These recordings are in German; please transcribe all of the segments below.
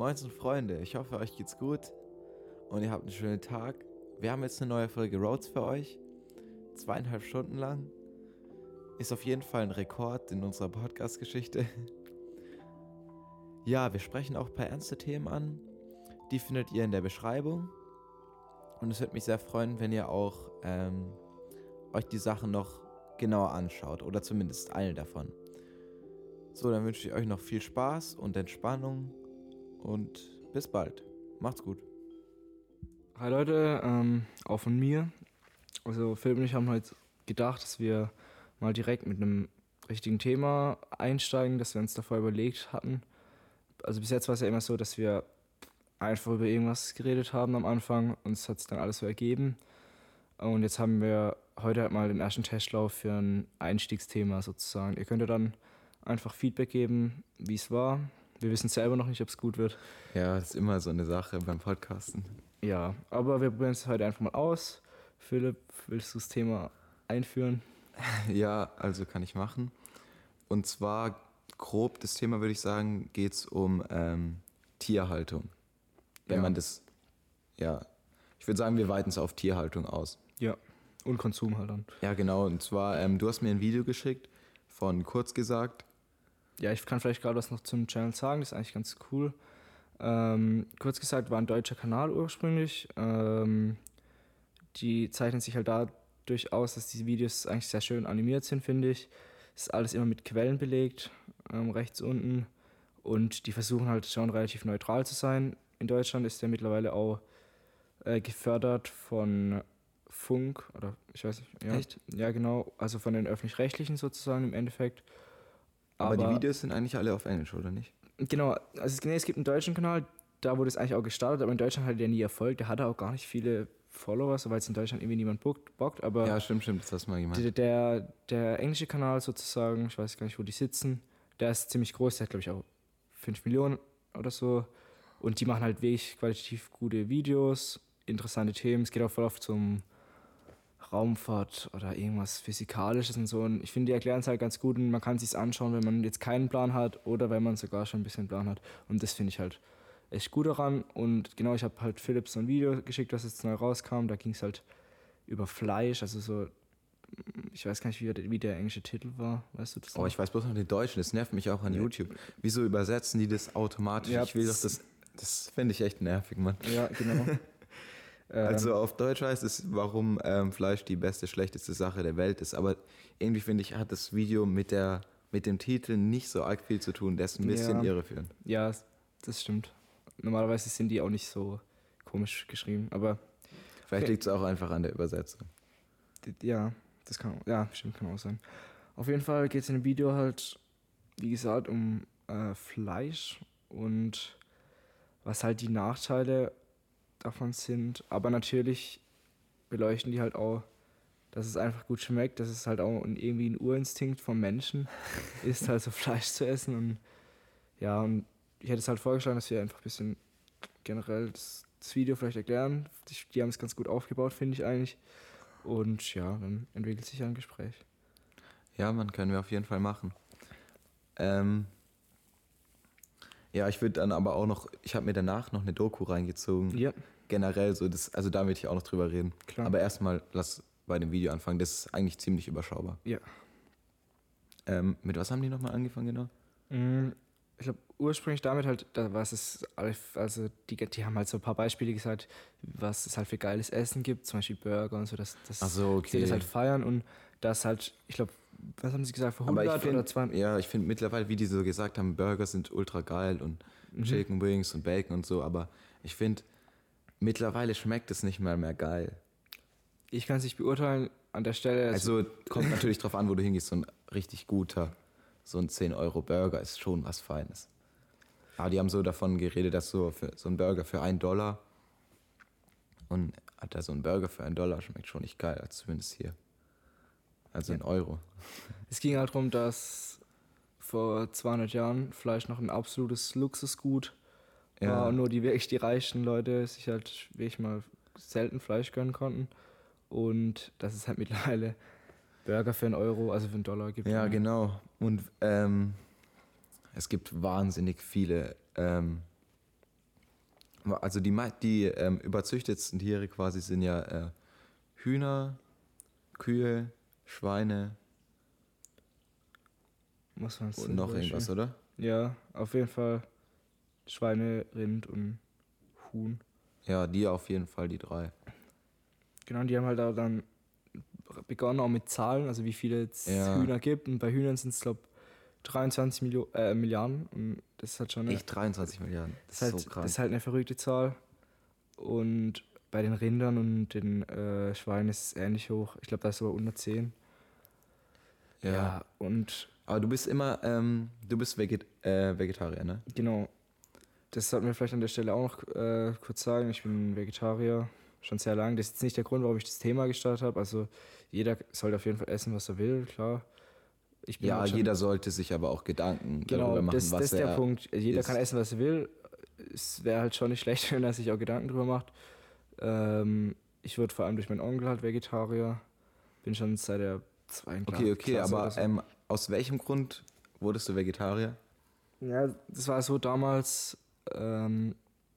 Moinsen Freunde, ich hoffe euch geht's gut und ihr habt einen schönen Tag. Wir haben jetzt eine neue Folge Roads für euch. Zweieinhalb Stunden lang. Ist auf jeden Fall ein Rekord in unserer Podcast-Geschichte. Ja, wir sprechen auch ein paar ernste Themen an. Die findet ihr in der Beschreibung. Und es würde mich sehr freuen, wenn ihr auch ähm, euch die Sachen noch genauer anschaut. Oder zumindest eine davon. So, dann wünsche ich euch noch viel Spaß und Entspannung. Und bis bald. Macht's gut. Hi Leute, ähm, auch von mir. Also Philipp und ich haben heute gedacht, dass wir mal direkt mit einem richtigen Thema einsteigen, das wir uns davor überlegt hatten also bis jetzt war es ja immer so, dass wir einfach über irgendwas geredet haben am Anfang und es hat sich dann alles so ergeben. Und jetzt haben wir heute halt mal den ersten Testlauf für ein Einstiegsthema sozusagen. Ihr könnt ja dann einfach Feedback geben, wie es war. Wir wissen selber noch nicht, ob es gut wird. Ja, das ist immer so eine Sache beim Podcasten. Ja, aber wir probieren es heute einfach mal aus. Philipp, willst du das Thema einführen? Ja, also kann ich machen. Und zwar grob das Thema, würde ich sagen, geht es um ähm, Tierhaltung. Wenn ja. man das, ja, ich würde sagen, wir weiten es auf Tierhaltung aus. Ja, und Konsum halt dann. Ja, genau. Und zwar, ähm, du hast mir ein Video geschickt von Kurz gesagt. Ja, ich kann vielleicht gerade was noch zum Channel sagen, das ist eigentlich ganz cool. Ähm, kurz gesagt, war ein deutscher Kanal ursprünglich. Ähm, die zeichnen sich halt dadurch aus, dass diese Videos eigentlich sehr schön animiert sind, finde ich. Ist alles immer mit Quellen belegt ähm, rechts unten. Und die versuchen halt schon relativ neutral zu sein. In Deutschland ist der mittlerweile auch äh, gefördert von Funk oder ich weiß nicht. Ja, Echt? Ja, genau. Also von den öffentlich-rechtlichen sozusagen im Endeffekt. Aber, Aber, die Videos sind eigentlich alle auf Englisch, oder nicht? Genau. Also nee, es gibt einen deutschen Kanal, da wurde es eigentlich auch gestartet, aber in Deutschland hat der nie Erfolg. Der hatte auch gar nicht viele Follower, weil es in Deutschland irgendwie niemand bockt. bockt aber ja, stimmt, stimmt, das hast du mal gemacht. Der, der, der englische Kanal sozusagen, ich weiß gar nicht, wo die sitzen, der ist ziemlich groß, der hat glaube ich auch 5 Millionen oder so. Und die machen halt wirklich qualitativ gute Videos, interessante Themen. Es geht auch voll oft zum Raumfahrt oder irgendwas Physikalisches und so. Und ich finde, die erklären es halt ganz gut und man kann es sich anschauen, wenn man jetzt keinen Plan hat oder wenn man sogar schon ein bisschen Plan hat. Und das finde ich halt echt gut daran. Und genau, ich habe halt Philipp so ein Video geschickt, was jetzt neu rauskam. Da ging es halt über Fleisch, also so ich weiß gar nicht, wie, wie, der englische Titel war. Weißt du das? Oh, ich weiß bloß noch den deutschen. Das nervt mich auch an YouTube. Wieso übersetzen die das automatisch? Ja, ich will doch das. Das finde ich echt nervig, Mann. Ja, genau. also auf Deutsch heißt es, warum ähm, Fleisch die beste, schlechteste Sache der Welt ist. Aber irgendwie finde ich, hat das Video mit, der, mit dem Titel nicht so arg viel zu tun. Der ist ein bisschen ja. irreführend. Ja, das stimmt. Normalerweise sind die auch nicht so komisch geschrieben, aber. Vielleicht liegt es auch einfach an der Übersetzung. Ja, das kann, ja, stimmt, kann auch sein. Auf jeden Fall geht es in dem Video halt, wie gesagt, um äh, Fleisch und was halt die Nachteile davon sind. Aber natürlich beleuchten die halt auch, dass es einfach gut schmeckt, dass es halt auch irgendwie ein Urinstinkt vom Menschen ist, halt so Fleisch zu essen. Und ja, und ich hätte es halt vorgeschlagen, dass wir einfach ein bisschen generell das, das Video vielleicht erklären. Die, die haben es ganz gut aufgebaut, finde ich eigentlich. Und ja, dann entwickelt sich ein Gespräch. Ja, man können wir auf jeden Fall machen. Ähm, ja, ich würde dann aber auch noch, ich habe mir danach noch eine Doku reingezogen. Ja. Generell so, das, also da würde ich auch noch drüber reden. Klar. Aber erstmal lass bei dem Video anfangen. Das ist eigentlich ziemlich überschaubar. Ja. Ähm, mit was haben die nochmal angefangen genau? Mm, ich glaube, ursprünglich damit halt, da was es, also die, die haben halt so ein paar Beispiele gesagt, was es halt für geiles Essen gibt, zum Beispiel Burger und so, dass, dass so, okay. sie das halt feiern und das halt, ich glaube, was haben sie gesagt, für 100 Aber ich find, oder 200? Ja, ich finde mittlerweile, wie die so gesagt haben, Burger sind ultra geil und mhm. Chicken Wings und Bacon und so, aber ich finde, mittlerweile schmeckt es nicht mehr mehr geil. Ich kann es nicht beurteilen an der Stelle. Also, also kommt natürlich drauf an, wo du hingehst, so ein richtig guter so ein 10-Euro-Burger ist schon was Feines. Aber die haben so davon geredet, dass so, für, so ein Burger für einen Dollar und hat da so ein Burger für einen Dollar schmeckt schon nicht geil, zumindest hier. Also ja. in Euro. Es ging halt darum, dass vor 200 Jahren Fleisch noch ein absolutes Luxusgut war ja. und nur die wirklich die reichen Leute sich halt wirklich mal selten Fleisch gönnen konnten. Und das ist halt mittlerweile Burger für einen Euro, also für einen Dollar gibt. Ja, genau. Und ähm, es gibt wahnsinnig viele ähm, Also die, die ähm, überzüchtetsten Tiere quasi sind ja äh, Hühner, Kühe, Schweine Was war's und noch irgendwas, oder? Ja, auf jeden Fall Schweine, Rind und Huhn. Ja, die auf jeden Fall, die drei. Genau, und die haben halt auch dann begonnen auch mit Zahlen, also wie viele es Ja. Hühner gibt. Und bei Hühnern sind es, glaube 23 Millio äh, Milliarden. Und das ist halt schon eine, Echt 23 Milliarden. das Das ist, halt, so krass. das ist halt eine verrückte Zahl. Und bei den Rindern und den äh, Schweinen ist es ähnlich hoch. Ich glaube, da ist es aber unter 10. ja. und Aber du bist immer, ähm, du bist Veget äh, Vegetarier, ne? genau. Das sollten wir vielleicht an der Stelle auch noch äh, kurz sagen. Ich bin Vegetarier schon sehr lange. Das ist jetzt nicht der Grund, warum ich das Thema gestartet habe. Also jeder sollte auf jeden Fall essen, was er will, klar. Ich bin Ja, jeder sollte sich aber auch Gedanken darüber Genau, machen, das, was das ist der er Punkt. Jeder isst. kann essen, was er will. Es wäre halt schon nicht schlecht, wenn er sich auch Gedanken drüber macht. Ähm, ich wurde vor allem durch meinen Onkel halt Vegetarier. Bin schon seit der zweiten Kla- Okay, okay, Klasse aber so. ähm, aus welchem Grund wurdest du Vegetarier? Ja, das war so damals, ähm,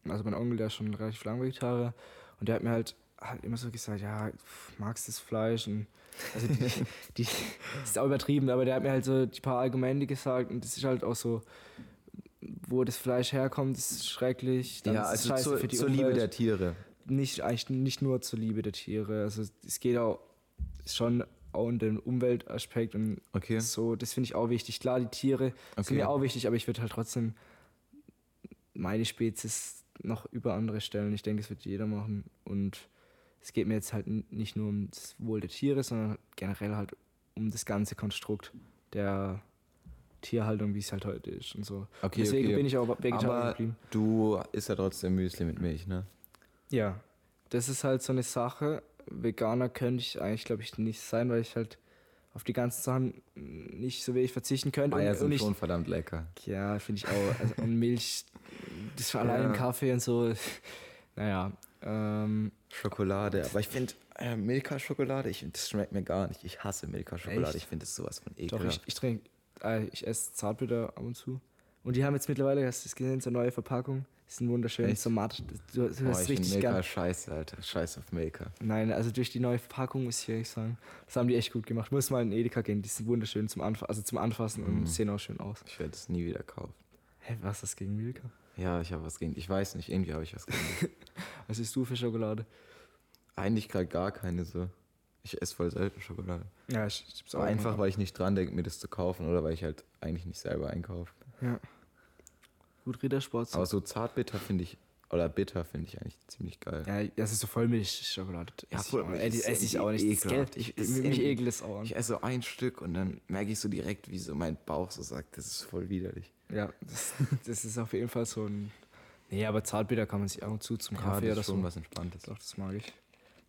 also mein Onkel, der ist schon relativ lang Vegetarier und der hat mir halt, halt immer so gesagt, ja, magst das Fleisch und also die, die das ist auch übertrieben, aber der hat mir halt so die paar Argumente gesagt und das ist halt auch so, wo das Fleisch herkommt, ist schrecklich, dann ja, also scheiße zur, für die zur Liebe Umwelt. der Tiere. nicht eigentlich nicht nur zur Liebe der Tiere, also es geht auch schon um den Umweltaspekt und Okay. so, das finde ich auch wichtig. Klar, die Tiere sind Okay. mir auch wichtig, aber ich würde halt trotzdem meine Spezies noch über andere stellen. Ich denke, das wird jeder machen. Und es geht mir jetzt halt nicht nur um das Wohl der Tiere, sondern generell halt um das ganze Konstrukt der Tierhaltung, wie es halt heute ist und so. Okay, Deswegen okay. bin ich auch Vegetarier Aber geblieben. du isst ja trotzdem Müsli mit Milch, ne? Ja, das ist halt so eine Sache. Veganer könnte ich eigentlich, glaube ich, nicht sein, weil ich halt auf die ganzen Sachen nicht so wenig verzichten könnte. Eier und, sind und ich, schon verdammt lecker. Ja, finde ich auch. Also, und Milch, das für allein Ja. Kaffee und so. Naja, ähm, Schokolade, aber ich finde äh, Milka-Schokolade, ich, das schmeckt mir gar nicht. Ich hasse Milka-Schokolade, ich finde das sowas von doch, ekelhaft. ich, ich trinke, äh, ich esse Zartbitter ab und zu. Und die haben jetzt mittlerweile, hast du das gesehen, so eine neue Verpackung. Die sind wunderschön, Echt? so matt. Du, du hast richtig gern. scheiße, Alter. Scheiß auf Milka. Nein, also durch die neue Verpackung muss ich ehrlich sagen, das haben die echt gut gemacht. Muss mal in Edeka gehen, die sind wunderschön zum, Anfa also zum Anfassen Mhm. und sehen auch schön aus. Ich werde es nie wieder kaufen. Hä, was ist das gegen Milka? Ja, ich habe was gegen. Ich weiß nicht, irgendwie habe ich was gegen. Was isst du für Schokolade? Eigentlich gerade gar keine so. Ich esse voll selten Schokolade. Ja, ich, ich Aber einfach, weil ich nicht dran denke, mir das zu kaufen oder weil ich halt eigentlich nicht selber einkaufe. Ja. Gut, Rittersport. Aber so zartbitter finde ich, oder bitter finde ich eigentlich ziemlich geil. Ja, das ist so Vollmilchschokolade. Ja, Ess ich Vollmilch auch- die ist esse ich auch nicht. Das ekelhaft. Ich, Ich- mich das auch an. Ich esse so ein Stück und dann merke ich so direkt, wie so mein Bauch so sagt, das ist voll widerlich. Ja, das, das ist auf jeden Fall so ein. Nee, aber Zartbitter kann man sich ab und zu zum Kaffee das oder ist schon so. was Entspanntes. Doch, das mag ich.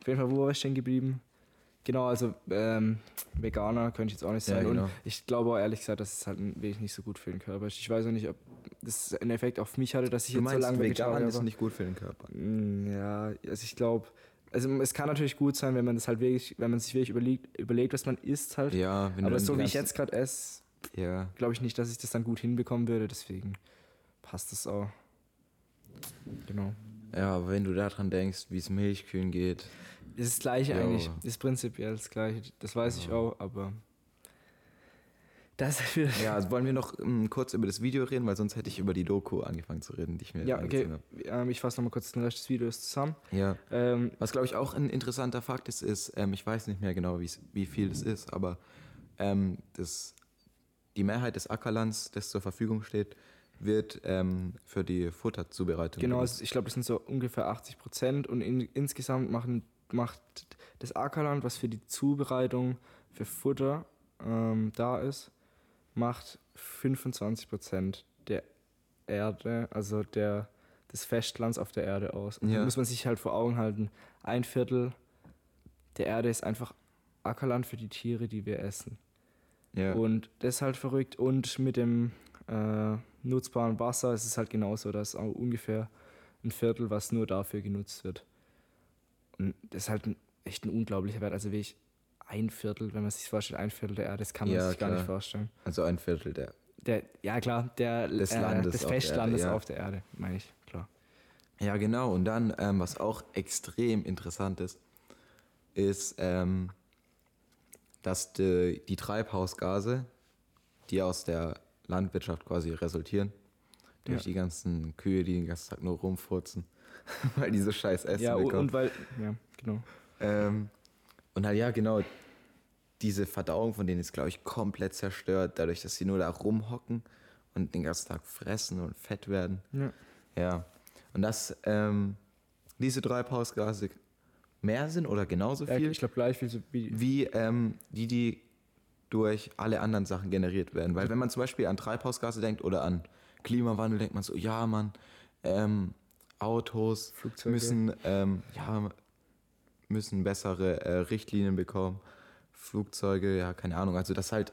Auf jeden Fall, wo war ich stehen geblieben? Genau, also ähm, Veganer könnte ich jetzt auch nicht Ja, sein. genau. Und ich glaube auch ehrlich gesagt, dass es halt wirklich nicht so gut für den Körper ist. Ich weiß auch nicht, ob das einen Effekt auf mich hatte, dass ich Du jetzt so meinst, lange vegan ist nicht gut für den Körper. Mm, Ja, also ich glaube, also es kann natürlich gut sein, wenn man das halt wirklich, wenn man sich wirklich überlegt, überlegt was man isst halt. Ja, wenn du Aber so wie ich jetzt gerade esse, Ja, glaube ich nicht, dass ich das dann gut hinbekommen würde. Deswegen passt das auch. Genau. ja, aber wenn du daran denkst, wie es Milchkühen geht. Das ist das Gleiche Ja. eigentlich. Das ist prinzipiell das Gleiche. Das weiß ich auch, aber. Das für. Ja, also wollen wir noch ähm, kurz über das Video reden, weil sonst hätte ich über die Doku angefangen zu reden, die ich mir Ja, okay. angezogen Ähm, ich fasse nochmal kurz den Rest des Videos zusammen. habe. Ja. Ähm, Was, glaube ich, auch ein interessanter Fakt ist, ist, ähm, ich weiß nicht mehr genau, wie viel das ist, aber ähm, das, die Mehrheit des Ackerlands, das zur Verfügung steht, wird ähm, für die Futterzubereitung genau, es- ich glaube, das sind so ungefähr 80 Prozent und in, insgesamt machen, macht das Ackerland, was für die Zubereitung für Futter ähm, da ist, macht 25 Prozent der Erde, also der, des Festlands auf der Erde aus. Und Ja. Da muss man sich halt vor Augen halten, ein Viertel der Erde ist einfach Ackerland für die Tiere, die wir essen. Ja. Und das ist halt verrückt. Und mit dem äh, nutzbaren Wasser ist es halt genauso. Da ist auch ungefähr ein Viertel, was nur dafür genutzt wird. Und das ist halt ein, echt ein unglaublicher Wert. Also wirklich ein Viertel, wenn man sich vorstellt, ein Viertel der Erde, das kann man Ja, sich gar klar. nicht vorstellen. also ein Viertel der. Der, ja klar, der Des äh, Landes des auf der Festlandes Erde, ja. auf der Erde, meine ich, klar. Ja, genau. Und dann, ähm, was auch extrem interessant ist, ist, ähm, dass die, die Treibhausgase, die aus der Landwirtschaft quasi resultieren, durch Ja. die ganzen Kühe, die den ganzen Tag nur rumfurzen, weil die so scheiß Essen Ja, bekommen. und weil, ja, genau. Ähm, und halt, ja, genau, diese Verdauung von denen ist, glaube ich, komplett zerstört, dadurch, dass sie nur da rumhocken und den ganzen Tag fressen und fett werden. Ja. Ja. Und dass ähm, diese Treibhausgase mehr sind oder genauso Ja, viel ich glaube gleich viel so wie. wie ähm, die, die durch alle anderen Sachen generiert werden. Weil wenn man zum Beispiel an Treibhausgase denkt oder an Klimawandel, denkt man so, ja, Mann, ähm, Autos Flugzeuge. müssen, ähm, ja, müssen bessere äh, Richtlinien bekommen. Flugzeuge, ja, keine Ahnung. Also das halt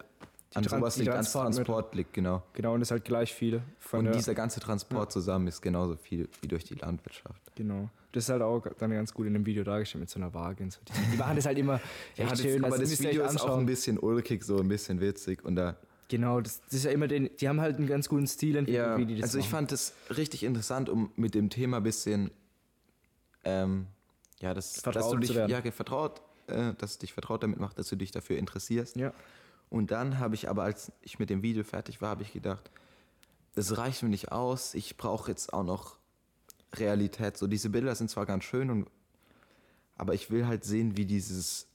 an Tran- sowas die liegt, Transportmittel. Transport liegt, genau. Genau, und das ist halt gleich viel. Und dieser ganze Transport zusammen ist genauso viel wie durch die Landwirtschaft. Genau. Das ist halt auch dann ganz gut in dem Video dargestellt mit so einer Waage. Und so. Die, die machen das halt immer Ja, das, schön. aber das das Video ist auch ein bisschen ulkig, so ein bisschen witzig. Und da Genau, das, das ist ja immer den, die haben halt einen ganz guten Stil entwickelt, Ja, wie die das also ich machen. fand es richtig interessant, um mit dem Thema ein bisschen, ähm, ja, das, dass Vertraut du dich, zu werden. ja, vertraut, äh, dass es dich vertraut damit macht, dass du dich dafür interessierst. Ja, Und dann habe ich aber, als ich mit dem Video fertig war, habe ich gedacht, es reicht mir nicht aus, ich brauche jetzt auch noch Realität. So, diese Bilder sind zwar ganz schön, und, aber ich will halt sehen, wie dieses,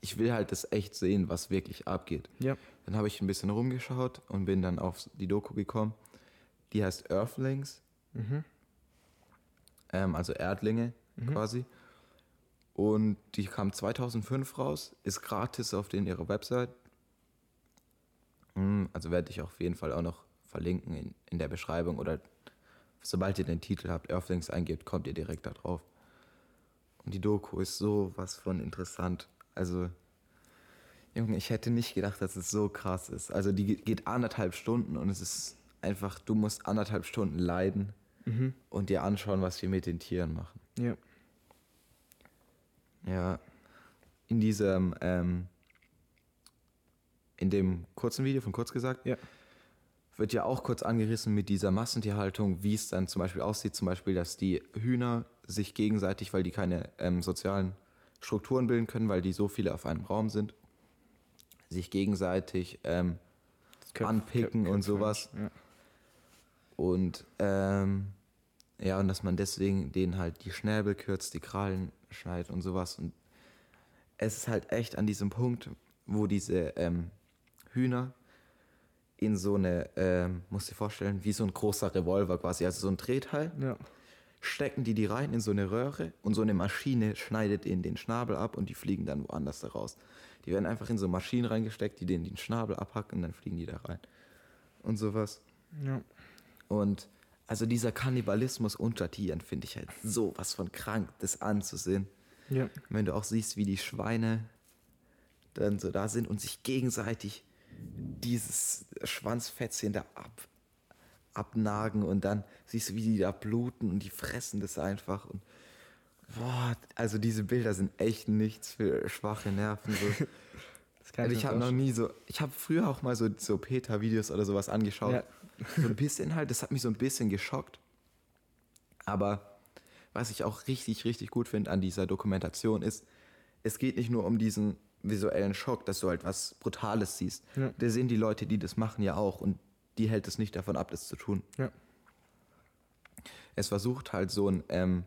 ich will halt das echt sehen, was wirklich abgeht. ja. Dann habe ich ein bisschen rumgeschaut und bin dann auf die Doku gekommen. Die heißt Earthlings, Mhm. ähm, also Erdlinge quasi. Und die kam 2005 raus, ist gratis auf den ihrer Website. Mm, Also werde ich auf jeden Fall auch noch verlinken in, in der Beschreibung oder sobald ihr den Titel habt, Earthlings eingebt, kommt ihr direkt da drauf. Und die Doku ist so was von interessant. Also, Junge, ich hätte nicht gedacht, dass es so krass ist. Also die ge- geht anderthalb Stunden und es ist einfach, du musst anderthalb Stunden leiden Mhm. und dir anschauen, was wir mit den Tieren machen. Ja. Ja, in diesem, ähm, in dem kurzen Video von kurz gesagt, Ja. wird ja auch kurz angerissen mit dieser Massentierhaltung, wie es dann zum Beispiel aussieht, zum Beispiel, dass die Hühner sich gegenseitig, weil die keine ähm, sozialen Strukturen bilden können, weil die so viele auf einem Raum sind, sich gegenseitig ähm, Köpf- Anpicken und Köpfe- sowas. Ja. Und ähm, ja, und dass man deswegen denen halt die Schnäbel kürzt, die Krallen schneidet und sowas. Und es ist halt echt an diesem Punkt, wo diese ähm, Hühner in so eine, ähm, musst dir vorstellen, wie so ein großer Revolver quasi, also so ein Drehteil, ja. stecken die die rein in so eine Röhre und so eine Maschine schneidet ihnen den Schnabel ab und die fliegen dann woanders da raus. Die werden einfach in so Maschinen reingesteckt, die denen den Schnabel abhacken und dann fliegen die da rein. Und sowas. ja. Und also dieser Kannibalismus unter Tieren finde ich halt sowas von krank, das anzusehen. Ja. Wenn du auch siehst, wie die Schweine dann so da sind und sich gegenseitig dieses Schwanzfätzchen da ab, abnagen und dann siehst du, wie die da bluten und die fressen das einfach. Und boah, also diese Bilder sind echt nichts für schwache Nerven. So. Das kann Also ich habe noch nie so, ich habe früher auch mal so, so Peter-Videos oder sowas angeschaut. Ja. So ein bisschen halt, das hat mich so ein bisschen geschockt. Aber was ich auch richtig, richtig gut finde an dieser Dokumentation ist, es geht nicht nur um diesen visuellen Schock, dass du halt was Brutales siehst. Ja. Da sehen die Leute, die das machen, ja auch und die hält es nicht davon ab, das zu tun. Ja. Es versucht halt so ein, ähm,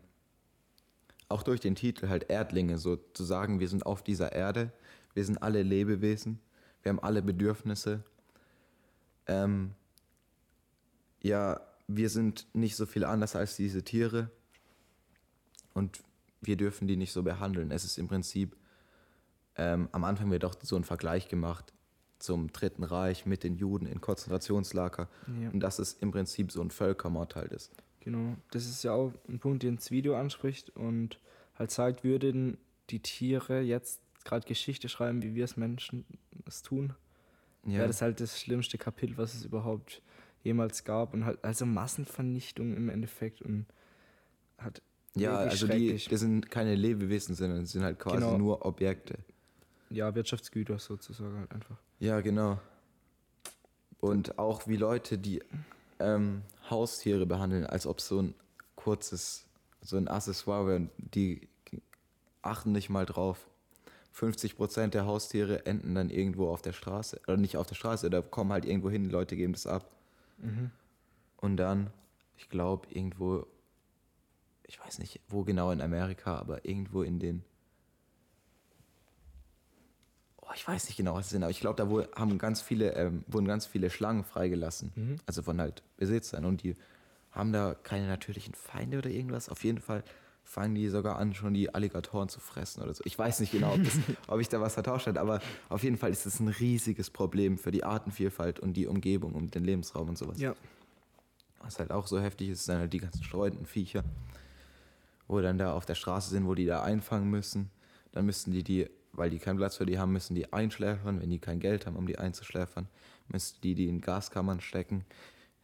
auch durch den Titel halt Erdlinge, so zu sagen, wir sind auf dieser Erde, wir sind alle Lebewesen, wir haben alle Bedürfnisse. Ähm, ja, wir sind nicht so viel anders als diese Tiere und wir dürfen die nicht so behandeln. Es ist im Prinzip, ähm, am Anfang wird auch so ein Vergleich gemacht zum Dritten Reich mit den Juden in Konzentrationslager Ja. und dass es im Prinzip so ein Völkermord halt ist. Genau, das ist ja auch ein Punkt, den das Video anspricht und halt zeigt, würden die Tiere jetzt gerade Geschichte schreiben, wie wir es Menschen es tun, Ja. wäre das halt das schlimmste Kapitel, was es überhaupt jemals gab und halt also Massenvernichtung im Endeffekt und hat Ja, also die, das sind keine Lebewesen, sondern sind halt quasi Genau. nur Objekte. ja Wirtschaftsgüter sozusagen halt einfach. Ja, genau. Und auch wie Leute, die ähm, Haustiere behandeln, als ob es so ein kurzes, so ein Accessoire und die achten nicht mal drauf. 50% der Haustiere enden dann irgendwo auf der Straße. Oder nicht auf der Straße, da kommen halt irgendwo hin, Leute geben das ab. Und dann, ich glaube, irgendwo, ich weiß nicht, wo genau in Amerika, aber irgendwo in den. Oh, ich weiß nicht genau, was es sind, aber ich glaube, da wo, haben ganz viele, ähm, wurden ganz viele Schlangen freigelassen. Also von halt Besitzern. Und die haben da keine natürlichen Feinde oder irgendwas. Auf jeden Fall fangen die sogar an, schon die Alligatoren zu fressen oder so. Ich weiß nicht genau, ob, das, ob ich da was vertauscht habe, aber auf jeden Fall ist es ein riesiges Problem für die Artenvielfalt und die Umgebung und den Lebensraum und sowas. Ja. Was halt auch so heftig ist, sind halt die ganzen streunenden Viecher, wo dann da auf der Straße sind, wo die da einfangen müssen. Dann müssten die die, weil die keinen Platz für die haben, müssen die einschläfern. Wenn die kein Geld haben, um die einzuschläfern, müssten die die in Gaskammern stecken.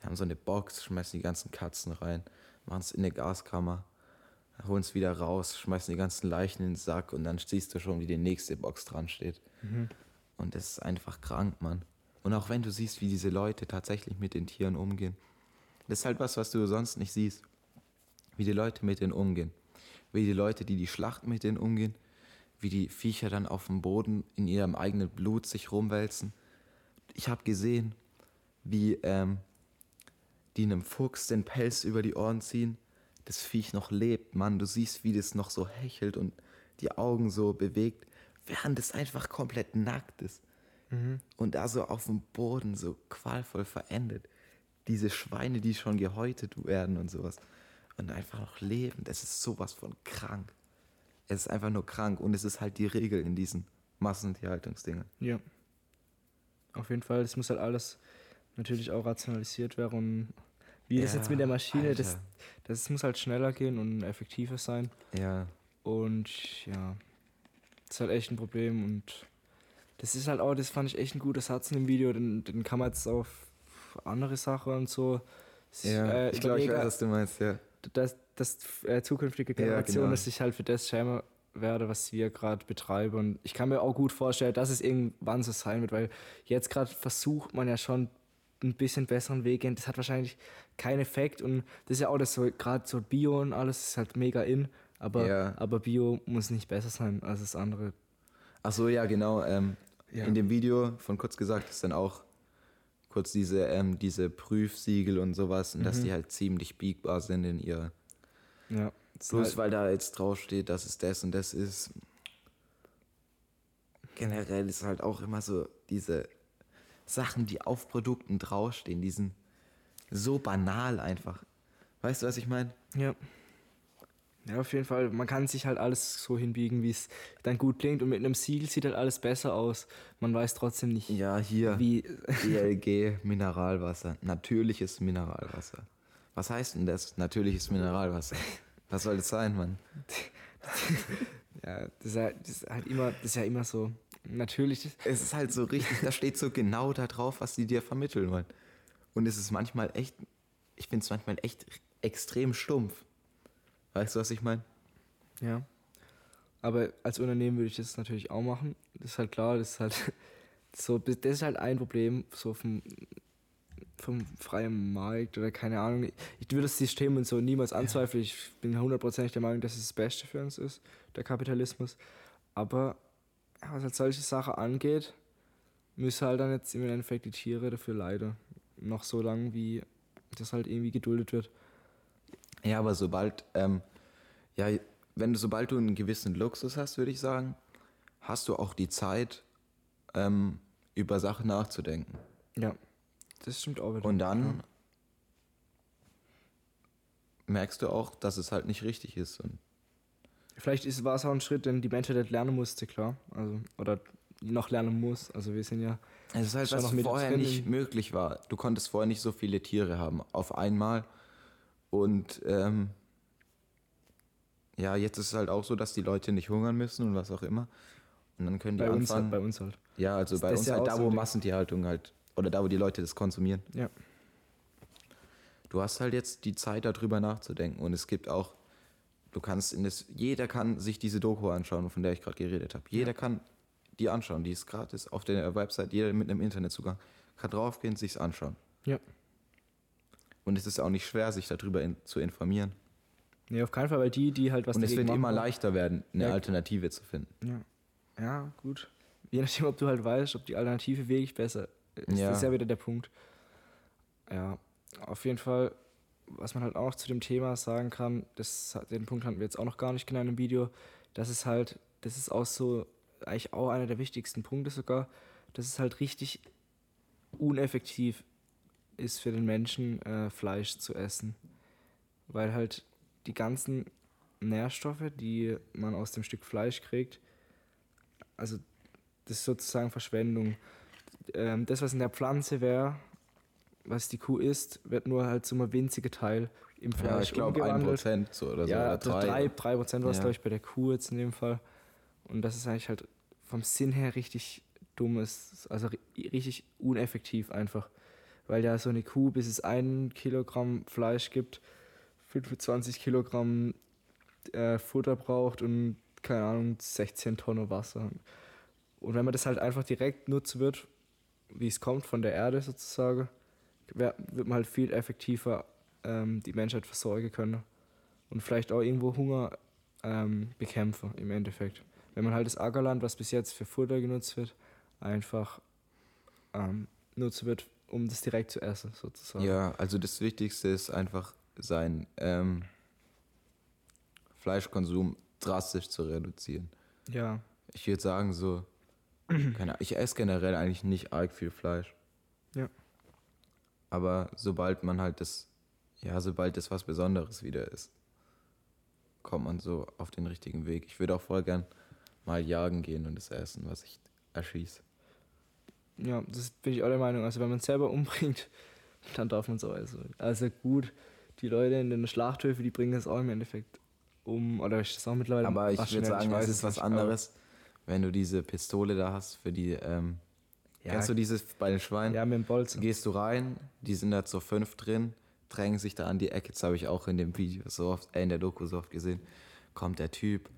Die haben so eine Box, schmeißen die ganzen Katzen rein, machen es in eine Gaskammer, holen es wieder raus, schmeißen die ganzen Leichen in den Sack und dann siehst du schon, wie die nächste Box dran steht. Und das ist einfach krank, Mann. Und auch wenn du siehst, wie diese Leute tatsächlich mit den Tieren umgehen, das ist halt was, was du sonst nicht siehst. Wie die Leute mit denen umgehen. Wie die Leute, die die Schlacht mit denen umgehen. Wie die Viecher dann auf dem Boden in ihrem eigenen Blut sich rumwälzen. Ich habe gesehen, wie ähm, die einem Fuchs den Pelz über die Ohren ziehen. Das Viech noch lebt, Mann. Du siehst, wie das noch so hechelt und die Augen so bewegt, während es einfach komplett nackt ist. Und da so auf dem Boden so qualvoll verendet. Diese Schweine, die schon gehäutet werden und sowas. Und einfach noch leben. Das ist sowas von krank. Es ist einfach nur krank. Und es ist halt die Regel in diesen Massentierhaltungsdingen. Ja. Auf jeden Fall, das muss halt alles natürlich auch rationalisiert werden. Wie das Ja, jetzt mit der Maschine, das, Alter. das muss halt schneller gehen und effektiver sein. Ja. Und ja, das ist halt echt ein Problem. Und das ist halt auch, das fand ich echt ein guter Satz in dem Video. Den, den kann man jetzt auf andere Sachen und so. Ja, äh, ich glaube, ich weiß, was du meinst, ja. dass, dass äh, zukünftige Ja, Generationen genau. sich halt für das schämen werde, was wir gerade betreiben. Und ich kann mir auch gut vorstellen, dass es irgendwann so sein wird, weil jetzt gerade versucht man ja schon ein bisschen besseren Weg gehen. Das hat wahrscheinlich keinen Effekt und das ist ja auch das so, gerade so Bio und alles ist halt mega in, aber, Ja. aber Bio muss nicht besser sein als das andere. Ach so, ja, genau. Ähm, Ja. In dem Video von kurz gesagt ist dann auch kurz diese, ähm, diese Prüfsiegel und sowas und dass Mhm. die halt ziemlich biegbar sind in ihr. Ja. Bloß halt, weil da jetzt draufsteht, dass es das und das ist. Generell ist halt auch immer so diese Sachen, die auf Produkten draufstehen, die sind so banal einfach. Weißt du, was ich meine? ja. Ja, auf jeden Fall. Man kann sich halt alles so hinbiegen, wie es dann gut klingt. Und mit einem Siegel sieht halt alles besser aus. Man weiß trotzdem nicht, Ja, hier. wie. DLG Mineralwasser. Natürliches Mineralwasser. Was heißt denn das? Natürliches Mineralwasser. Was soll das sein, Mann? Ja, das ist, halt, das ist halt immer, das ist ja immer so. Natürlich. Es ist halt so richtig, da steht so genau da drauf, was die dir vermitteln wollen. Und es ist manchmal echt, ich finde es manchmal echt extrem stumpf. Weißt du, was ich meine? Ja. Aber als Unternehmen würde ich das natürlich auch machen. Das ist halt klar, das ist halt so, das ist halt ein Problem so vom, vom freien Markt oder keine Ahnung. Ich würde das System und so niemals anzweifeln. Ich bin hundertprozentig der Meinung, dass es das Beste für uns ist, der Kapitalismus. Aber was halt solche Sachen angeht, müssen halt dann jetzt im Endeffekt die Tiere dafür leiden. Noch so lange, wie das halt irgendwie geduldet wird. Ja, aber sobald, ähm, ja, wenn du, sobald du einen gewissen Luxus hast, würde ich sagen, hast du auch die Zeit, ähm, über Sachen nachzudenken. Ja, das stimmt auch wieder. Und dann merkst du auch, dass es halt nicht richtig ist. Und Vielleicht ist, war es auch ein Schritt, den die Menschheit halt lernen musste, klar. Also, oder noch lernen muss. Also wir sind ja. es ist halt, was vorher nicht möglich war. Du konntest vorher nicht so viele Tiere haben auf einmal. Und ähm, ja, jetzt ist es halt auch so, dass die Leute nicht hungern müssen und was auch immer. Und dann können die Bei uns, anfangen. halt, bei uns halt. ja, also bei das uns ist ja halt da, so wo Ding. Massentierhaltung halt, oder da, wo die Leute das konsumieren. Ja. Du hast halt jetzt die Zeit, darüber nachzudenken. Und es gibt auch, du kannst in das, jeder kann sich diese Doku anschauen, von der ich gerade geredet habe. Jeder kann die anschauen, die ist gratis auf der Website, jeder mit einem Internetzugang kann draufgehen, sich's anschauen. Ja. Und es ist auch nicht schwer, sich darüber in, zu informieren. Nee, auf keinen Fall, weil die, die halt was Und es wird immer machen- leichter werden, eine Ja. Alternative zu finden. Ja. ja, gut. Je nachdem, ob du halt weißt, ob die Alternative wirklich besser ist. Ja. Das ist ja wieder der Punkt. Ja, auf jeden Fall, was man halt auch noch zu dem Thema sagen kann, das, den Punkt hatten wir jetzt auch noch gar nicht genannt im Video, das ist halt, das ist auch so, eigentlich auch einer der wichtigsten Punkte sogar, dass es halt richtig uneffektiv ist für den Menschen, äh, Fleisch zu essen. Weil halt die ganzen Nährstoffe, die man aus dem Stück Fleisch kriegt, also das ist sozusagen Verschwendung. Ähm, das, was in der Pflanze wäre, was die Kuh isst, wird nur halt so ein winziger Teil im Ja, Fleisch ich glaube ein. Prozent so oder so. ja, oder also drei. drei, drei Prozent war es, Ja. glaube ich, bei der Kuh jetzt in dem Fall. Und das ist eigentlich halt vom Sinn her richtig dumm ist, also ri- richtig uneffektiv einfach. Weil ja so eine Kuh, bis es ein Kilogramm Fleisch gibt, 25 Kilogramm äh, Futter braucht und keine Ahnung, 16 Tonnen Wasser. Und wenn man das halt einfach direkt nutzen wird, wie es kommt von der Erde sozusagen, wird man halt viel effektiver ähm, die Menschheit versorgen können. Und vielleicht auch irgendwo Hunger ähm, bekämpfen im Endeffekt. Wenn man halt das Ackerland, was bis jetzt für Futter genutzt wird, einfach ähm, nutzen wird, um das direkt zu essen sozusagen. Ja, also das Wichtigste ist einfach sein ähm, Fleischkonsum drastisch zu reduzieren. Ja, Ich würde sagen so, keine Ahnung, ich esse generell eigentlich nicht arg viel Fleisch. Ja. Aber sobald man halt das, ja, sobald das was Besonderes wieder ist, kommt man so auf den richtigen Weg. Ich würde auch voll gern mal jagen gehen und das essen, was ich erschieße. Ja, das bin ich auch der Meinung. Also wenn man es selber umbringt, dann darf man es auch essen. Also gut, die Leute in den Schlachthöfen, die bringen das auch im Endeffekt um. Oder ist das auch mittlerweile Aber ich würde sagen, es ist was anderes, wenn du diese Pistole da hast für die, ähm, Ja, kennst du dieses bei den Schweinen? ja, mit dem Bolzen. Gehst du rein, die sind da zu fünf drin, drängen sich da an die Ecke. Das habe ich auch in dem Video so oft, äh, in der Doku so oft gesehen. Kommt der Typ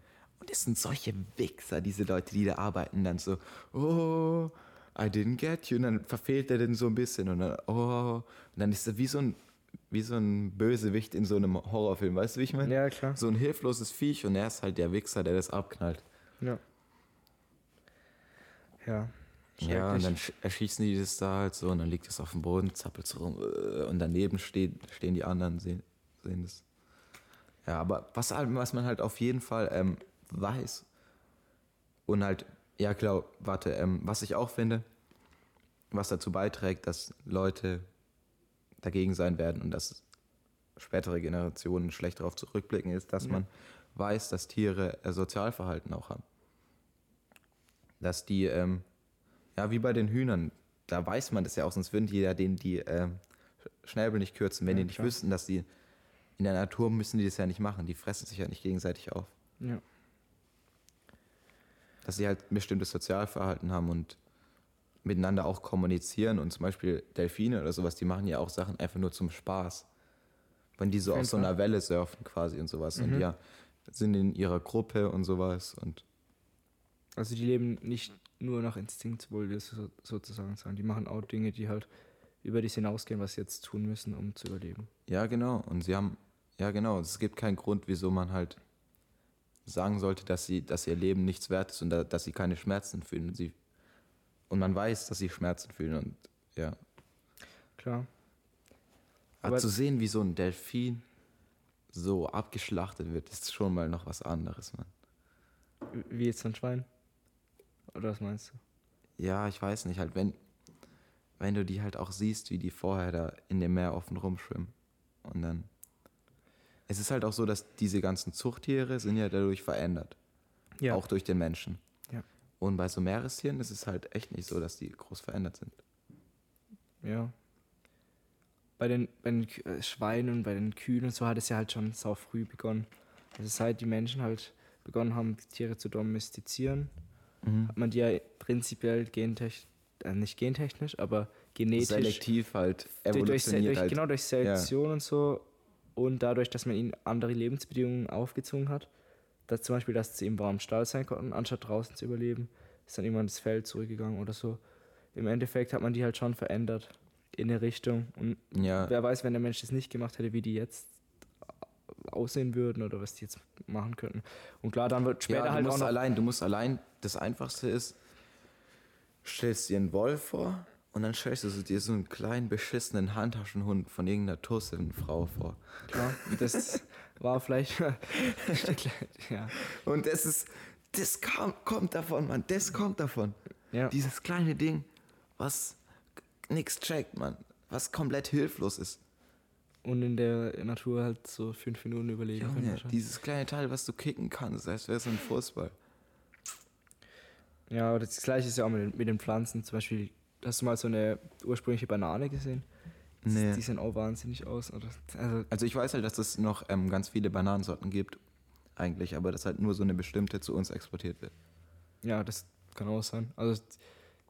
und es sind solche Wichser, diese Leute, die da arbeiten, dann so, oh, I didn't get you. Und dann verfehlt er den so ein bisschen und dann, oh, und dann ist er wie so ein, wie so ein Bösewicht in so einem Horrorfilm, weißt du, wie ich meine? Ja, klar. So ein hilfloses Viech und er ist halt der Wichser, der das abknallt. Ja. Ja. Ja, und dann sch- erschießen die das da halt so und dann liegt es auf dem Boden, zappelt so rum äh, und daneben steht, stehen die anderen, sehen, sehen das. Ja, aber was, halt- was man halt auf jeden Fall ähm, weiß und halt, ja klar, warte, ähm, was ich auch finde, was dazu beiträgt, dass Leute dagegen sein werden und dass spätere Generationen schlecht darauf zurückblicken, ist, dass Ja. man weiß, dass Tiere äh, Sozialverhalten auch haben. Dass die, ähm, ja, wie bei den Hühnern, da weiß man das ja auch, sonst würden die ja den die ähm, Schnäbel nicht kürzen, wenn Ja, die nicht klar. wüssten, dass die in der Natur müssen die das ja nicht machen. Die fressen sich ja nicht gegenseitig auf. Ja. Dass sie halt ein bestimmtes Sozialverhalten haben und miteinander auch kommunizieren und zum Beispiel Delfine oder sowas, die machen ja auch Sachen einfach nur zum Spaß. Wenn die so Auf so einer Welle surfen quasi und sowas und Mhm. ja, sind in ihrer Gruppe und sowas und Also die leben nicht nur nach Instinkt, wohl wir so, sozusagen sagen. Die machen auch Dinge, die halt über das hinausgehen, was sie jetzt tun müssen, um zu überleben. Ja, genau. Und sie haben, ja, genau. Es gibt keinen Grund, wieso man halt sagen sollte, dass sie, dass ihr Leben nichts wert ist und da, dass sie keine Schmerzen fühlen. Und, sie, und man weiß, dass sie Schmerzen fühlen. Und ja. Klar. Aber Aber- zu sehen, wie so ein Delfin so abgeschlachtet wird, ist schon mal noch was anderes, Mann. Wie jetzt ein Schwein? Oder was meinst du? Ja, ich weiß nicht, halt, wenn, wenn du die halt auch siehst, wie die vorher da in dem Meer offen rumschwimmen. Und dann. Es ist halt auch so, dass diese ganzen Zuchttiere sind ja dadurch verändert. Ja. Auch durch den Menschen. Ja. Und bei so Meerestieren ist es halt echt nicht so, dass die groß verändert sind. Ja. Bei den, bei den äh, Schweinen und bei den Kühen und so hat es ja halt schon sau früh begonnen. Also seit die Menschen halt begonnen haben, die Tiere zu domestizieren, hat man die ja prinzipiell gentechnisch, äh, nicht gentechnisch, aber genetisch Selektiv halt durch, durch, evolutioniert durch, halt. genau durch Selektion und so und dadurch, dass man ihnen andere Lebensbedingungen aufgezwungen hat, dass zum Beispiel, dass sie im warmen Stall sein konnten, anstatt draußen zu überleben, ist dann irgendwann ins Feld zurückgegangen oder so. Im Endeffekt hat man die halt schon verändert in eine Richtung und Ja, wer weiß, wenn der Mensch das nicht gemacht hätte, wie die jetzt aussehen würden oder was die jetzt machen könnten. Und klar, dann wird später ja, du halt musst auch noch. allein, du musst allein, das Einfachste ist, stellst dir einen Wolf vor und dann stellst du dir so einen kleinen beschissenen Handtaschenhund von irgendeiner Tussin-Frau vor. Klar, das war vielleicht. ja. Und das ist, das kam, kommt davon, Mann, das kommt davon. Ja. Dieses kleine Ding, was nichts checkt, Mann, was komplett hilflos ist. Und in der Natur halt so fünf Minuten überlegen können. Junge, wahrscheinlich. dieses kleine Teil, was du kicken kannst, als wäre es ein Fußball. Ja, aber das gleiche ist ja auch mit den, mit den Pflanzen. Zum Beispiel, hast du mal so eine ursprüngliche Banane gesehen? Nee. Die sehen auch wahnsinnig aus. Also, Also ich weiß halt, dass es noch ähm, ganz viele Bananensorten gibt, eigentlich, aber dass halt nur so eine bestimmte zu uns exportiert wird. ja, das kann auch sein. Also,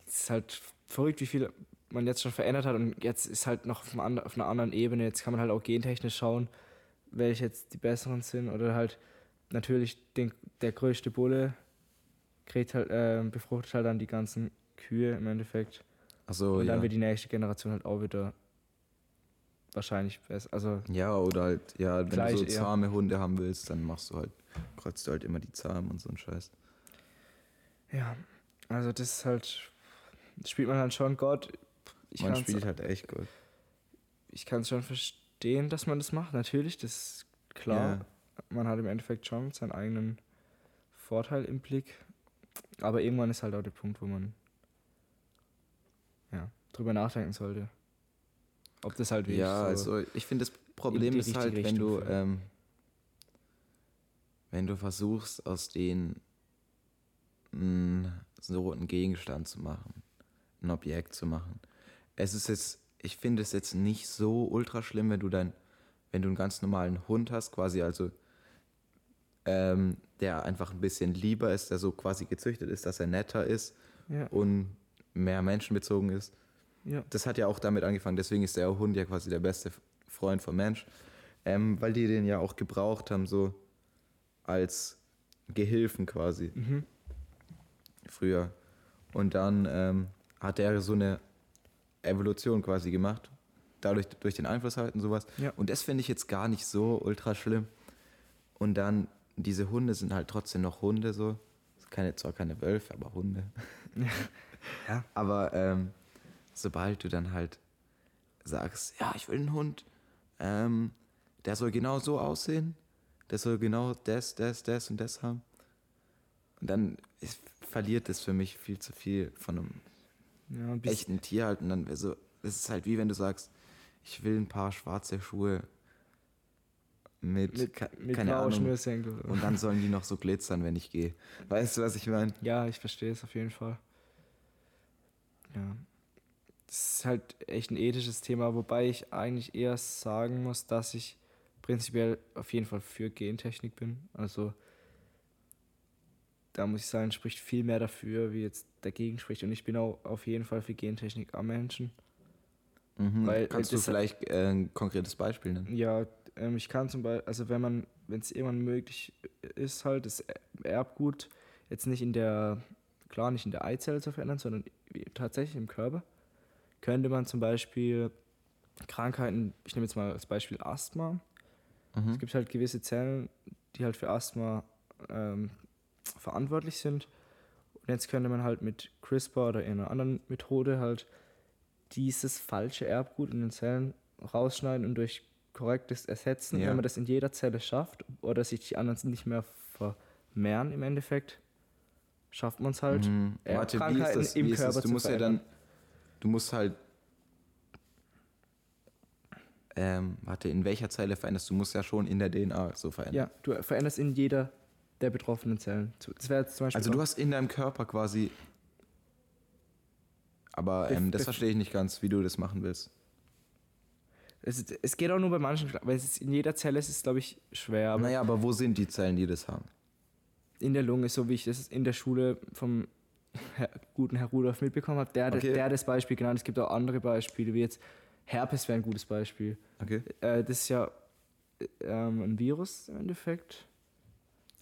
es ist halt verrückt, wie viel man jetzt schon verändert hat. Und jetzt ist halt noch auf, auf einer anderen Ebene. Jetzt kann man halt auch gentechnisch schauen, welche jetzt die besseren sind. Oder halt natürlich den, der größte Bulle kriegt halt, äh, befruchtet halt dann die ganzen Kühe im Endeffekt. Also Und dann ja. wird die nächste Generation halt auch wieder wahrscheinlich besser. Also, ja, oder halt, ja, wenn Gleich du so zahme Hunde haben willst, dann machst du halt, kreuzt du halt immer die Zahmen und so ein Scheiß. ja. Also, das ist halt. Spielt man halt schon Gott. Ich Man spielt halt echt gut. ich kann es schon verstehen, dass man das macht. Natürlich, das ist klar. Ja. Man hat im Endeffekt schon seinen eigenen Vorteil im Blick. Aber irgendwann ist halt auch der Punkt, wo man ja, drüber nachdenken sollte. Ob das halt wirklich Ja, so. also ich finde, das Problem ist halt, wenn du, Richtung ähm, wenn du versuchst, aus denen mh, so einen Gegenstand zu machen, ein Objekt zu machen. Es ist jetzt, ich finde es jetzt nicht so ultra schlimm, wenn du dein, wenn du einen ganz normalen Hund hast, quasi also, ähm, der einfach ein bisschen lieber ist, der so quasi gezüchtet ist, dass er netter ist ja, und mehr menschenbezogen ist ja. das hat ja auch damit angefangen, deswegen ist der Hund ja quasi der beste Freund vom Mensch, ähm, weil die den ja auch gebraucht haben, so als Gehilfen quasi Mhm. früher. Und dann ähm, hat er so eine Evolution quasi gemacht, dadurch durch den Einfluss halt und sowas. Ja. Und das finde ich jetzt gar nicht so ultra schlimm. Und dann, diese Hunde sind halt trotzdem noch Hunde so. Keine, zwar keine Wölfe, aber Hunde. Ja. Aber ähm, sobald du dann halt sagst, ja, ich will einen Hund, ähm, der soll genau so aussehen, der soll genau das, das, das und das haben. Und dann ist, verliert es für mich viel zu viel von einem ja ein bisschen, echten Tier halt. Und dann so, es ist halt wie wenn du sagst, ich will ein paar schwarze Schuhe mit, mit, ke- mit keine Ahnung. Schnürsenkel. Und dann sollen die noch so glitzern, wenn ich gehe. Weißt du, was ich meine? Ja, ich verstehe es auf jeden Fall. Ja. Das ist halt echt ein ethisches Thema, wobei ich eigentlich eher sagen muss, dass ich prinzipiell auf jeden Fall für Gentechnik bin. Also da muss ich sagen, spricht viel mehr dafür, wie jetzt dagegen spricht. Und ich bin auch auf jeden Fall für Gentechnik am Menschen. Mhm. Weil, Kannst äh, du vielleicht äh, ein konkretes Beispiel nennen? Ja, ähm, ich kann zum Beispiel, also wenn man, wenn es irgendwann möglich ist, halt das Erbgut jetzt nicht in der, klar nicht in der Eizelle zu verändern, sondern tatsächlich im Körper, könnte man zum Beispiel Krankheiten, ich nehme jetzt mal als Beispiel Asthma. Mhm. Es gibt halt gewisse Zellen, die halt für Asthma ähm, verantwortlich sind. Und jetzt könnte man halt mit CRISPR oder einer anderen Methode halt dieses falsche Erbgut in den Zellen rausschneiden und durch korrektes ersetzen. Ja. Wenn man das in jeder Zelle schafft oder sich die anderen nicht mehr vermehren im Endeffekt, schafft man es halt. Mhm. äh, Warte, wie ist das? im Wie? Körper Du zu musst ja verändern. dann, du musst halt, ähm, warte, in welcher Zelle veränderst du? Du musst ja schon in der DNA so verändern. Ja, du veränderst in jeder der betroffenen Zellen. Das wäre jetzt zum Beispiel Also du hast in deinem Körper quasi, aber ähm, das verstehe ich nicht ganz, wie du das machen willst. es, es geht auch nur bei manchen, weil es ist in jeder Zelle ist es, glaube ich, schwer. Aber naja, aber wo sind die Zellen, die das haben? in der Lunge, so wie ich das in der Schule vom Herr, guten Herr Rudolf mitbekommen habe, der, hat- Okay. der hat das Beispiel genannt. Es gibt auch andere Beispiele, wie jetzt Herpes wäre ein gutes Beispiel. Okay. Äh, das ist ja äh, ähm, ein Virus im Endeffekt.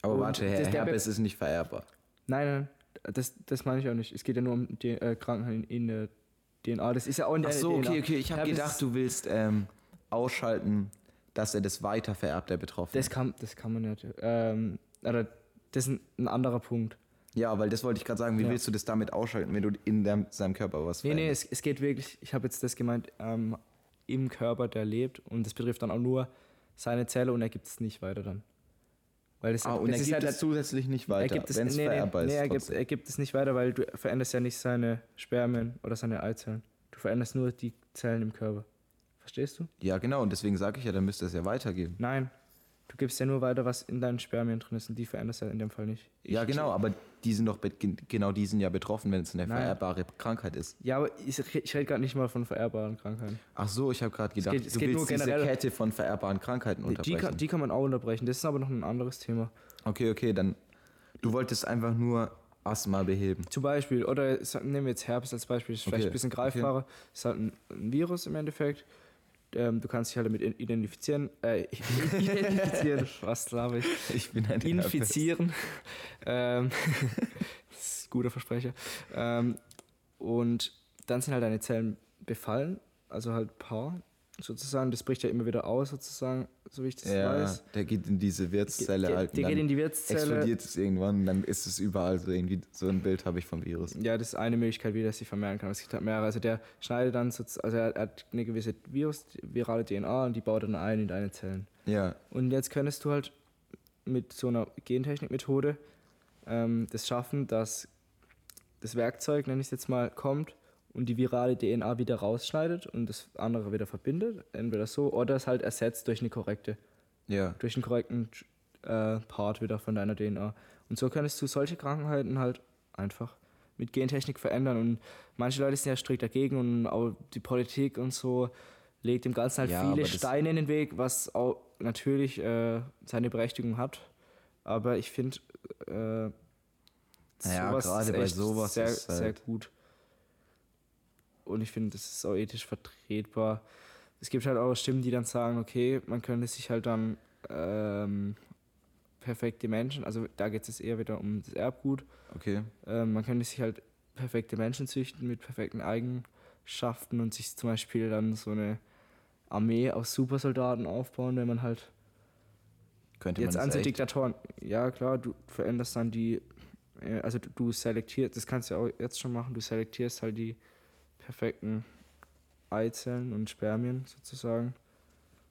Aber Und warte, Herr Herpes ist nicht vererbbar. Nein, nein, das, das meine ich auch nicht. Es geht ja nur um die äh, Krankheiten in der DNA. Das ist ja auch in der Ach so, DNA. okay, okay. Ich habe gedacht, du willst ähm, ausschalten, dass er das weiter vererbt, der Betroffene. Das kann, das kann man nicht. Ähm, oder das ist ein, anderer Punkt. ja, weil das wollte ich gerade sagen. Wie Ja. willst du das damit ausschalten, wenn du in deinem, seinem Körper was Nee, nee, veränderst? es, es geht wirklich, ich habe jetzt das gemeint, ähm, im Körper, der lebt und das betrifft dann auch nur seine Zelle und er gibt es nicht weiter dann. Weil das, Ah, und das er gibt ja es zusätzlich nicht er weiter, es, wenn es nee, nee, nee, er, gibt, er gibt es nicht weiter, weil du veränderst ja nicht seine Spermien oder seine Eizellen. Du veränderst nur die Zellen im Körper. Verstehst du? Ja, genau. Und deswegen sage ich ja, dann müsste es ja weitergeben. Nein. Du gibst ja nur weiter, was in deinen Spermien drin ist und die veränderst ja in dem Fall nicht. Ich- ja, genau. Aber die sind doch genau die sind ja betroffen, wenn es eine Nein. vererbbare Krankheit ist. Ja, aber ich, ich rede gerade nicht mal von vererbbaren Krankheiten. Ach so, ich habe gerade gedacht, geht- es du geht willst nur diese Kette von vererbbaren Krankheiten Die unterbrechen. kann, die kann man auch unterbrechen. Das ist aber noch ein anderes Thema. okay, okay, dann du wolltest einfach nur Asthma beheben. Zum Beispiel, oder nehmen wir jetzt Herpes als Beispiel, das ist vielleicht Okay, ein bisschen okay. greifbarer. Das ist halt ein Virus im Endeffekt. Ähm, du kannst dich halt damit identifizieren. Äh, identifizieren, was glaube ich. Ich bin ein Infizieren. ähm, das ist ein guter Versprecher. Ähm, und dann sind halt deine Zellen befallen, also halt paar sozusagen. Das bricht ja immer wieder aus, sozusagen, so wie ich das Ja, weiß. der geht in diese Wirtszelle der, halt. der geht in die Wirtszelle. explodiert es irgendwann und dann ist es überall so irgendwie so ein Bild habe ich vom Virus. Ja, das ist eine Möglichkeit, wie das sich vermehren kann. Es gibt halt mehrere. Also der schneidet dann, so, also er hat eine gewisse Virus, virale DNA und die baut dann ein in deine Zellen. Ja, Und jetzt könntest du halt mit so einer Gentechnikmethode ähm, das schaffen, dass das Werkzeug, nenne ich es jetzt mal, kommt und die virale DNA wieder rausschneidet und das andere wieder verbindet. Entweder so oder es halt ersetzt durch eine korrekte, ja. durch einen korrekten äh, Part wieder von deiner DNA. Und so könntest du solche Krankheiten halt einfach mit Gentechnik verändern. Und manche Leute sind ja strikt dagegen und auch die Politik und so legt dem Ganzen halt Ja, viele Steine in den Weg, was auch natürlich äh, seine Berechtigung hat. Aber ich finde, äh, Naja, gerade bei sowas sehr, ist halt- sehr gut. Und ich finde, das ist auch ethisch vertretbar. Es gibt halt auch Stimmen, die dann sagen, okay, man könnte sich halt dann ähm, perfekte Menschen, also da geht es eher wieder um das Erbgut, Okay. ähm, man könnte sich halt perfekte Menschen züchten mit perfekten Eigenschaften und sich zum Beispiel dann so eine Armee aus Supersoldaten aufbauen, wenn man halt Könnte Jetzt man an? Diktatoren. Ja, klar, du veränderst dann die. äh, Also du- du selektierst, das kannst du ja auch jetzt schon machen, du selektierst halt die perfekten Eizellen und Spermien sozusagen.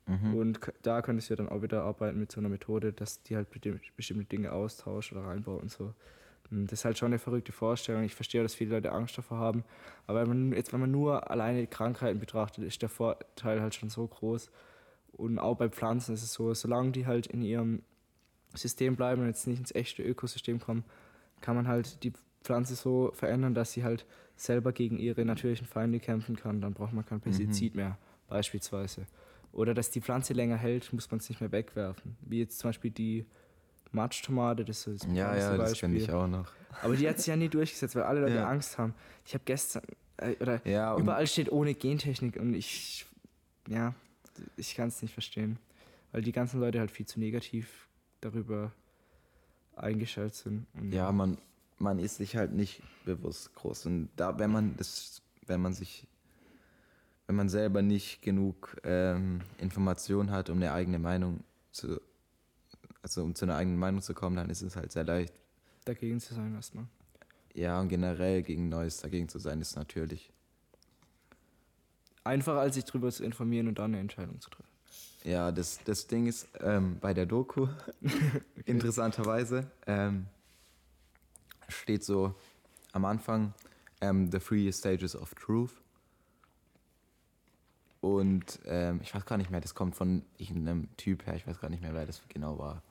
Mhm. Und da könntest du ja dann auch wieder arbeiten mit so einer Methode, dass die halt besti- bestimmte Dinge austauscht oder reinbaut und so. Und Das ist halt schon eine verrückte Vorstellung. Ich verstehe, dass viele Leute Angst davor haben. Aber wenn man, jetzt, wenn man nur alleine die Krankheiten betrachtet, ist der Vorteil halt schon so groß. Und auch bei Pflanzen ist es so, solange die halt in ihrem System bleiben und jetzt nicht ins echte Ökosystem kommen, kann man halt die Pflanze so verändern, dass sie halt selber gegen ihre natürlichen Feinde kämpfen kann. Dann braucht man kein Pestizid mehr, beispielsweise. Oder dass die Pflanze länger hält, muss man es nicht mehr wegwerfen. Wie jetzt zum Beispiel die Matschtomate, das ist das Ja, ja, das kenne ich auch noch. Aber die hat sich ja nie durchgesetzt, weil alle Leute Ja. Angst haben. Ich habe gestern, äh, oder Ja, überall steht ohne Gentechnik und ich, ja, ich kann es nicht verstehen. Weil die ganzen Leute halt viel zu negativ darüber eingestellt sind. Ja, man, man ist sich halt nicht bewusst groß. Und da, wenn man das, wenn man sich, wenn man selber nicht genug ähm, Information hat, um eine eigene Meinung zu, also um zu einer eigenen Meinung zu kommen, dann ist es halt sehr leicht. dagegen zu sein erstmal. Ja, und generell gegen Neues dagegen zu sein, ist natürlich. Einfacher als sich darüber zu informieren und dann eine Entscheidung zu treffen. Ja, das, das Ding ist, ähm, bei der Doku, interessanterweise, ähm, steht so am Anfang ähm, The Three Stages of Truth. Und ähm, ich weiß gar nicht mehr, das kommt von irgendeinem Typ her, ich weiß gar nicht mehr, wer das genau war.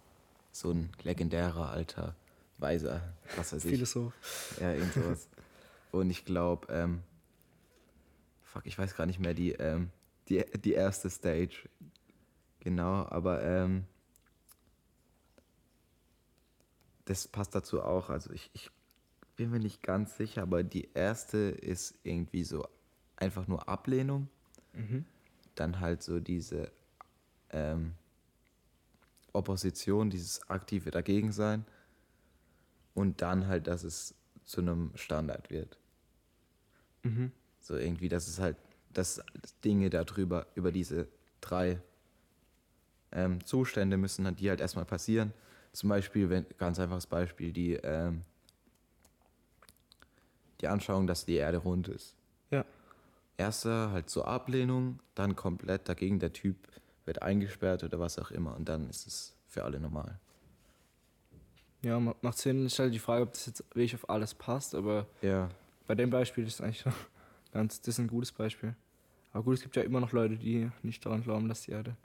So ein legendärer alter Weiser, was weiß ich. Philosoph. Ja, irgend sowas. Und ich glaube, ähm, fuck, ich weiß gar nicht mehr die, ähm, die, die erste Stage. Genau, aber ähm, das passt dazu auch. Also ich, ich bin mir nicht ganz sicher, aber die erste ist irgendwie so einfach nur Ablehnung. Mhm. Dann halt so diese ähm, Opposition, dieses aktive Dagegensein. Und dann halt, dass es zu einem Standard wird. Mhm. So irgendwie, dass es halt, dass Dinge darüber, über diese drei ähm, Zustände müssen die halt erstmal passieren. Zum Beispiel, wenn, ganz einfaches Beispiel, die, ähm, die Anschauung, dass die Erde rund ist. Ja. Erster halt so Ablehnung, dann komplett dagegen, der Typ wird eingesperrt oder was auch immer und dann ist es für alle normal. Ja, ma- macht Sinn. Ist halt die Frage, ob das jetzt wirklich auf alles passt, aber Ja, bei dem Beispiel ist es eigentlich ganz, das ist ein gutes Beispiel. Aber gut, es gibt ja immer noch Leute, die nicht daran glauben, dass die Erde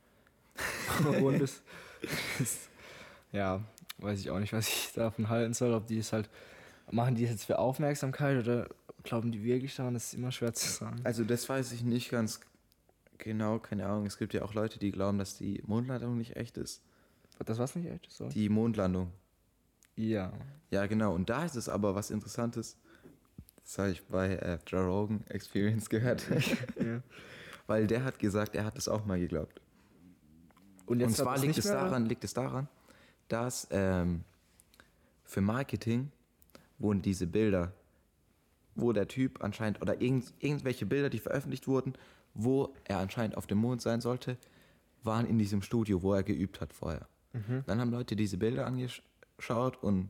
rund ist. Ja, weiß ich auch nicht, was ich davon halten soll. Ob die es halt, machen die es jetzt für Aufmerksamkeit oder glauben die wirklich daran? Das ist immer schwer zu sagen. also das weiß ich nicht ganz genau, keine Ahnung. Es gibt ja auch Leute, die glauben, dass die Mondlandung nicht echt ist. Das war's nicht echt? So? Die Mondlandung. Ja. Ja, genau. Und da ist es aber was Interessantes. Das habe ich bei äh, Joe Rogan Experience gehört. ja. Weil der hat gesagt, er hat es auch mal geglaubt. Und Und zwar liegt es, daran, liegt es daran, dass ähm, für Marketing wurden diese Bilder, wo der Typ anscheinend, oder irgend, irgendwelche Bilder, die veröffentlicht wurden, wo er anscheinend auf dem Mond sein sollte, waren in diesem Studio, wo er geübt hat vorher. Mhm. Dann haben Leute diese Bilder angeschaut und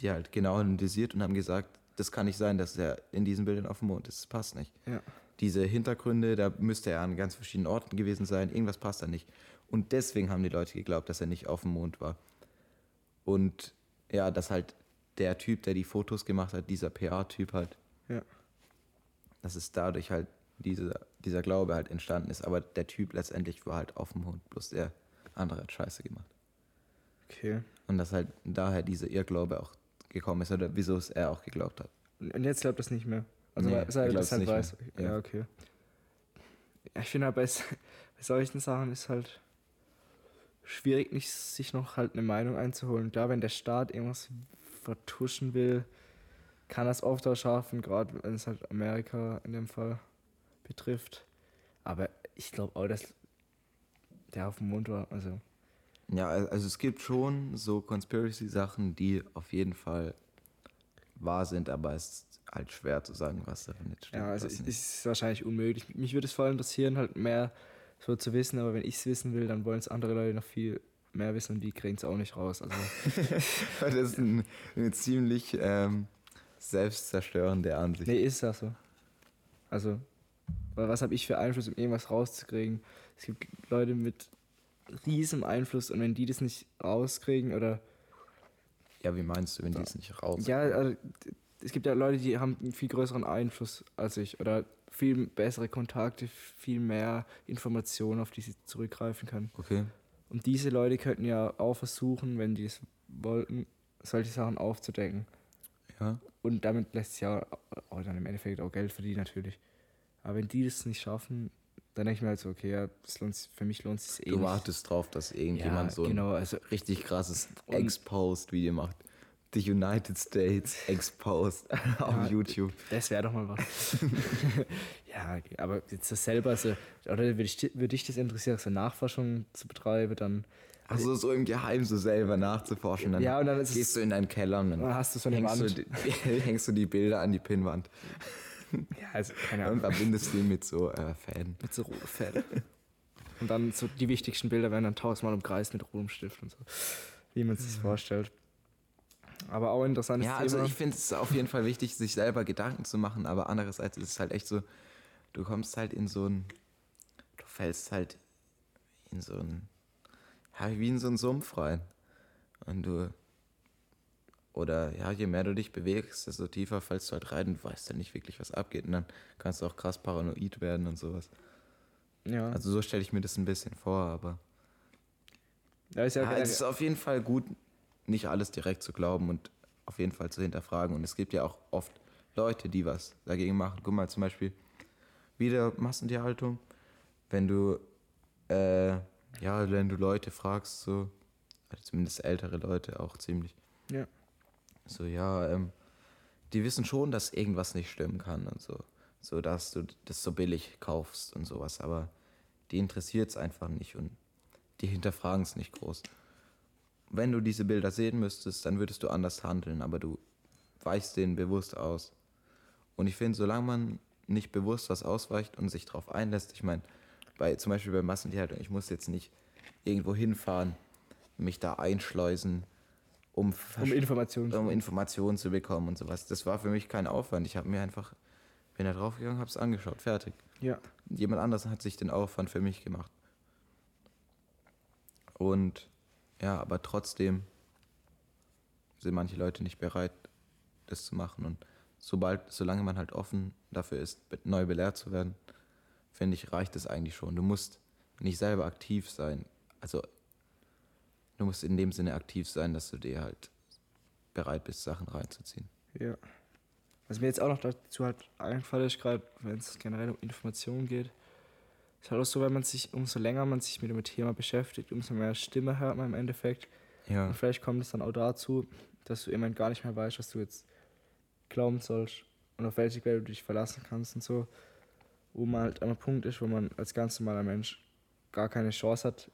die halt genau analysiert und haben gesagt, das kann nicht sein, dass er in diesen Bildern auf dem Mond ist. Das passt nicht. Ja. Diese Hintergründe, da müsste er an ganz verschiedenen Orten gewesen sein. Irgendwas passt da nicht. Und deswegen haben die Leute geglaubt, dass er nicht auf dem Mond war. Und ja, dass halt der Typ, der die Fotos gemacht hat, dieser PA-Typ halt, Ja. dass es dadurch halt diese, dieser Glaube halt entstanden ist. Aber der Typ letztendlich war halt auf dem Mond. Bloß der andere hat Scheiße gemacht. Okay. Und dass halt daher dieser Irrglaube auch gekommen ist oder wieso es er auch geglaubt hat. Und jetzt glaubt das nicht mehr. Also Nee, weil, seit er das halt nicht weiß. mehr. Ja. Ja. okay. Ja, ich finde halt bei, bei solchen Sachen ist halt schwierig, nicht sich noch halt eine Meinung einzuholen. Klar, wenn der Staat irgendwas vertuschen will, kann das oft auch schaffen, gerade wenn es halt Amerika in dem Fall betrifft. Aber ich glaube auch, dass der auf dem Mond war. Also, Ja, al- also es gibt schon so Conspiracy-Sachen, die auf jeden Fall wahr sind, aber es ist halt schwer zu sagen, was davon jetzt stimmt. ja, also es ist wahrscheinlich unmöglich. Mich würde es voll interessieren, halt mehr so zu wissen, aber wenn ich es wissen will, dann wollen es andere Leute noch viel mehr wissen und die kriegen es auch nicht raus. Also, das ist ein, eine ziemlich ähm, selbstzerstörende Ansicht. nee, ist das so. Also, was habe ich für Einfluss, um irgendwas rauszukriegen? Es gibt Leute mit riesem Einfluss und wenn die das nicht rauskriegen oder Ja, wie meinst du, wenn die es nicht raus? Ja, also, es gibt ja Leute, die haben einen viel größeren Einfluss als ich oder viel bessere Kontakte, viel mehr Informationen, auf die sie zurückgreifen können. Okay. Und diese Leute könnten ja auch versuchen, wenn die es wollten, solche Sachen aufzudecken. Ja. Und damit lässt sich ja auch dann im Endeffekt auch Geld verdienen natürlich. Aber wenn die das nicht schaffen, dann denke ich mir halt so, okay, ja, das lohnt, sich- für mich lohnt es sich eh Du wartest drauf, dass irgendjemand ja, so ein genau, also richtig krasses Exposed-Video macht. The United States Exposed auf Ja. YouTube. Das wäre doch mal was. ja, aber jetzt so selber, so, oder würde ich, würde ich das interessieren, so Nachforschung zu betreiben, dann Also so im Geheimen so selber nachzuforschen. Dann Ja, und dann ist es- gehst du in deinen Keller und dann, dann hast du so eine hängst, du die, hängst du die Bilder an die Pinnwand Ja, also keine und Ahnung, verbindest die mit so äh, Fäden. mit so roten Fäden. Und dann so die wichtigsten Bilder werden dann tausendmal umkreist mit rotem Stift und so, wie man sich vorstellt. Aber auch interessantes Ja, Thema. also ich finde es auf jeden Fall wichtig, sich selber Gedanken zu machen, aber andererseits ist es halt echt so, du kommst halt in so ein, du fällst halt in so ein, ja, wie in so einen Sumpf rein. Und du, oder ja, je mehr du dich bewegst, desto tiefer fällst du halt rein und weißt dann nicht wirklich, was abgeht. Und dann kannst du auch krass paranoid werden und sowas. ja. Also so stelle ich mir das ein bisschen vor, aber ja, ist ja, ja, es ist auf jeden Fall gut, nicht alles direkt zu glauben und auf jeden Fall zu hinterfragen. Und es gibt ja auch oft Leute, die was dagegen machen. Guck mal, zum Beispiel wieder Massentierhaltung. Wenn du, äh, ja, wenn du Leute fragst, so, also zumindest ältere Leute auch ziemlich, ja. so, ja, ähm, die wissen schon, dass irgendwas nicht stimmen kann und so. So, dass du das so billig kaufst und sowas, aber die interessiert es einfach nicht und die hinterfragen es nicht groß. Wenn du diese Bilder sehen müsstest, dann würdest du anders handeln, aber du weichst denen bewusst aus. Und ich finde, solange man nicht bewusst was ausweicht und sich darauf einlässt, ich meine, bei, zum Beispiel bei Massentierhaltung, ich muss jetzt nicht irgendwo hinfahren, mich da einschleusen, um, Um Informationen um Informationen zu bekommen und sowas. Das war für mich kein Aufwand. Ich habe mir einfach, bin da draufgegangen, habe es angeschaut, fertig. Ja. Jemand anders hat sich den Aufwand für mich gemacht. Und ja, aber trotzdem sind manche Leute nicht bereit, das zu machen. Und sobald, solange man halt offen dafür ist, neu belehrt zu werden, finde ich, reicht es eigentlich schon. Du musst nicht selber aktiv sein. Also du musst in dem Sinne aktiv sein, dass du dir halt bereit bist, Sachen reinzuziehen. Ja. Was mir jetzt auch noch dazu halt einfällt, ist gerade, wenn es generell um Informationen geht, ist halt auch so, wenn man sich, umso länger man sich mit dem Thema beschäftigt, umso mehr Stimme hört man im Endeffekt. Ja. Und vielleicht kommt es dann auch dazu, dass du irgendwann gar nicht mehr weißt, was du jetzt glauben sollst und auf welche Quelle du dich verlassen kannst und so. Wo man halt an einem Punkt ist, wo man als ganz normaler Mensch gar keine Chance hat,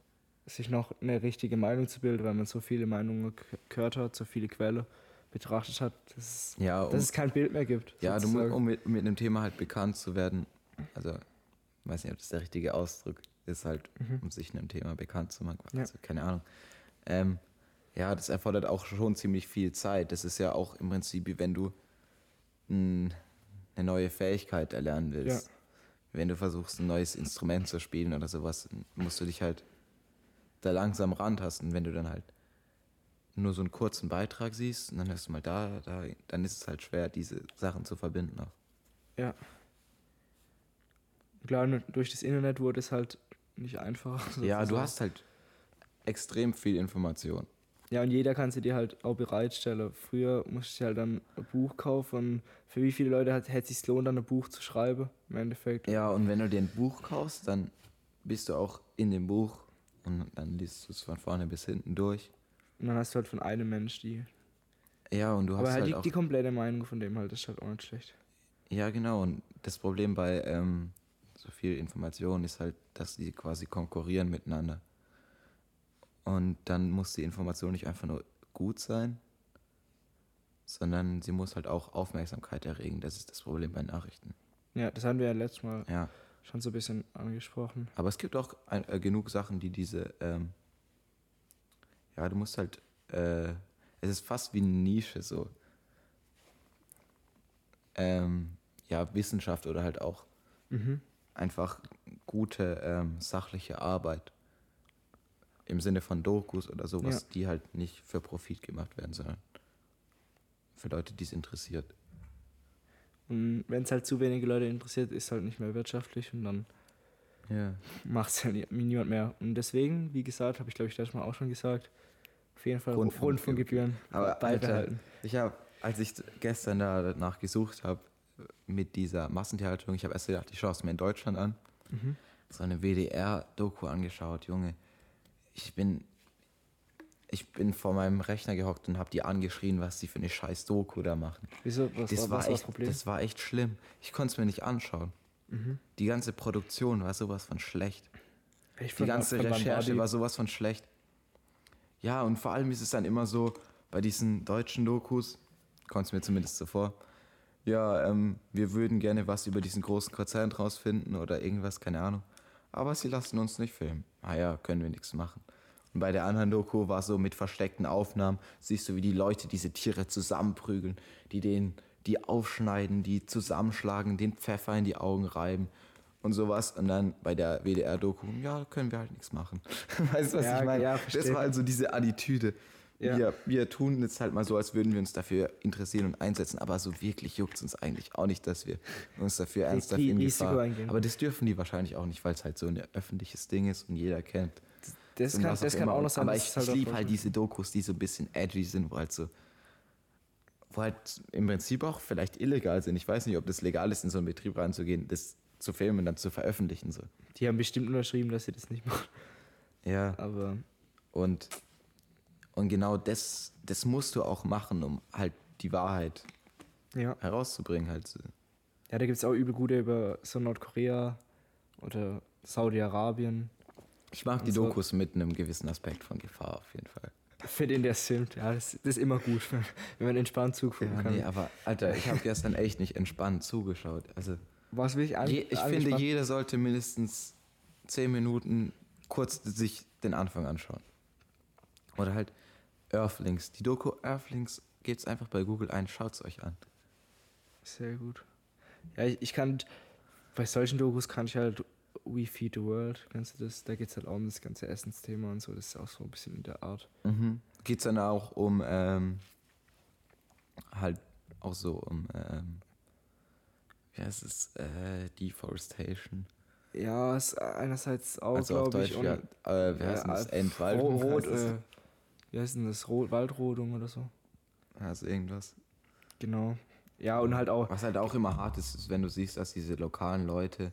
sich noch eine richtige Meinung zu bilden, weil man so viele Meinungen ge- gehört hat, so viele Quellen betrachtet hat, dass es, Ja, um- dass es kein Bild mehr gibt. Ja, du, um mit, mit einem Thema halt bekannt zu werden, also weiß nicht, ob das der richtige Ausdruck ist, halt, Mhm. um sich einem Thema bekannt zu machen. Ja. Also, keine Ahnung. Ähm, ja, das erfordert auch schon ziemlich viel Zeit. Das ist ja auch im Prinzip, wie wenn du eine neue Fähigkeit erlernen willst. Ja. Wenn du versuchst, ein neues Instrument zu spielen oder sowas, musst du dich halt da langsam rantasten. Wenn du dann halt nur so einen kurzen Beitrag siehst und dann hörst du mal da, da, dann ist es halt schwer, diese Sachen zu verbinden auch. Ja. Klar, durch das Internet wurde es halt nicht einfacher. Ja, du hast halt extrem viel Information. Ja, und jeder kann sie dir halt auch bereitstellen. Früher musste ich halt dann ein Buch kaufen. Und für wie viele Leute hat, hätte es sich lohnt, dann ein Buch zu schreiben, im Endeffekt. Ja, und wenn du dir ein Buch kaufst, dann bist du auch in dem Buch und dann liest du es von vorne bis hinten durch. Und dann hast du halt von einem Mensch die. Ja, und du hast Aber halt halt die, die komplette Meinung von dem halt, das ist halt auch nicht schlecht. Ja, genau. Und das Problem bei ähm, so viel Information ist halt, dass die quasi konkurrieren miteinander. Und dann muss die Information nicht einfach nur gut sein, sondern sie muss halt auch Aufmerksamkeit erregen. Das ist das Problem bei Nachrichten. Ja, das haben wir ja letztes Mal Ja. schon so ein bisschen angesprochen. Aber es gibt auch ein, äh, genug Sachen, die diese, ähm, ja, du musst halt, äh, es ist fast wie eine Nische so. Ähm, ja, Wissenschaft oder halt auch Mhm. Einfach gute ähm, sachliche Arbeit im Sinne von Dokus oder sowas, Ja. die halt nicht für Profit gemacht werden, sondern für Leute, die es interessiert. Und wenn es halt zu wenige Leute interessiert, ist halt nicht mehr wirtschaftlich und dann Ja. macht es ja nie- niemand mehr. Und deswegen, wie gesagt, habe ich glaube ich letztes Mal auch schon gesagt, auf jeden Fall Rundfunk- Rundfunkgebühren Aber beibehalten. Ich habe, als ich gestern danach gesucht habe, mit dieser Massentierhaltung, ich habe erst gedacht, ich schaue es mir in Deutschland an. Mhm. So eine WDR-Doku angeschaut, Junge. Ich bin, ich bin vor meinem Rechner gehockt und habe die angeschrien, was die für eine scheiß Doku da machen. Wieso? Was, Das was war, war echt, das Problem? das war echt schlimm. Ich konnte es mir nicht anschauen. Mhm. Die ganze Produktion war sowas von schlecht. Ich Die ganze Recherche war sowas von schlecht. Ja, und vor allem ist es dann immer so, bei diesen deutschen Dokus, kommt es mir zumindest so vor, ja, ähm, wir würden gerne was über diesen großen Konzern rausfinden oder irgendwas, keine Ahnung. Aber sie lassen uns nicht filmen. Ah ja, können wir nichts machen. Und bei der anderen Doku war so mit versteckten Aufnahmen, siehst du, wie die Leute diese Tiere zusammenprügeln, die den, die aufschneiden, die zusammenschlagen, den Pfeffer in die Augen reiben und sowas. Und dann bei der WDR-Doku, ja, können wir halt nichts machen. weißt du, was Ja, ich meine? ja, das war also diese Attitüde. Ja. Wir, wir tun jetzt halt mal so, als würden wir uns dafür interessieren und einsetzen, aber so wirklich juckt es uns eigentlich auch nicht, dass wir uns dafür ernsthaft in Gefahr... eingehen. Aber das dürfen die wahrscheinlich auch nicht, weil es halt so ein öffentliches Ding ist und jeder kennt. Das und kann, das auch kann auch noch sein. Aber ich, halt ich liebe halt diese Dokus, die so ein bisschen edgy sind, wo halt so... Wo halt im Prinzip auch vielleicht illegal sind. Ich weiß nicht, ob das legal ist, in so einen Betrieb reinzugehen, das zu filmen und dann zu veröffentlichen. So. Die haben bestimmt unterschrieben, dass sie das nicht machen. Ja. Aber Und, und genau das, das musst du auch machen, um halt die Wahrheit ja. herauszubringen. Halt. Ja, da gibt es auch übel gute über so Nordkorea oder Saudi-Arabien. Ich mag die so. Dokus mit einem gewissen Aspekt von Gefahr auf jeden Fall. Für den, der filmt. Ja, das, das ist immer gut, wenn, wenn man entspannt zugucken Ja, kann. nee, aber Alter, ich habe gestern echt nicht entspannt zugeschaut. Also Was will ich je, ich finde, angespannt- jeder sollte mindestens zehn Minuten kurz sich den Anfang anschauen. Oder halt Earthlings. Die Doku Earthlings gebt es einfach bei Google ein, schaut es euch an. Sehr gut. Ja, ich, ich kann, bei solchen Dokus kann ich halt We Feed the World, kennst du das? Da geht es halt auch um das ganze Essensthema und so, das ist auch so ein bisschen in der Art. Mhm. Geht es dann auch um, ähm, halt auch so um, ähm, wie heißt es, äh, Deforestation. Ja, ist einerseits auch, Also auf glaube Deutsch, ich, und ja, äh, wie heißt ja, das? Ro- Entwaldung Rot, äh, wie heißt denn das? Rot, Waldrodung oder so. Also irgendwas. Genau. Ja, und halt auch, Was halt auch immer hart ist, ist, wenn du siehst, dass diese lokalen Leute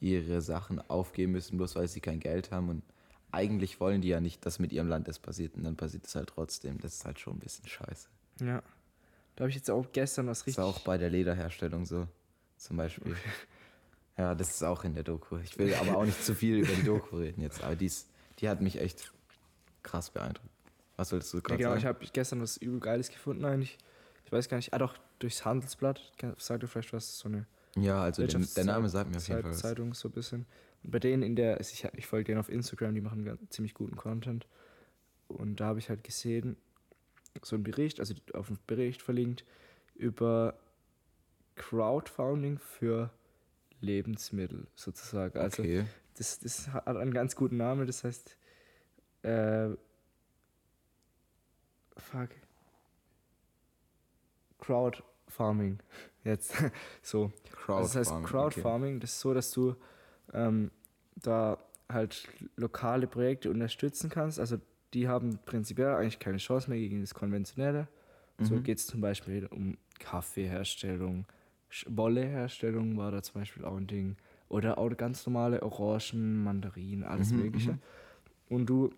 ihre Sachen aufgeben müssen, bloß weil sie kein Geld haben und eigentlich wollen die ja nicht, dass mit ihrem Land das passiert und dann passiert es halt trotzdem. Das ist halt schon ein bisschen scheiße. ja. Da habe ich jetzt auch gestern was Das ist richtig. auch bei der Lederherstellung so, zum Beispiel. Ja, das ist auch in der Doku. Ich will aber auch nicht zu viel über die Doku reden jetzt, aber dies, die hat mich echt krass beeindruckt. Was wolltest du Ja, gerade genau, ich sagen? habe gestern was übel Geiles gefunden eigentlich. Ich weiß gar nicht, ah doch, durchs Handelsblatt, sagt ihr vielleicht was, so eine Ja, also den, der Name sagt mir auf jeden Fall. Zeitung so ein bisschen. Und bei denen in der, ich, ich folge denen auf Instagram, die machen ganz, ziemlich guten Content. Und da habe ich halt gesehen, so ein Bericht, also auf einen Bericht verlinkt, über Crowdfunding für Lebensmittel sozusagen. Also Okay. das, das hat einen ganz guten Namen, das heißt, äh, fuck. Crowdfarming. Jetzt. so. Also das heißt Crowdfarming, Crowdfarming, das ist so, dass du ähm, da halt lokale Projekte unterstützen kannst. Also die haben prinzipiell eigentlich keine Chance mehr gegen das Konventionelle. So Mhm. geht es zum Beispiel um Kaffeeherstellung, Wolleherstellung war da zum Beispiel auch ein Ding. Oder auch ganz normale Orangen, Mandarinen, alles Mhm, Mögliche. mhm. Und du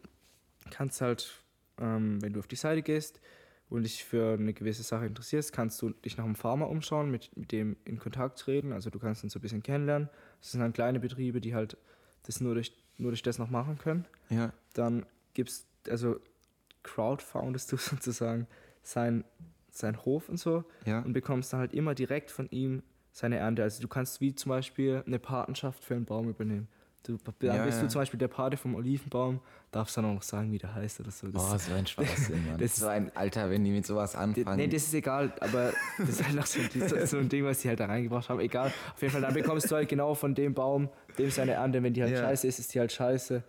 kannst halt, ähm, wenn du auf die Seite gehst und dich für eine gewisse Sache interessierst, kannst du dich nach einem Farmer umschauen, mit, mit dem in Kontakt treten. Also du kannst ihn so ein bisschen kennenlernen. Das sind dann kleine Betriebe, die halt das nur durch, nur durch das noch machen können. Ja. Dann gibst, also crowdfoundest du sozusagen sein, sein Hof und so Ja. und bekommst dann halt immer direkt von ihm seine Ernte. Also du kannst wie zum Beispiel eine Patenschaft für einen Baum übernehmen. Du, dann Ja, bist du zum Beispiel der Pate vom Olivenbaum, darfst dann auch noch sagen, wie der heißt oder so. Das, Oh, so ein Schwachsinn, Mann. das- so ein Alter, wenn die mit sowas anfangen. Nee, das ist egal, aber das ist halt noch so, so, so ein Ding, was die halt da reingebracht haben. Egal, auf jeden Fall, dann bekommst du halt genau von dem Baum, dem seine Ernte, wenn die halt Ja. scheiße ist, ist die halt scheiße.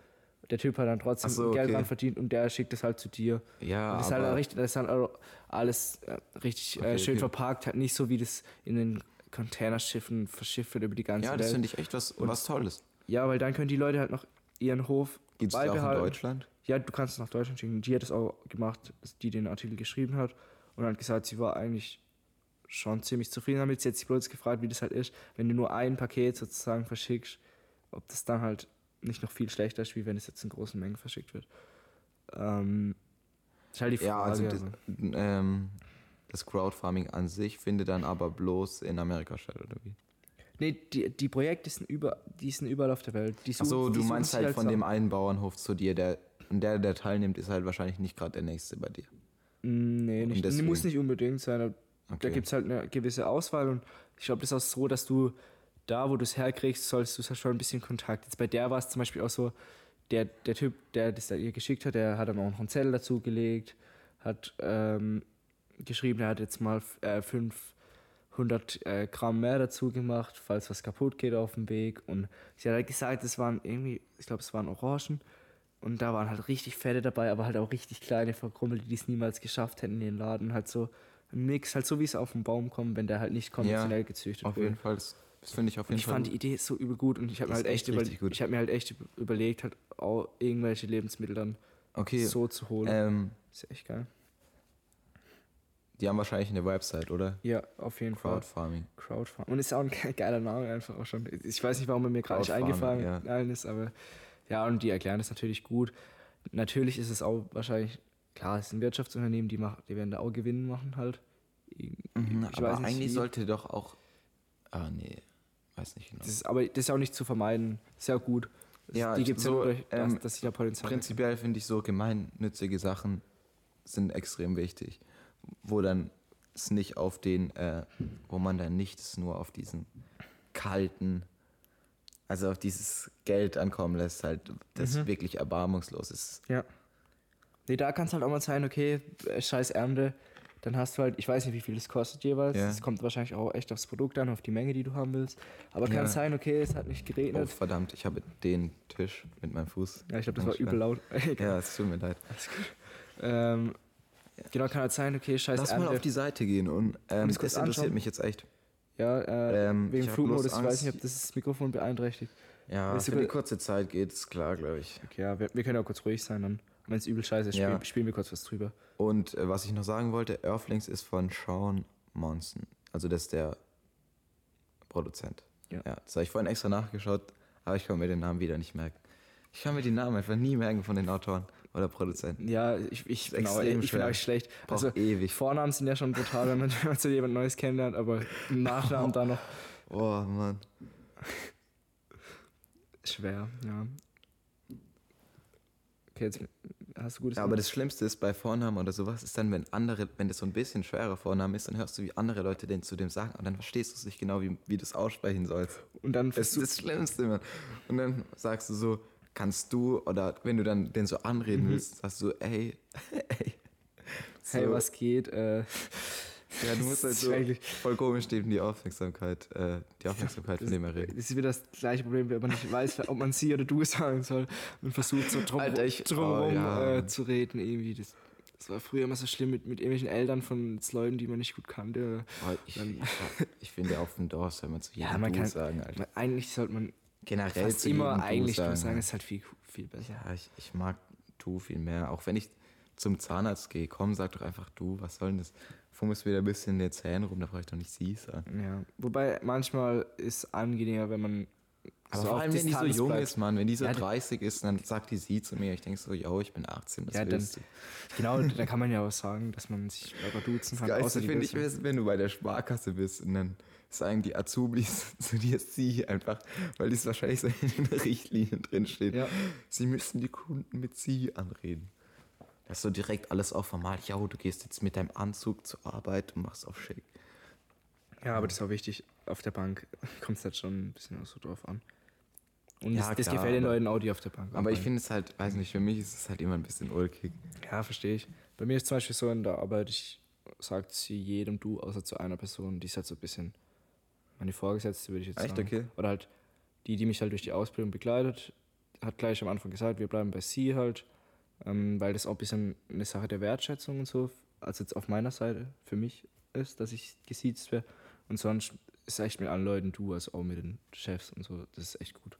Der Typ hat dann trotzdem so, Geld okay. dran verdient und der schickt es halt zu dir. ja, Und das ist halt aber, richtig, das ist halt alles äh, richtig Okay, äh, schön okay. verpackt, halt nicht so wie das in den Containerschiffen verschifft wird über die ganze ja, das Welt. finde ich echt was, Und- was Tolles. Ja, weil dann können die Leute halt noch ihren Hof Gibt es auch in beibehalten. Deutschland? Ja, du kannst es nach Deutschland schicken. Die hat es auch gemacht, die den Artikel geschrieben hat und hat gesagt, sie war eigentlich schon ziemlich zufrieden damit. Sie hat sich bloß gefragt, wie das halt ist, wenn du nur ein Paket sozusagen verschickst, ob das dann halt nicht noch viel schlechter ist, wie wenn es jetzt in großen Mengen verschickt wird. Ähm, ist halt die Frage. Ja, also das, also. ähm, das Crowdfarming an sich findet dann aber bloß in Amerika statt, oder wie? Nee, die, die Projekte sind, über, die sind überall auf der Welt. Die Achso, suchen- die du meinst sich halt von dem einen Bauernhof zu dir, der und der, der teilnimmt, ist halt wahrscheinlich nicht gerade der nächste bei dir. Mm, Nee, nicht, deswegen- muss nicht unbedingt sein. Okay. Da gibt es halt eine gewisse Auswahl und ich glaube, das ist auch so, dass du da, wo du es herkriegst, sollst du halt schon ein bisschen Kontakt. Jetzt bei der war es zum Beispiel auch so, der, der Typ, der das da ihr geschickt hat, der hat dann auch noch einen Zettel dazu gelegt, hat ähm, geschrieben, er hat jetzt mal äh, 500 äh, Gramm mehr dazu gemacht, falls was kaputt geht auf dem Weg. Und sie hat halt gesagt, es waren irgendwie, ich glaube, es waren Orangen. Und da waren halt richtig fette dabei, aber halt auch richtig kleine Verkrummelte, die es niemals geschafft hätten in den Laden. Halt so ein Mix, halt so wie es auf den Baum kommt, wenn der halt nicht konventionell gezüchtet Auf wird. jeden Fall, das, das finde ich auf jeden ich Fall. fand die Idee so übel gut und ich habe mir halt echt, echt ich habe mir halt echt überlegt, halt auch irgendwelche Lebensmittel dann okay, so zu holen. ähm, ist echt geil. Die haben wahrscheinlich eine Website, oder? Ja, auf jeden Fall. Crowdfarming. Crowdfarming. Und ist auch ein ge- geiler Name einfach auch schon. Ich weiß nicht, warum er mir gerade nicht Crowdfarming, eingefallen ist, aber ja, und die erklären das natürlich gut. Natürlich ist es auch wahrscheinlich, klar, es ist ein Wirtschaftsunternehmen, die, machen, die werden da auch Gewinn machen halt. Ich Mhm, aber nicht, eigentlich wie. sollte doch auch. Ah, nee. Weiß nicht genau. Das ist, aber das ist auch nicht zu vermeiden. Sehr gut. Das- Ja, die ich- gibt es so, ja durch, dass, ähm, dass sie da Potenzial Prinzipiell finde ich so gemeinnützige Sachen sind extrem wichtig. Wo dann es nicht auf den, äh, wo man dann nicht es nur auf diesen kalten also auf dieses Geld ankommen lässt, halt, das Mhm. wirklich erbarmungslos ist. Ja. Nee, da kann es halt auch mal sein, okay, scheiß Ernte, dann hast du halt, ich weiß nicht, wie viel das kostet jeweils. Ja. Es kommt wahrscheinlich auch echt aufs Produkt an, auf die Menge, die du haben willst. Aber kann Ja. sein, okay, es hat nicht Oh, geregnet. verdammt, ich habe den Tisch mit meinem Fuß. ja, ich glaube, das war übel laut. Ja, es tut mir leid. Ähm, genau, kann halt sein, okay, scheiß Lass mal auf die Seite gehen und ähm, das interessiert anschauen? mich jetzt echt. ja, äh, Ähm, wegen Flugmodus, ich weiß nicht, ob das das Mikrofon beeinträchtigt. Ja, Willst für die kurz- kurze Zeit geht es klar, glaube ich. Okay, ja, wir, wir können auch kurz ruhig sein, dann. Wenn es übel scheiße ist, Ja. spielen, spielen wir kurz was drüber. Und äh, was ich noch sagen wollte, Earthlings ist von Sean Monson. Also das ist der Produzent. Ja. das habe ich vorhin extra nachgeschaut, aber ich kann mir den Namen wieder nicht merken. Ich kann mir die Namen einfach nie merken von den Autoren oder Produzenten. Ja, ich, ich, bin, auch, extrem ich bin auch schlecht. Braucht Also, ewig. Vornamen sind ja schon brutal, wenn man, wenn man so jemand Neues kennenlernt, aber Nachnamen da noch Oh Mann. schwer, ja. Okay, jetzt hast du gutes Ja, aber das Schlimmste ist bei Vornamen oder sowas, ist dann, wenn andere, wenn das so ein bisschen schwerer Vorname ist, dann hörst du, wie andere Leute den zu dem sagen und dann verstehst du es nicht genau, wie, wie du es aussprechen sollst. Und dann Das ist das Schlimmste, Mann. Und dann sagst du so, kannst du, oder wenn du dann den so anreden willst, sagst du, ey, ey. So, hey, was geht? Äh, Ja, du musst halt so voll komisch neben die Aufmerksamkeit, äh, die Aufmerksamkeit von dem er das ist wieder das gleiche Problem, wenn man nicht weiß, ob man sie oder du sagen soll und versucht so drum, Alter, ich- drumherum oh, ja. äh, zu reden irgendwie. Das, das war früher immer so schlimm mit, mit irgendwelchen Eltern von Leuten, die man nicht gut kannte. Oh, ich ich, ich finde auf dem Dorf soll man zu jedem Ja, man du kann- sagen, Alter. Eigentlich sollte man Generell fast immer eigentlich du sagen. sagen, ist halt viel, viel besser. Ja, ich, ich mag du viel mehr. Auch wenn ich zum Zahnarzt gehe, komm, sag doch einfach du, was soll denn das? Fummelst wieder ein bisschen in den Zähnen rum, da brauche ich doch nicht sie sagen. Ja, wobei manchmal ist angenehmer, wenn man Aber so vor allem, wenn die so jung bleibt. ist, Mann, wenn die so Ja, die- 30 ist, dann sagt die sie zu mir. Ich denke so, yo, ich bin 18, das Ja, dann- willst du. Genau, da kann man ja auch sagen, dass man sich locker duzen kann. Geilste die finde ich, wenn du bei der Sparkasse bist und dann sagen die Azubis zu dir sie einfach, weil das wahrscheinlich so in den Richtlinien drin steht. Ja. Sie müssen die Kunden mit sie anreden. Das ist so direkt alles auch formal. Ja, du gehst jetzt mit deinem Anzug zur Arbeit und machst auf schick. Ja, aber das ist auch wichtig. Auf der Bank kommt es halt schon ein bisschen auch so drauf an. Und Ja, das, das klar, gefällt den Leuten auch, die auf der Bank Aber ich finde es halt, weiß nicht, für mich ist es halt immer ein bisschen ulkig. Ja, verstehe ich. Bei mir ist zum Beispiel so in der Arbeit, ich sage zu jedem Du, außer zu einer Person, die ist halt so ein bisschen meine Vorgesetzte, würde ich jetzt Echt, sagen. okay? Oder halt die, die mich halt durch die Ausbildung begleitet, hat gleich am Anfang gesagt, wir bleiben bei sie halt, ähm, weil das auch ein bisschen eine Sache der Wertschätzung und so, also jetzt auf meiner Seite für mich ist, dass ich gesiezt werde. Und sonst ist echt mit allen Leuten du, also auch mit den Chefs und so, das ist echt gut.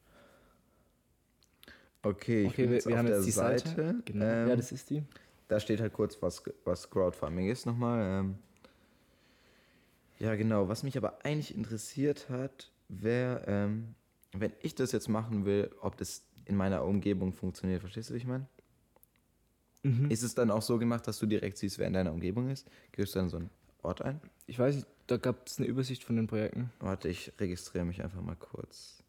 Okay, ich Okay, wir, wir haben jetzt die Seite. Seite. Genau. Ähm, ja, das ist die. Da steht halt kurz, was, was Crowdfunding ist nochmal. Ähm, ja, genau. Was mich aber eigentlich interessiert hat, wäre, ähm, wenn ich das jetzt machen will, ob das in meiner Umgebung funktioniert. Verstehst du, wie ich meine? Mhm. Ist es dann auch so gemacht, dass du direkt siehst, wer in deiner Umgebung ist? Gibst du dann so einen Ort ein? Ich weiß nicht, da gab es eine Übersicht von den Projekten. Warte, ich registriere mich einfach mal kurz.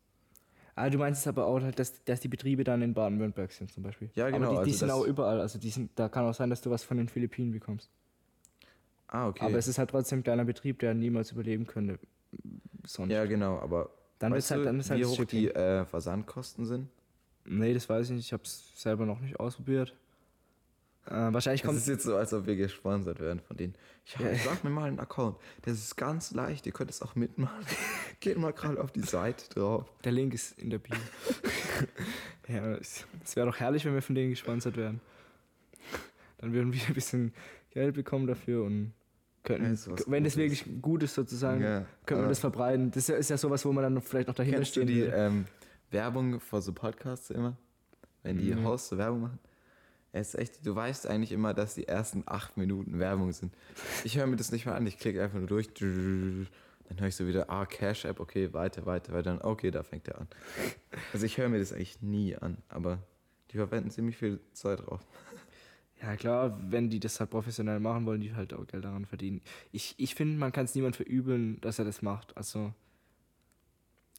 Ah, du meinst es aber auch, halt, dass, dass die Betriebe dann in Baden-Württemberg sind zum Beispiel. Ja, genau, Aber die, die also sind auch überall. Also die sind, da kann auch sein, dass du was von den Philippinen bekommst. Ah, okay. Aber es ist halt trotzdem ein kleiner Betrieb, der niemals überleben könnte. Sonst. ja, genau, aber dann weißt ist halt, dann ist halt wie hoch die äh, Versandkosten sind? Nee, das weiß ich nicht. Ich habe es selber noch nicht ausprobiert. Äh, wahrscheinlich Es kommt ist jetzt so, als ob wir gesponsert werden von denen. Ja, Ja. sag mir mal einen Account. Das ist ganz leicht, ihr könnt es auch mitmachen. Geht mal gerade auf die Seite drauf. der Link ist in der Bio. ja, es, es wäre doch herrlich, wenn wir von denen gesponsert wären. Dann würden wir ein bisschen Geld bekommen dafür und könnten, Ja, wenn das Gutes. wirklich gut ist sozusagen, Ja, könnte man das verbreiten. Das ist ja, sowas, wo man dann vielleicht noch dahinter Kennst du stehen die würde. ähm, Werbung vor so Podcasts immer? Wenn die Mhm. Hosts so Werbung machen? Es ist echt, du weißt eigentlich immer, dass die ersten acht Minuten Werbung sind. Ich höre mir das nicht mal an, ich klicke einfach nur durch. Dann höre ich so wieder, ah, Cash App, okay, weiter, weiter, weiter. Dann, okay, da fängt er an. Also ich höre mir das eigentlich nie an, aber die verwenden ziemlich viel Zeit drauf. Ja, klar, wenn die das halt professionell machen, wollen die halt auch Geld daran verdienen. Ich, ich finde, man kann es niemand verübeln, dass er das macht. Also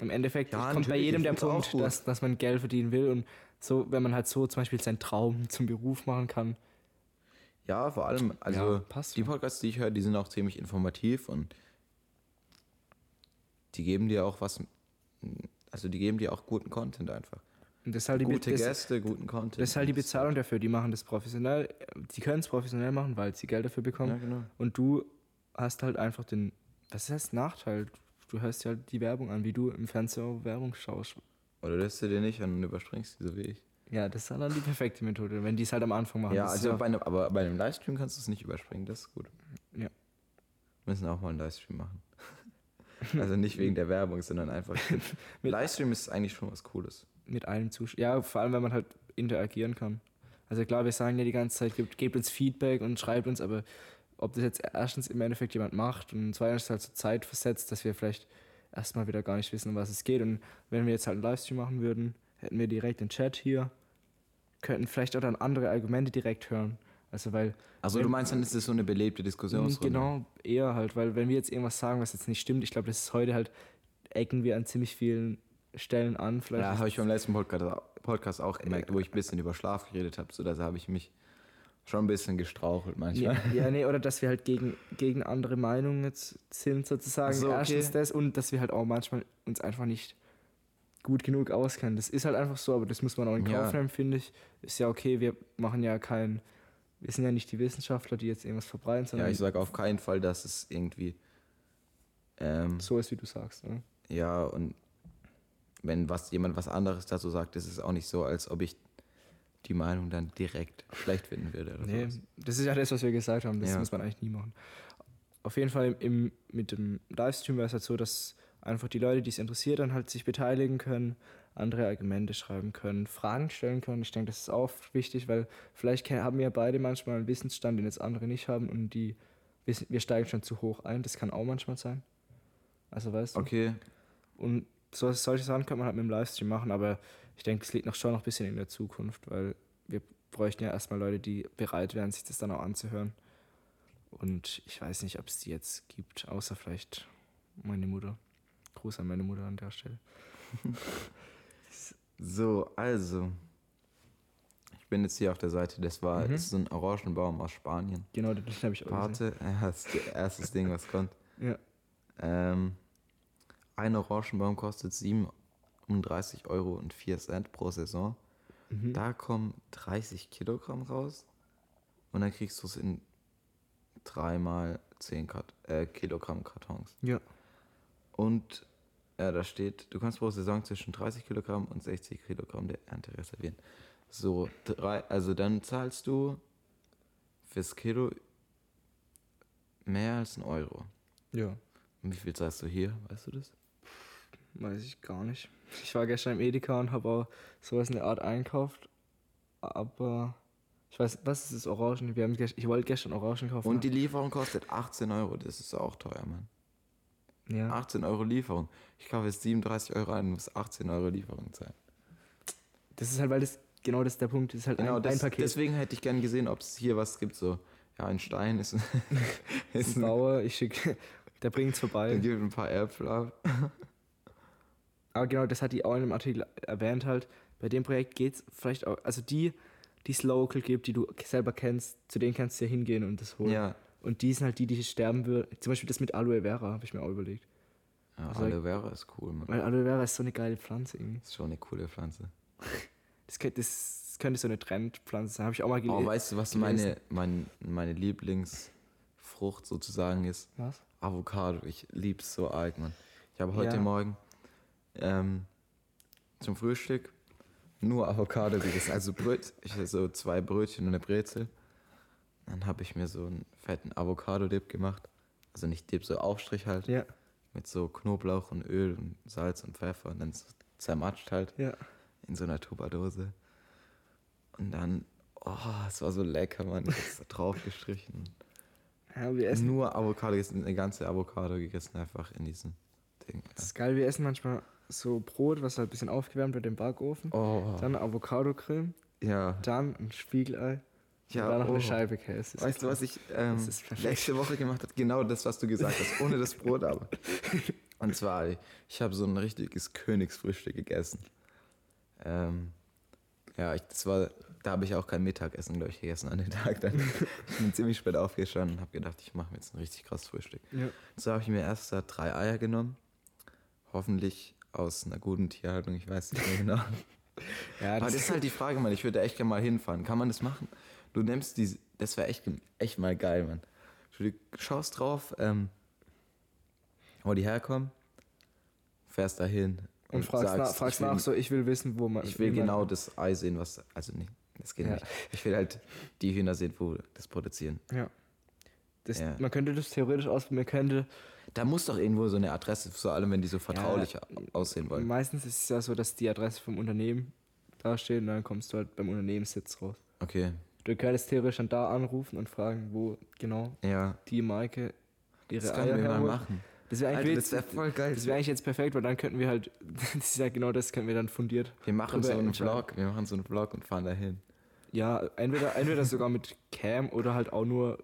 im Endeffekt Ja, kommt bei jedem der Punkt, dass, dass man Geld verdienen will. Und so, wenn man halt so zum Beispiel seinen Traum zum Beruf machen kann. Ja, vor allem, also Ja, die. Podcasts, die ich höre, die sind auch ziemlich informativ und die geben dir auch was, also die geben dir auch guten Content einfach. Und das ist halt die, Gute das, Gäste, guten Content. das ist halt die Bezahlung dafür. Die machen das professionell. Die können es professionell machen, weil sie Geld dafür bekommen. Ja, genau. Und du hast halt einfach den, was heißt Nachteil? Du hörst dir halt die Werbung an, wie du im Fernseher Werbung schaust. Oder lässt du dir nicht an und überspringst die so wie ich. Ja, das ist dann die perfekte Methode, wenn die es halt am Anfang machen. Ja, also bei einem, aber bei einem Livestream kannst du es nicht überspringen, das ist gut. Ja. Wir müssen auch mal einen Livestream machen. also nicht wegen der Werbung, sondern einfach. Mit- Livestream ist eigentlich schon was Cooles. Mit einem Zuschauer. Ja, vor allem, wenn man halt interagieren kann. Also klar, wir sagen ja die ganze Zeit, gebt, gebt uns Feedback und schreibt uns, aber ob das jetzt erstens im Endeffekt jemand macht und zweitens halt so Zeit versetzt, dass wir vielleicht erstmal wieder gar nicht wissen, um was es geht. Und wenn wir jetzt halt einen Livestream machen würden, hätten wir direkt den Chat hier, könnten vielleicht auch dann andere Argumente direkt hören. Also weil Also du meinst, dann ist es so eine belebte Diskussionsrunde. Genau, eher halt, weil wenn wir jetzt irgendwas sagen, was jetzt nicht stimmt, ich glaube, das ist heute halt, ecken wir an ziemlich vielen Stellen an. Vielleicht Ja, habe ich beim letzten Podcast, Podcast auch gemerkt, wo ich ein bisschen über Schlaf geredet habe. So, da habe ich mich schon ein bisschen gestrauchelt Ja, manchmal. ja, nee, oder dass wir halt gegen, gegen andere Meinungen jetzt sind, sozusagen. So, okay. Erstens das und dass wir halt auch manchmal uns einfach nicht gut genug auskennen. Das ist halt einfach so, aber das muss man auch in Ja. Kauf nehmen, finde ich. Ist ja okay, wir machen ja kein, wir sind ja nicht die Wissenschaftler, die jetzt irgendwas verbreiten, Ja, sondern ich sage auf keinen Fall, dass es irgendwie. Ähm, so ist, wie du sagst. Ne? Ja, und wenn was, jemand was anderes dazu sagt, ist es auch nicht so, als ob ich die Meinung dann direkt schlecht finden würde. Oder Nee, sowas. das ist ja das, was wir gesagt haben. Das Ja. muss man eigentlich nie machen. Auf jeden Fall im, mit dem Livestream wäre es halt so, dass einfach die Leute, die es interessiert, dann halt sich beteiligen können, andere Argumente schreiben können, Fragen stellen können. Ich denke, das ist auch wichtig, weil vielleicht haben wir beide manchmal einen Wissensstand, den jetzt andere nicht haben und die wir steigen schon zu hoch ein. Das kann auch manchmal sein. Also weißt du. Okay, Und so, solche Sachen kann man halt mit dem Livestream machen, aber ich denke, es liegt noch schon noch ein bisschen in der Zukunft, weil wir bräuchten ja erstmal Leute, die bereit wären, sich das dann auch anzuhören. Und ich weiß nicht, ob es die jetzt gibt, außer vielleicht meine Mutter. Gruß an meine Mutter an der Stelle. so, also. Ich bin jetzt hier auf der Seite, das war Mhm. das ist so ein Orangenbaum aus Spanien. Genau, den habe ich auch gesehen. Warte, ja, das ist das erste Ding, was kommt. Ja. Ähm, ein Orangenbaum kostet 37 Euro und 4 Cent pro Saison. Mhm. Da kommen 30 Kilogramm raus und dann kriegst du es in dreimal 10 Kat äh, Kilogramm Kartons. Ja. Und ja, da steht, du kannst pro Saison zwischen 30 Kilogramm und 60 Kilogramm der Ernte reservieren. So, drei, also dann zahlst du fürs Kilo mehr als ein Euro. Ja. Und wie viel zahlst du hier? Weißt du das? Weiß ich gar nicht. Ich war gestern im Edeka und habe auch sowas in der Art einkauft. Aber ich weiß, was ist das Orangen? Wir haben gest- ich wollte gestern Orangen kaufen. Und die Lieferung kostet 18 Euro. Das ist auch teuer, Mann. ja. 18 Euro Lieferung. Ich kaufe jetzt 37 Euro ein und muss 18 Euro Lieferung zahlen. Das ist halt, weil das genau das ist der Punkt. Das ist halt Genau, ein, das, ein Paket. deswegen hätte ich gern gesehen, ob es hier was gibt. So, ja, ein Stein ist, ist ein ein, Bauer, ich schicke, der bringt es dann vorbei. gibt ein paar Äpfel ab. Aber genau, das hat die auch in dem Artikel erwähnt halt. Bei dem Projekt geht es vielleicht auch, also die, die es local gibt, die du selber kennst, zu denen kannst du ja hingehen und das holen. Ja, Und die sind halt die, die sterben würden. Zum Beispiel das mit Aloe Vera, habe ich mir auch überlegt. ja Also- Aloe Vera ist cool, Mann. Weil Aloe Vera ist so eine geile Pflanze irgendwie. Ist schon eine coole Pflanze. Das könnte, das könnte so eine Trendpflanze sein, habe ich auch mal Oh, gelesen. weißt du, was gelesen. meine, mein, meine Lieblingsfrucht sozusagen ist? Was? Avocado. Ich lieb's so arg, Mann. Ich habe heute Ja. Morgen ähm, zum Frühstück nur Avocado gegessen. Also Bröt, ich so zwei Brötchen und eine Brezel. Dann habe ich mir so einen fetten Avocado-Dip gemacht. Also nicht Dip, so Aufstrich halt. Ja, Mit so Knoblauch und Öl und Salz und Pfeffer und dann so zermatscht halt ja. in so einer Tupperdose. Und dann, oh, es war so lecker, Mann. Ich hab's da drauf gestrichen. ja wir essen. Nur Avocado gegessen, eine ganze Avocado gegessen, einfach in diesem Ding. Das ist geil, wir essen manchmal so Brot, was halt ein bisschen aufgewärmt wird im Backofen. Oh, Dann Avocado-Creme, ja. dann ein Spiegelei. Ja, und dann noch oh. eine Scheibe Käse. Weißt du, was ich ähm, letzte Woche gemacht habe? Genau das, was du gesagt hast, ohne das Brot aber. Und zwar, ich habe so ein richtiges Königsfrühstück gegessen. Ähm, ja, ich, das war, da habe ich auch kein Mittagessen, glaube ich, gegessen an dem Tag. Dann ich bin ziemlich spät aufgestanden und habe gedacht, ich mache mir jetzt ein richtig krasses Frühstück. Ja. So habe ich mir erst da drei Eier genommen. Hoffentlich aus einer guten Tierhaltung, ich weiß nicht mehr genau. Ja, Aber das ist halt die Frage, Mann. Ich würde echt gerne mal hinfahren. Kann man das machen? Du nimmst die, das wäre echt, echt mal geil, Mann. Du schaust drauf, ähm, wo die herkommen, fährst dahin und, fragst, sagst, nach, fragst will, nach, so, ich will wissen, wo man. Ich will wie man- genau das Ei sehen, was, also nicht, das geht Ja. nicht. Ich will halt die Hühner sehen, wo das produzieren. Ja. Das, Ja. Man könnte das theoretisch ausprobieren, man könnte. Da muss doch irgendwo so eine Adresse, vor allem wenn die so vertraulich aussehen wollen. Meistens ist es ja so, dass die Adresse vom Unternehmen dasteht und dann kommst du halt beim Unternehmenssitz raus. Okay, Du könntest theoretisch dann da anrufen und fragen, wo genau ja. die Marke ihre Das Eier wir machen. Das wäre Alter, eigentlich, das wäre voll geil. das wär eigentlich jetzt perfekt, weil dann könnten wir halt, das ist ja genau das, können wir dann fundiert. Wir machen so einen. Vlog, wir machen so einen Vlog und fahren dahin. Ja, entweder, entweder sogar mit Cam oder halt auch nur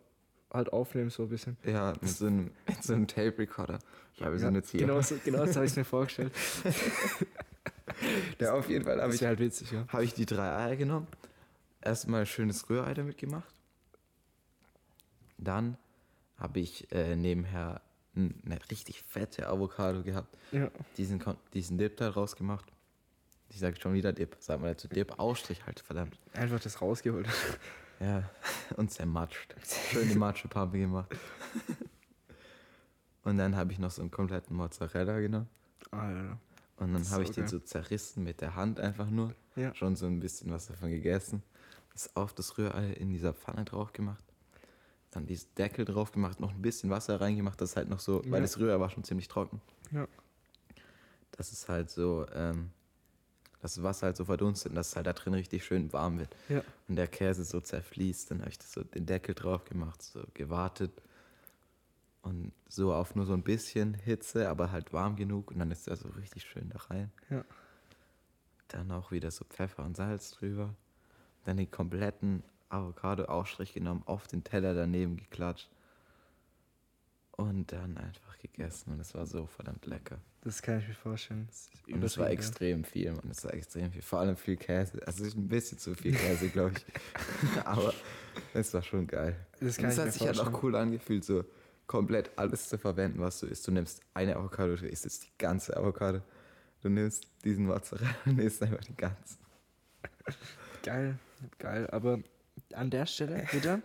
halt aufnehmen, so ein bisschen. Ja, mit so einem, mit so einem Tape Recorder. Ich habe so Ja, eine Ziel. genau so, genau so habe ich es mir vorgestellt. Ja, auf jeden Fall habe Das ich, halt witzig, ja. hab ich die drei Eier genommen. Erstmal schönes Rührei damit gemacht. Dann habe ich äh, nebenher eine richtig fette Avocado gehabt. Ja, Diesen, diesen Dip da rausgemacht. Ich sage schon wieder Dip. Sag mal dazu Dip. Ausstrich halt, verdammt. einfach das rausgeholt. Ja, und zermatscht. Schöne Matschepampe gemacht. Und dann habe ich noch so einen kompletten Mozzarella genommen. Alter. Und dann habe ich so den geil. so zerrissen mit der Hand einfach nur. Ja. Schon so ein bisschen was davon gegessen. Das auf das Rührei in dieser Pfanne drauf gemacht. Dann diesen Deckel drauf gemacht, noch ein bisschen Wasser reingemacht, das ist halt noch so, weil Ja. das Rührei war schon ziemlich trocken. Ja. Das ist halt so, ähm, das Wasser halt so verdunstet und dass es halt da drin richtig schön warm wird. Ja. Und der Käse so zerfließt, dann habe ich das so den Deckel drauf gemacht, so gewartet. Und so auf nur so ein bisschen Hitze, aber halt warm genug und dann ist er so richtig schön da rein. Ja. Dann auch wieder so Pfeffer und Salz drüber. Dann den kompletten Avocado-Aufstrich genommen, auf den Teller daneben geklatscht. Und dann einfach gegessen und es war so verdammt lecker. Das kann ich mir vorstellen. Das Und es war extrem viel, man. Es war extrem viel. Vor allem viel Käse. Also ein bisschen zu viel Käse, glaube ich. Aber es war schon geil. Das Und kann es ich hat mir sich halt auch vorstellen. cool angefühlt, so komplett alles zu verwenden, was du isst. Du nimmst eine Avocado, du isst jetzt die ganze Avocado. Du nimmst diesen Mozzarella und isst einfach die ganze. Geil, geil. Aber an der Stelle wieder,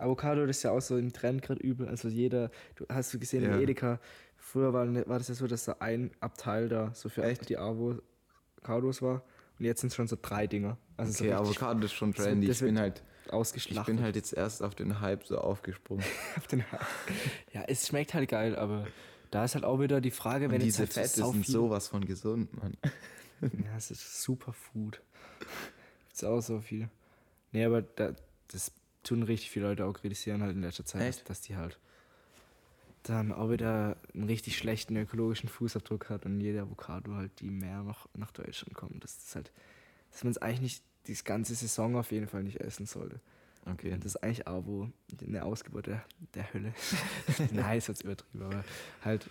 Avocado das ist ja auch so im Trend gerade übel. Also jeder, du hast du gesehen Ja. in Edeka, früher war, war das ja so, dass da ein Abteil da so für Echt? die Avocados war. Und jetzt sind es schon so drei Dinger. Also Okay, so Avocado ist schon trendy. Ich bin halt, ich ausgeschlachtet. bin halt jetzt erst auf den Hype so aufgesprungen. auf den Ja, es schmeckt halt geil, aber da ist halt auch wieder die Frage, Und wenn diese jetzt halt Fette sau sind sowas von gesund, Mann. Ja, es ist Superfood. Gibt's auch so viel. Nee, aber da, das tun richtig viele Leute auch kritisieren halt in letzter Zeit, Echt? dass die halt dann auch wieder einen richtig schlechten ökologischen Fußabdruck hat und jede Avocado halt, die mehr noch nach Deutschland kommt. Das ist halt, dass man es eigentlich nicht, die ganze Saison auf jeden Fall nicht essen sollte. Okay. Das ist eigentlich auch wo eine Ausgeburt der, der Hölle. Nein, ist jetzt übertrieben, aber halt,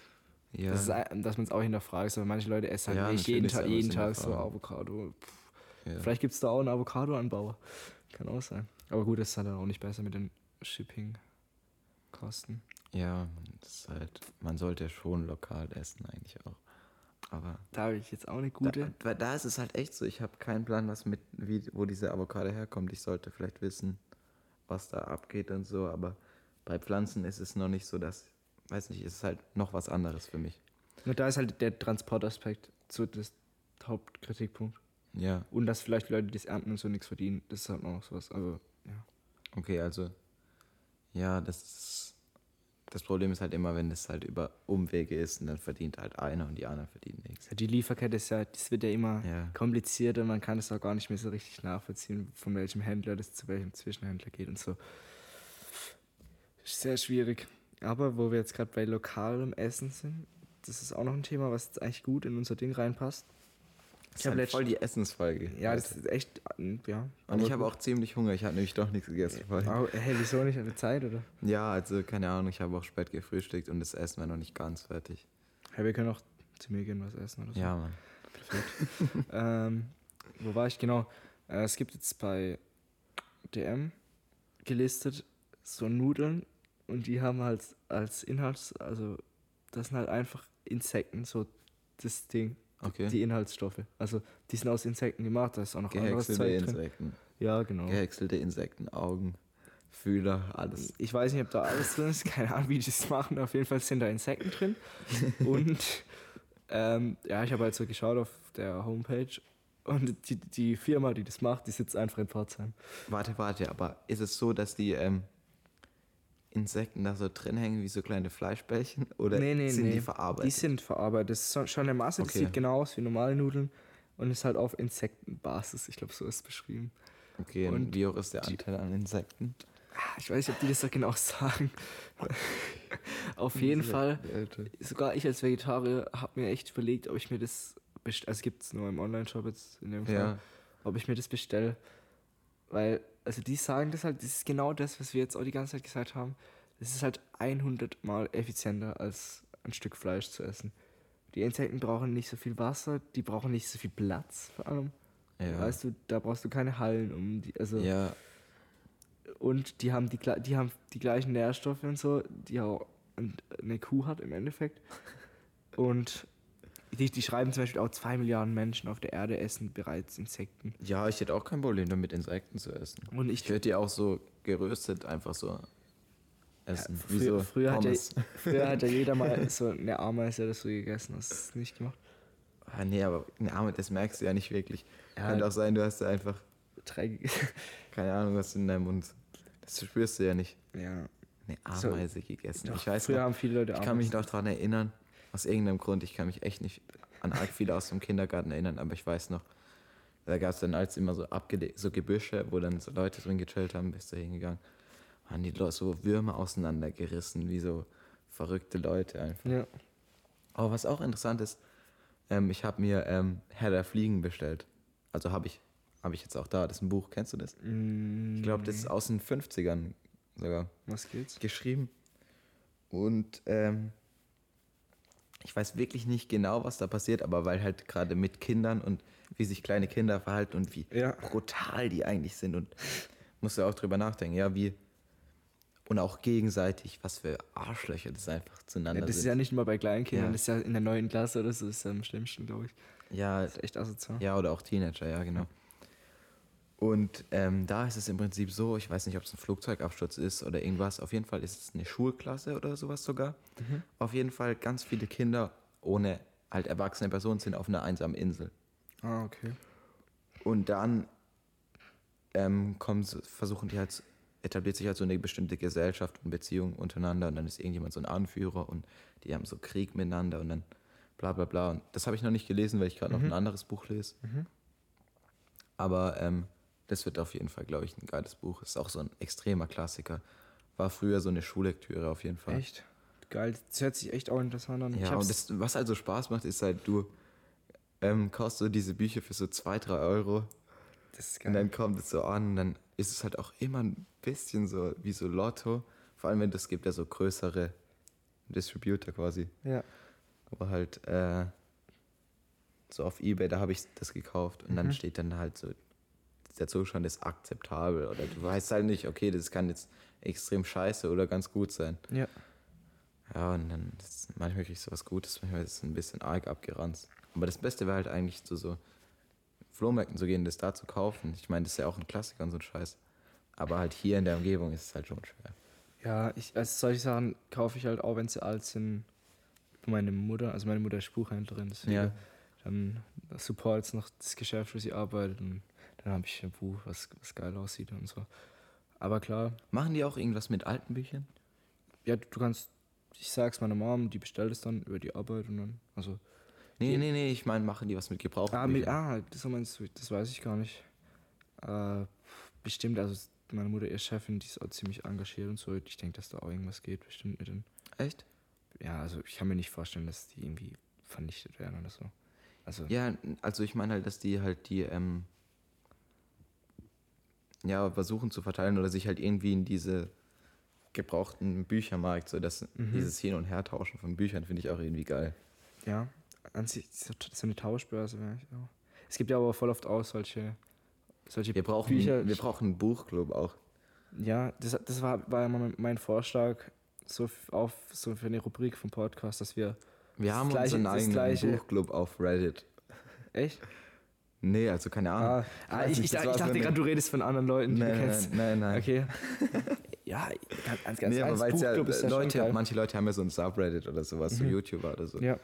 Ja. das ist, dass man es auch hinterfragt. So, manche Leute essen halt Ja, nicht jeden, jeden Tag so. Avocado. Pff, ja. Vielleicht gibt es da auch einen Avocado-Anbauer. Kann auch sein. Aber gut, das ist halt dann auch nicht besser mit den Shipping-Kosten. Ja, das ist halt, man sollte schon lokal essen eigentlich auch. Aber Da habe ich jetzt auch eine gute. Da, weil da ist es halt echt so, ich habe keinen Plan, was mit, wie, wo diese Avocado herkommt. Ich sollte vielleicht wissen, was da abgeht und so, aber bei Pflanzen ist es noch nicht so, dass, weiß nicht, ist es halt noch was anderes für mich. Und da ist halt der Transportaspekt so das Hauptkritikpunkt. Ja, Und dass vielleicht Leute, die es ernten und so nichts verdienen, das ist halt noch sowas. Aber. Okay, also, ja, das das Problem ist halt immer, wenn es halt über Umwege ist und dann verdient halt einer und die anderen verdienen nichts. Die Lieferkette ist ja, das wird ja immer Ja. komplizierter. Man kann es auch gar nicht mehr so richtig nachvollziehen, von welchem Händler das zu welchem Zwischenhändler geht und so. Sehr schwierig. Aber wo wir jetzt gerade bei lokalem Essen sind, das ist auch noch ein Thema, was jetzt eigentlich gut in unser Ding reinpasst. Ich hab ist halt voll die Essensfolge. Ja, das ist echt, ja. und ich habe auch ziemlich Hunger, ich habe nämlich doch nichts gegessen vorhin. Oh, hey, wieso nicht? Hatte Zeit, oder? Ja, also keine Ahnung, ich habe auch spät gefrühstückt und das Essen war noch nicht ganz fertig. Hey, wir können auch zu mir gehen, was essen oder so. Ja, Mann. ähm, wo war ich genau? Äh, es gibt jetzt bei DM gelistet so Nudeln und die haben halt als Inhalts, also das sind halt einfach Insekten, so das Ding. Okay. die Inhaltsstoffe. Also die sind aus Insekten gemacht, da ist auch noch anderes Zeug drin. Insekten. Ja, genau. Gehäckselte Insekten, Augen, Fühler, alles. Ich weiß nicht, ob da alles drin ist, keine Ahnung, wie die das machen. Auf jeden Fall sind da Insekten drin. Und ähm, ja, ich habe halt so geschaut auf der Homepage und die, die Firma, die das macht, die sitzt einfach in Pforzheim. Warte, warte, aber ist es so, dass die ähm, Insekten da so drin hängen wie so kleine Fleischbällchen? Oder Nee, nee, sind nee. die Die verarbeitet? sind verarbeitet. Das ist schon eine Masse, die Okay. sieht genau aus wie normale Nudeln und ist halt auf Insektenbasis. Ich glaube, so ist es beschrieben. okay, und wie hoch ist der die- Anteil an Insekten? Ah, Ich weiß nicht, ob die das so genau sagen. auf jeden Fall, sogar ich als Vegetarier habe mir echt überlegt, ob ich mir das bestelle. Also gibt es nur im Online-Shop jetzt in dem Fall. Ja, ob ich mir das bestelle. Weil, also die sagen das halt, das ist genau das, was wir jetzt auch die ganze Zeit gesagt haben. Das ist halt 100 Mal effizienter als ein Stück Fleisch zu essen. Die Insekten brauchen nicht so viel Wasser, die brauchen nicht so viel Platz vor allem. ja. Weißt du, da brauchst du keine Hallen um die, also ja, und die haben die, die haben die gleichen Nährstoffe und so, die auch ein- eine Kuh hat im Endeffekt. Und die, die schreiben zum Beispiel auch, zwei Milliarden Menschen auf der Erde essen bereits Insekten. ja, ich hätte auch kein Problem damit, Insekten zu essen. Und ich Ich würde die auch so geröstet einfach so essen. wie früher- so früher hat ja-. Früher hat ja jeder mal so eine Ameise oder so gegessen. Hast du das nicht gemacht? Ah, nee, aber eine Arme, das merkst du ja nicht wirklich. Ja. Könnte auch sein, du hast da einfach, Drei. keine Ahnung, was in deinem Mund. Das spürst du ja nicht. ja. Eine So, Ameise gegessen. Doch, ich weiß früher noch, haben viele Leute ich kann mich Ameisen. noch daran erinnern, aus irgendeinem Grund, ich kann mich echt nicht an arg viele aus dem Kindergarten erinnern, aber ich weiß noch, da gab es dann als immer so abgele so Gebüsche, wo dann so Leute drin gechillt haben, bist du hingegangen, haben die Leute so Würmer auseinandergerissen, wie so verrückte Leute einfach. Ja. Aber was auch interessant ist, ähm, ich habe mir ähm, Herr der Fliegen bestellt. Also habe ich, habe ich jetzt auch da. Das ist ein Buch, kennst du das? Ich glaube, das ist aus den 50ern sogar Mm, Was geht's? geschrieben. Und ähm, ich weiß wirklich nicht genau, was da passiert, aber weil halt gerade mit Kindern und wie sich kleine Kinder verhalten und wie Ja. brutal die eigentlich sind und musst du auch drüber nachdenken, ja, wie und auch gegenseitig, was für Arschlöcher das einfach zueinander Ja, das ist sind. ja nicht mal bei kleinen Kindern, Ja. das ist ja in der neuen Klasse oder so, das ist ja am schlimmsten, glaube ich. ja, Das ist echt asozial. Ja, oder auch Teenager, ja, genau. Und ähm, da ist es im Prinzip so, ich weiß nicht, ob es ein Flugzeugabsturz ist oder irgendwas, auf jeden Fall ist es eine Schulklasse oder sowas sogar. Auf jeden Fall ganz viele Kinder ohne halt erwachsene Personen sind auf einer einsamen Insel. Ah, okay. Und dann ähm, kommen, versuchen die halt, etabliert sich halt so eine bestimmte Gesellschaft und Beziehung untereinander und dann ist irgendjemand so ein Anführer und die haben so Krieg miteinander und dann bla bla bla. Und das habe ich noch nicht gelesen, weil ich gerade noch ein anderes Buch lese. Aber ähm, das wird auf jeden Fall, glaube ich, ein geiles Buch. Ist auch so ein extremer Klassiker. War früher so eine Schullektüre auf jeden Fall. Echt? Geil. Das hört sich echt auch interessant an. Ja, und das, was also Spaß macht, ist halt, du ähm, kaufst so diese Bücher für so 2, 3 Euro das ist und geil. dann kommt es so an und dann ist es halt auch immer ein bisschen so wie so Lotto. Vor allem, wenn es gibt ja so größere Distributor quasi. Ja. Aber halt äh, so auf Ebay, da habe ich das gekauft und Mhm. dann steht dann halt so, der Zustand ist akzeptabel oder du weißt halt nicht, okay, das kann jetzt extrem scheiße oder ganz gut sein. Ja. Ja, und dann ist manchmal krieg ich sowas Gutes, manchmal ist es ein bisschen arg abgeranzt. Aber das Beste wäre halt eigentlich zu so Flohmärkten zu gehen, das da zu kaufen. Ich meine, das ist ja auch ein Klassiker und so ein Scheiß. Aber halt hier in der Umgebung ist es halt schon schwer. Ja, ich, also solche Sachen kaufe ich halt auch, wenn sie alt sind. Bei meiner Mutter, also meine Mutter ist Buchhändlerin, deswegen Ja. dann support jetzt noch das Geschäft, wo sie arbeitet und dann habe ich ein Buch, was, was geil aussieht und so. Aber klar, Machen die auch irgendwas mit alten Büchern? ja, du du kannst, ich sag's meiner Mom, die bestellt es dann über die Arbeit und dann, also. Nee, nee, nee, ich meine, machen die was mit gebrauchten Ah, mit, Büchern? ah das, meinst du, das weiß ich gar nicht. Äh, bestimmt, also meine Mutter, ihre Chefin, die ist auch ziemlich engagiert und so. Ich denke, dass da auch irgendwas geht, bestimmt mit den. Echt? Ja, also ich kann mir nicht vorstellen, dass die irgendwie vernichtet werden oder so. Also, Ja, also ich meine halt, dass die halt die, ähm, ja, versuchen zu verteilen oder sich halt irgendwie in diese gebrauchten Büchermarkt, so dass Mhm. dieses Hin- und Hertauschen von Büchern finde ich auch irgendwie geil. ja, an sich so, eine Tauschbörse wäre ich auch. Es gibt ja aber voll oft auch solche, solche Wir brauchen, Bücher. wir brauchen einen Buchclub auch. Ja, das, das war, war ja mal mein Vorschlag, so auf so für eine Rubrik vom Podcast, dass wir Wir haben gleiche- unseren das eigenen Buchclub auf Reddit. Echt? Nee, also keine Ahnung. Ah, ah, ich, nicht, ich, ich so dachte gerade, du redest von anderen Leuten, die Nein, du nein, kennst. nein, nein. Okay. ja, ganz, ganz, ganz nee, aber als ja ist ja Leute, geil. manche Leute haben ja so ein Subreddit oder sowas, so Mhm. YouTuber oder so. Ja.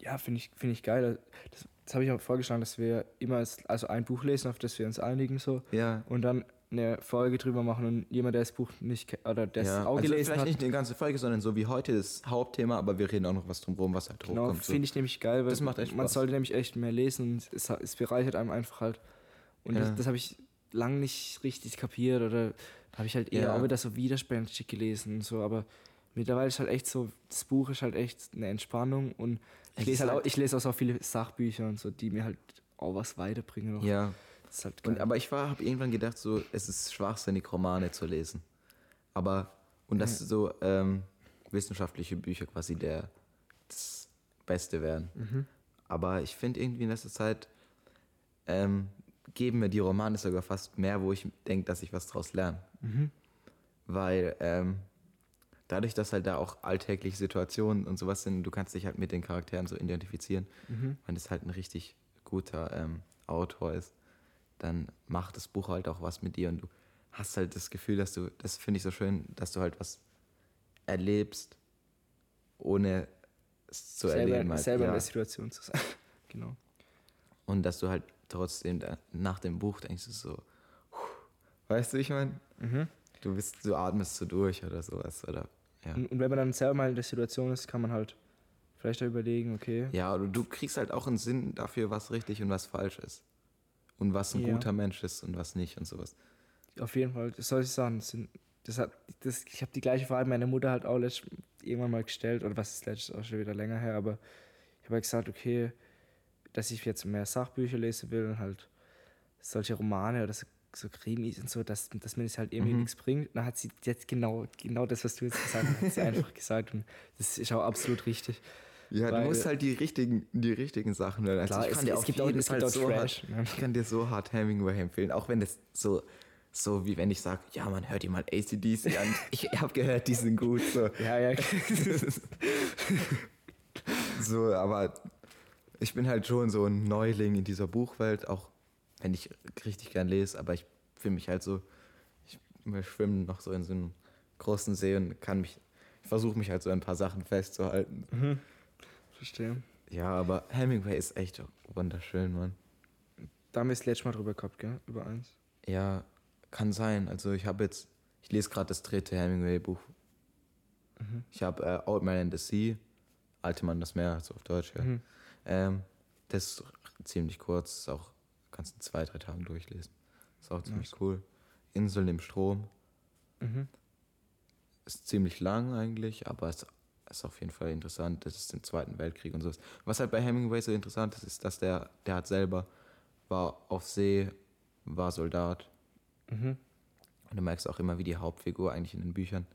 Ja, finde ich, find ich geil. Das, das habe ich auch vorgeschlagen, dass wir immer als, also ein Buch lesen, auf das wir uns einigen so Ja. und dann eine Folge drüber machen und jemand, der das Buch nicht oder der es ja. auch also gelesen vielleicht hat, nicht eine ganze Folge, sondern so wie heute das Hauptthema, aber wir reden auch noch was drumherum, was halt genau, hochkommt. So. finde ich nämlich geil, weil Das macht echt man Spaß. sollte nämlich echt mehr lesen und es, es bereichert einem einfach halt. Und Ja. das, das habe ich lang nicht richtig kapiert oder habe ich halt eher Ja. auch wieder so widerspenstig gelesen und so, aber mittlerweile ist halt echt so, das Buch ist halt echt eine Entspannung und ich lese halt, halt- auch, ich lese auch so viele Sachbücher und so, die mir halt auch was weiterbringen. Noch. Ja. Ist halt Und, geil. aber ich habe irgendwann gedacht, so, es ist schwachsinnig, Romane zu lesen. Aber, und dass so ähm, wissenschaftliche Bücher quasi der, das Beste werden. Mhm. Aber ich finde irgendwie in letzter Zeit ähm, geben mir die Romane sogar fast mehr, wo ich denke, dass ich was draus lerne. Mhm. Weil ähm, dadurch, dass halt da auch alltägliche Situationen und sowas sind, du kannst dich halt mit den Charakteren so identifizieren, Mhm. wenn es halt ein richtig guter ähm, Autor ist, dann macht das Buch halt auch was mit dir und du hast halt das Gefühl, dass du, das finde ich so schön, dass du halt was erlebst, ohne es zu selber erleben. Halt. selber in ja. der Situation zu sein. genau. Und dass du halt trotzdem da, nach dem Buch denkst du so, weißt du, ich meine, Mhm. du bist, du atmest so durch oder sowas oder ja. Und, und wenn man dann selber mal in der Situation ist, kann man halt vielleicht überlegen, okay, Ja, oder du kriegst halt auch einen Sinn dafür, was richtig und was falsch ist. Und was ein Ja. guter Mensch ist und was nicht und sowas. auf jeden Fall, solche Sachen sind, das hat, das, ich habe die gleiche Frage meiner Mutter halt auch letzt, irgendwann mal gestellt, oder was ist letztes auch schon wieder länger her, aber ich habe halt gesagt, okay, dass ich jetzt mehr Sachbücher lesen will und halt solche Romane oder so, so Krimis und so, dass, dass mir das halt irgendwie Mhm. nichts bringt. Dann hat sie jetzt genau, genau das, was du jetzt gesagt hast, hat sie einfach gesagt und das ist auch absolut richtig. Ja, Weil- du musst halt die richtigen, die richtigen Sachen hören. Also Klar, ich es- kann dir es gibt auch- es gibt auch so Trash, hart, ne? ich kann dir so hart Hemingway empfehlen, auch wenn das so, so wie wenn ich sage, ja man, hört dir mal ACDC an. ich habe gehört, die sind gut. So. Ja, ja, so, aber ich bin halt schon so ein Neuling in dieser Buchwelt, auch wenn ich richtig gern lese, aber ich fühle mich halt so, ich schwimme noch so in so einem großen See und kann mich, ich versuche mich halt so ein paar Sachen festzuhalten. mhm. Verstehe. Ja, aber Hemingway ist echt wunderschön, Mann. Da haben wir das letzte Mal drüber gehabt, gell? Über eins. Ja, kann sein. Also ich habe jetzt, ich lese gerade das dritte Hemingway-Buch. Mhm. Ich habe äh, Old Man in the Sea, Alte Mann das Meer, so auf Deutsch, ja. Mhm. Ähm, das ist ziemlich kurz, ist auch, kannst du in zwei, drei Tagen durchlesen. Ist auch ziemlich Nice. cool. Inseln im Strom, Mhm. ist ziemlich lang eigentlich, aber es ist auf jeden Fall interessant. Das ist im Zweiten Weltkrieg und sowas. Was halt bei Hemingway so interessant ist, ist, dass der, der hat selber, war auf See, war Soldat Mhm. Und du merkst auch immer, wie die Hauptfigur eigentlich in den Büchern,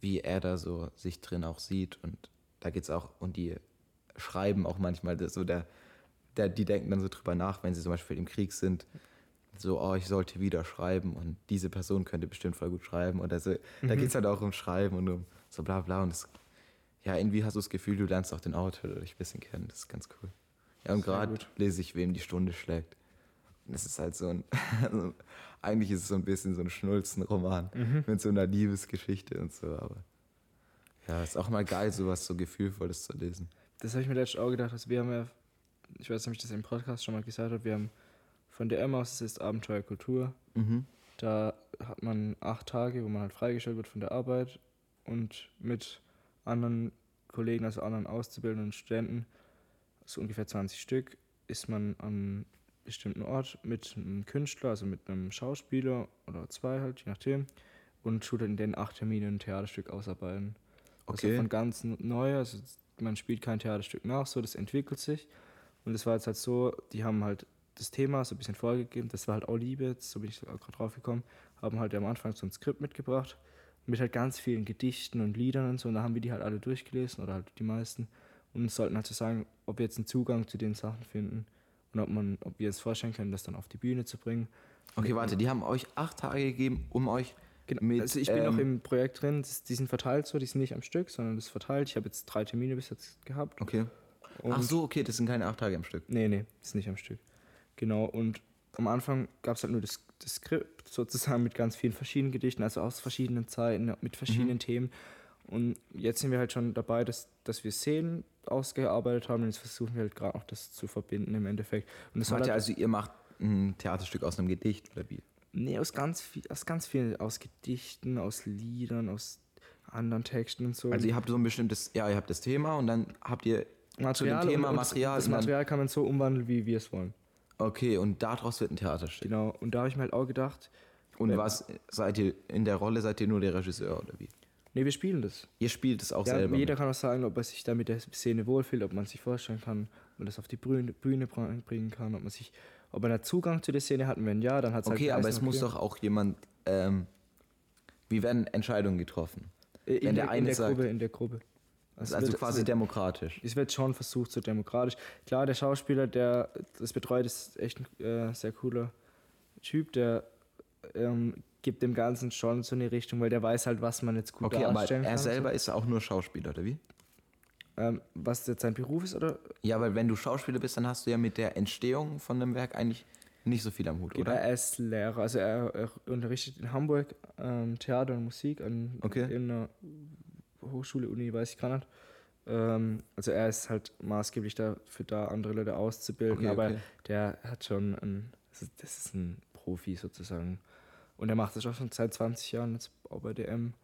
wie er da so sich drin auch sieht. Und da geht's auch, und die schreiben auch manchmal so, der, der, die denken dann so drüber nach, wenn sie zum Beispiel im Krieg sind, so, oh, ich sollte wieder schreiben und diese Person könnte bestimmt voll gut schreiben. Oder so. Da Mhm. geht's halt auch um Schreiben und um so bla bla. Und das, ja, irgendwie hast du das Gefühl, du lernst auch den Autor dich ein bisschen kennen. Das ist ganz cool. Ja, und gerade lese ich, wem die Stunde schlägt. Und es ist halt so ein, also eigentlich ist es so ein bisschen so ein Schnulzenroman Mhm. mit so einer Liebesgeschichte und so, aber ja, ist auch mal geil, sowas so Gefühlvolles zu lesen. Das habe ich mir letztens auch gedacht. Also wir haben ja, ich weiß nicht, ob ich das im Podcast schon mal gesagt habe, wir haben von der aus, das ist Abenteuerkultur. Mhm. Da hat man acht Tage, wo man halt freigestellt wird von der Arbeit und mit anderen Kollegen, also anderen Auszubildenden und Studenten, so ungefähr 20 Stück, ist man an einem bestimmten Ort mit einem Künstler, also mit einem Schauspieler oder zwei halt, je nachdem, und tut in den acht Terminen ein Theaterstück ausarbeiten. Also Okay. von ganz neu, also man spielt kein Theaterstück nach, so das entwickelt sich. Und es war jetzt halt so, die haben halt das Thema so ein bisschen vorgegeben, das war halt auch Liebe, jetzt, so bin ich gerade drauf gekommen, haben halt am Anfang so ein Skript mitgebracht, mit halt ganz vielen Gedichten und Liedern und so, und da haben wir die halt alle durchgelesen, oder halt die meisten, und sollten halt so sagen, ob wir jetzt einen Zugang zu den Sachen finden und ob man, ob wir es vorstellen können, das dann auf die Bühne zu bringen. Okay, warte, die haben euch acht Tage gegeben, um euch Genau. Mit, also ich bin noch ähm, im Projekt drin, das, die sind verteilt so, die sind nicht am Stück, sondern das ist verteilt. Ich habe jetzt drei Termine bis jetzt gehabt. Okay. Und Ach so, okay, das sind keine acht Tage am Stück. Nee, nee, ist nicht am Stück. Genau, und am Anfang gab es halt nur das, das Skript sozusagen mit ganz vielen verschiedenen Gedichten, also aus verschiedenen Zeiten, mit verschiedenen Mhm. Themen. Und jetzt sind wir halt schon dabei, dass, dass wir Szenen ausgearbeitet haben und jetzt versuchen wir halt gerade noch das zu verbinden im Endeffekt. Und das halt, also, ihr macht ein Theaterstück aus einem Gedicht oder wie? nee, aus ganz, viel, aus ganz vielen, aus Gedichten, aus Liedern, aus anderen Texten und so. Also ihr habt so ein bestimmtes, ja, ihr habt das Thema und dann habt ihr Material zu dem Thema Material Das Material kann man so umwandeln, wie wir es wollen. Okay, und daraus wird ein Theaterstück. Genau, und da habe ich mir halt auch gedacht, Und was seid ihr in der Rolle seid ihr nur der Regisseur oder wie? nee, wir spielen das. Ihr spielt es auch Ja, selber. jeder mit. kann auch sagen, ob er sich da mit der Szene wohlfühlt, ob man sich vorstellen kann, ob man das auf die Bühne, Bühne br- bringen kann, ob man sich, ob man da Zugang zu der Szene hat. Und wenn ja, dann hat es Okay, halt aber es muss doch auch jemand. Ähm, wie werden Entscheidungen getroffen? Äh, in, wenn der, der eine in der sagt- Gruppe, in der Gruppe. Also, es wird- quasi demokratisch. es wird schon versucht, so demokratisch. Klar, der Schauspieler, der das betreut, ist echt ein äh, sehr cooler Typ, der ähm, gibt dem Ganzen schon so eine Richtung, weil der weiß halt, was man jetzt gut Okay, aber darstellen er kann. selber ist auch nur Schauspieler, oder wie? So. Ähm, was jetzt sein Beruf ist, oder? Ja, weil wenn du Schauspieler bist, dann hast du ja mit der Entstehung von einem Werk eigentlich nicht so viel am Hut, Genau, oder? er ist Lehrer, also er, er unterrichtet in Hamburg ähm, Theater und Musik an Okay. in einer Hochschule, Uni, weiß ich gar nicht. Ähm, also er ist halt maßgeblich dafür da, andere Leute auszubilden, Okay, aber okay. der hat schon ein, das ist, das ist ein Profi sozusagen. Und er macht das auch schon seit 20 Jahren jetzt auch bei DM.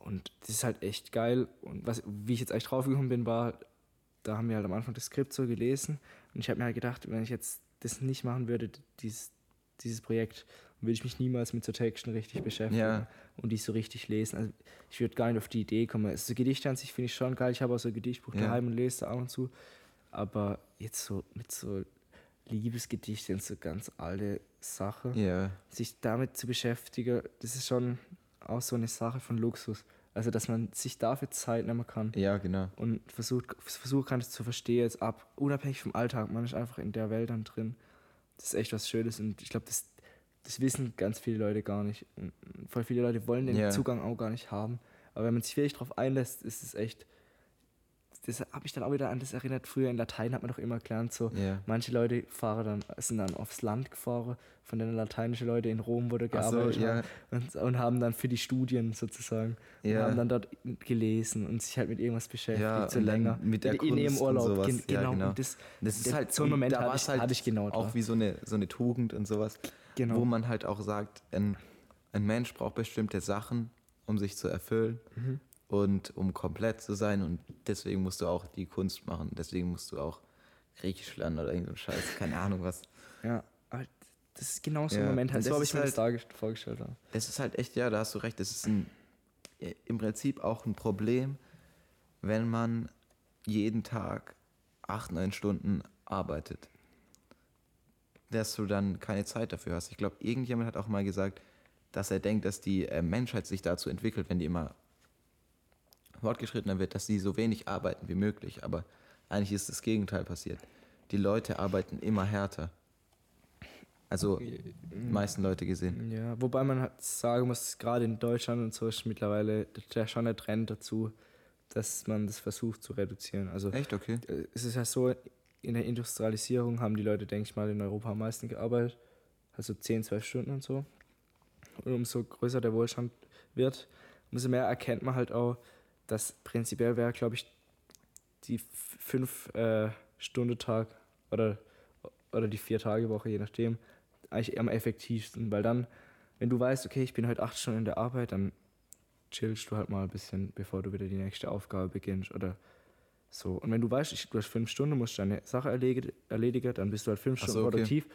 Und das ist halt echt geil. Und was, wie ich jetzt eigentlich draufgekommen bin, war, da haben wir halt am Anfang das Skript so gelesen. Und ich habe mir halt gedacht, wenn ich jetzt das nicht machen würde, dieses, dieses Projekt, würde ich mich niemals mit so Texten richtig beschäftigen Ja. Und die so richtig lesen. Also ich würde gar nicht auf die Idee kommen. Also so Gedichte an sich finde ich schon geil. Ich habe auch so ein Gedichtbuch Ja. daheim und lese da ab und zu. Aber jetzt so mit so Liebesgedichten, so ganz alte Sache Ja. sich damit zu beschäftigen, das ist schon auch so eine Sache von Luxus. Also, dass man sich dafür Zeit nehmen kann Ja, genau. und versucht, versucht kann, das zu verstehen, jetzt ab, unabhängig vom Alltag. Man ist einfach in der Welt dann drin. Das ist echt was Schönes und ich glaube, das, das wissen ganz viele Leute gar nicht. Voll viele Leute wollen den Ja. Zugang auch gar nicht haben. Aber wenn man sich wirklich darauf einlässt, ist es echt. Das habe ich dann auch wieder an das erinnert. Früher in Latein hat man doch immer gelernt, so Ja. Manche Leute fahren dann, sind dann aufs Land gefahren, von den lateinischen Leuten in Rom wurde so, gearbeitet ja. haben, und, und haben dann für die Studien sozusagen und Ja. haben dann dort gelesen und sich halt mit irgendwas beschäftigt, Ja, so und länger. mit der in, in ihrem Kunst und Urlaub. sowas. Gen- Ja, genau. genau. Und das, Das ist der- halt so einen Moment da hatte ich- hatte ich genau Auch da. wie so eine, so eine Tugend und sowas. Genau. Wo man halt auch sagt, ein, ein Mensch braucht bestimmte Sachen, um sich zu erfüllen Mhm. Und um komplett zu sein. Und deswegen musst du auch die Kunst machen. Deswegen musst du auch Griechisch lernen oder irgendeinen Scheiß. Keine Ahnung was. ja, das ist genau so ein Ja, Moment. Halt. das So habe ich mir das halt- dargest- vorgestellt. Ja. Es ist halt echt, ja, da hast du recht. Es ist ein, im Prinzip auch ein Problem, wenn man jeden Tag acht, neun Stunden arbeitet. Dass du dann keine Zeit dafür hast. Ich glaube, irgendjemand hat auch mal gesagt, dass er denkt, dass die äh, Menschheit sich dazu entwickelt, wenn die immer fortgeschrittener wird, dass sie so wenig arbeiten wie möglich. Aber eigentlich ist das Gegenteil passiert. Die Leute arbeiten immer härter. Also, die meisten Leute gesehen. Ja, wobei man halt sagen muss, gerade in Deutschland und so ist mittlerweile der schon der Trend dazu, dass man das versucht zu reduzieren. Also Echt, okay. äh, es ist ja so, in der Industrialisierung haben die Leute, denke ich mal, in Europa am meisten gearbeitet. Also 10, 12 Stunden und so. Und umso größer der Wohlstand wird, umso mehr erkennt man halt auch, dass prinzipiell wäre, glaube ich, die 5-Stunden-Tag oder, oder die 4-Tage-Woche, je nachdem, eigentlich am effektivsten. Weil dann, wenn du weißt, okay, ich bin heute 8 Stunden in der Arbeit, dann chillst du halt mal ein bisschen, bevor du wieder die nächste Aufgabe beginnst oder so. Und wenn du weißt, ich, du hast fünf Stunden, musst deine Sache erledigen, erledigen dann bist du halt fünf Stunden so, okay. produktiv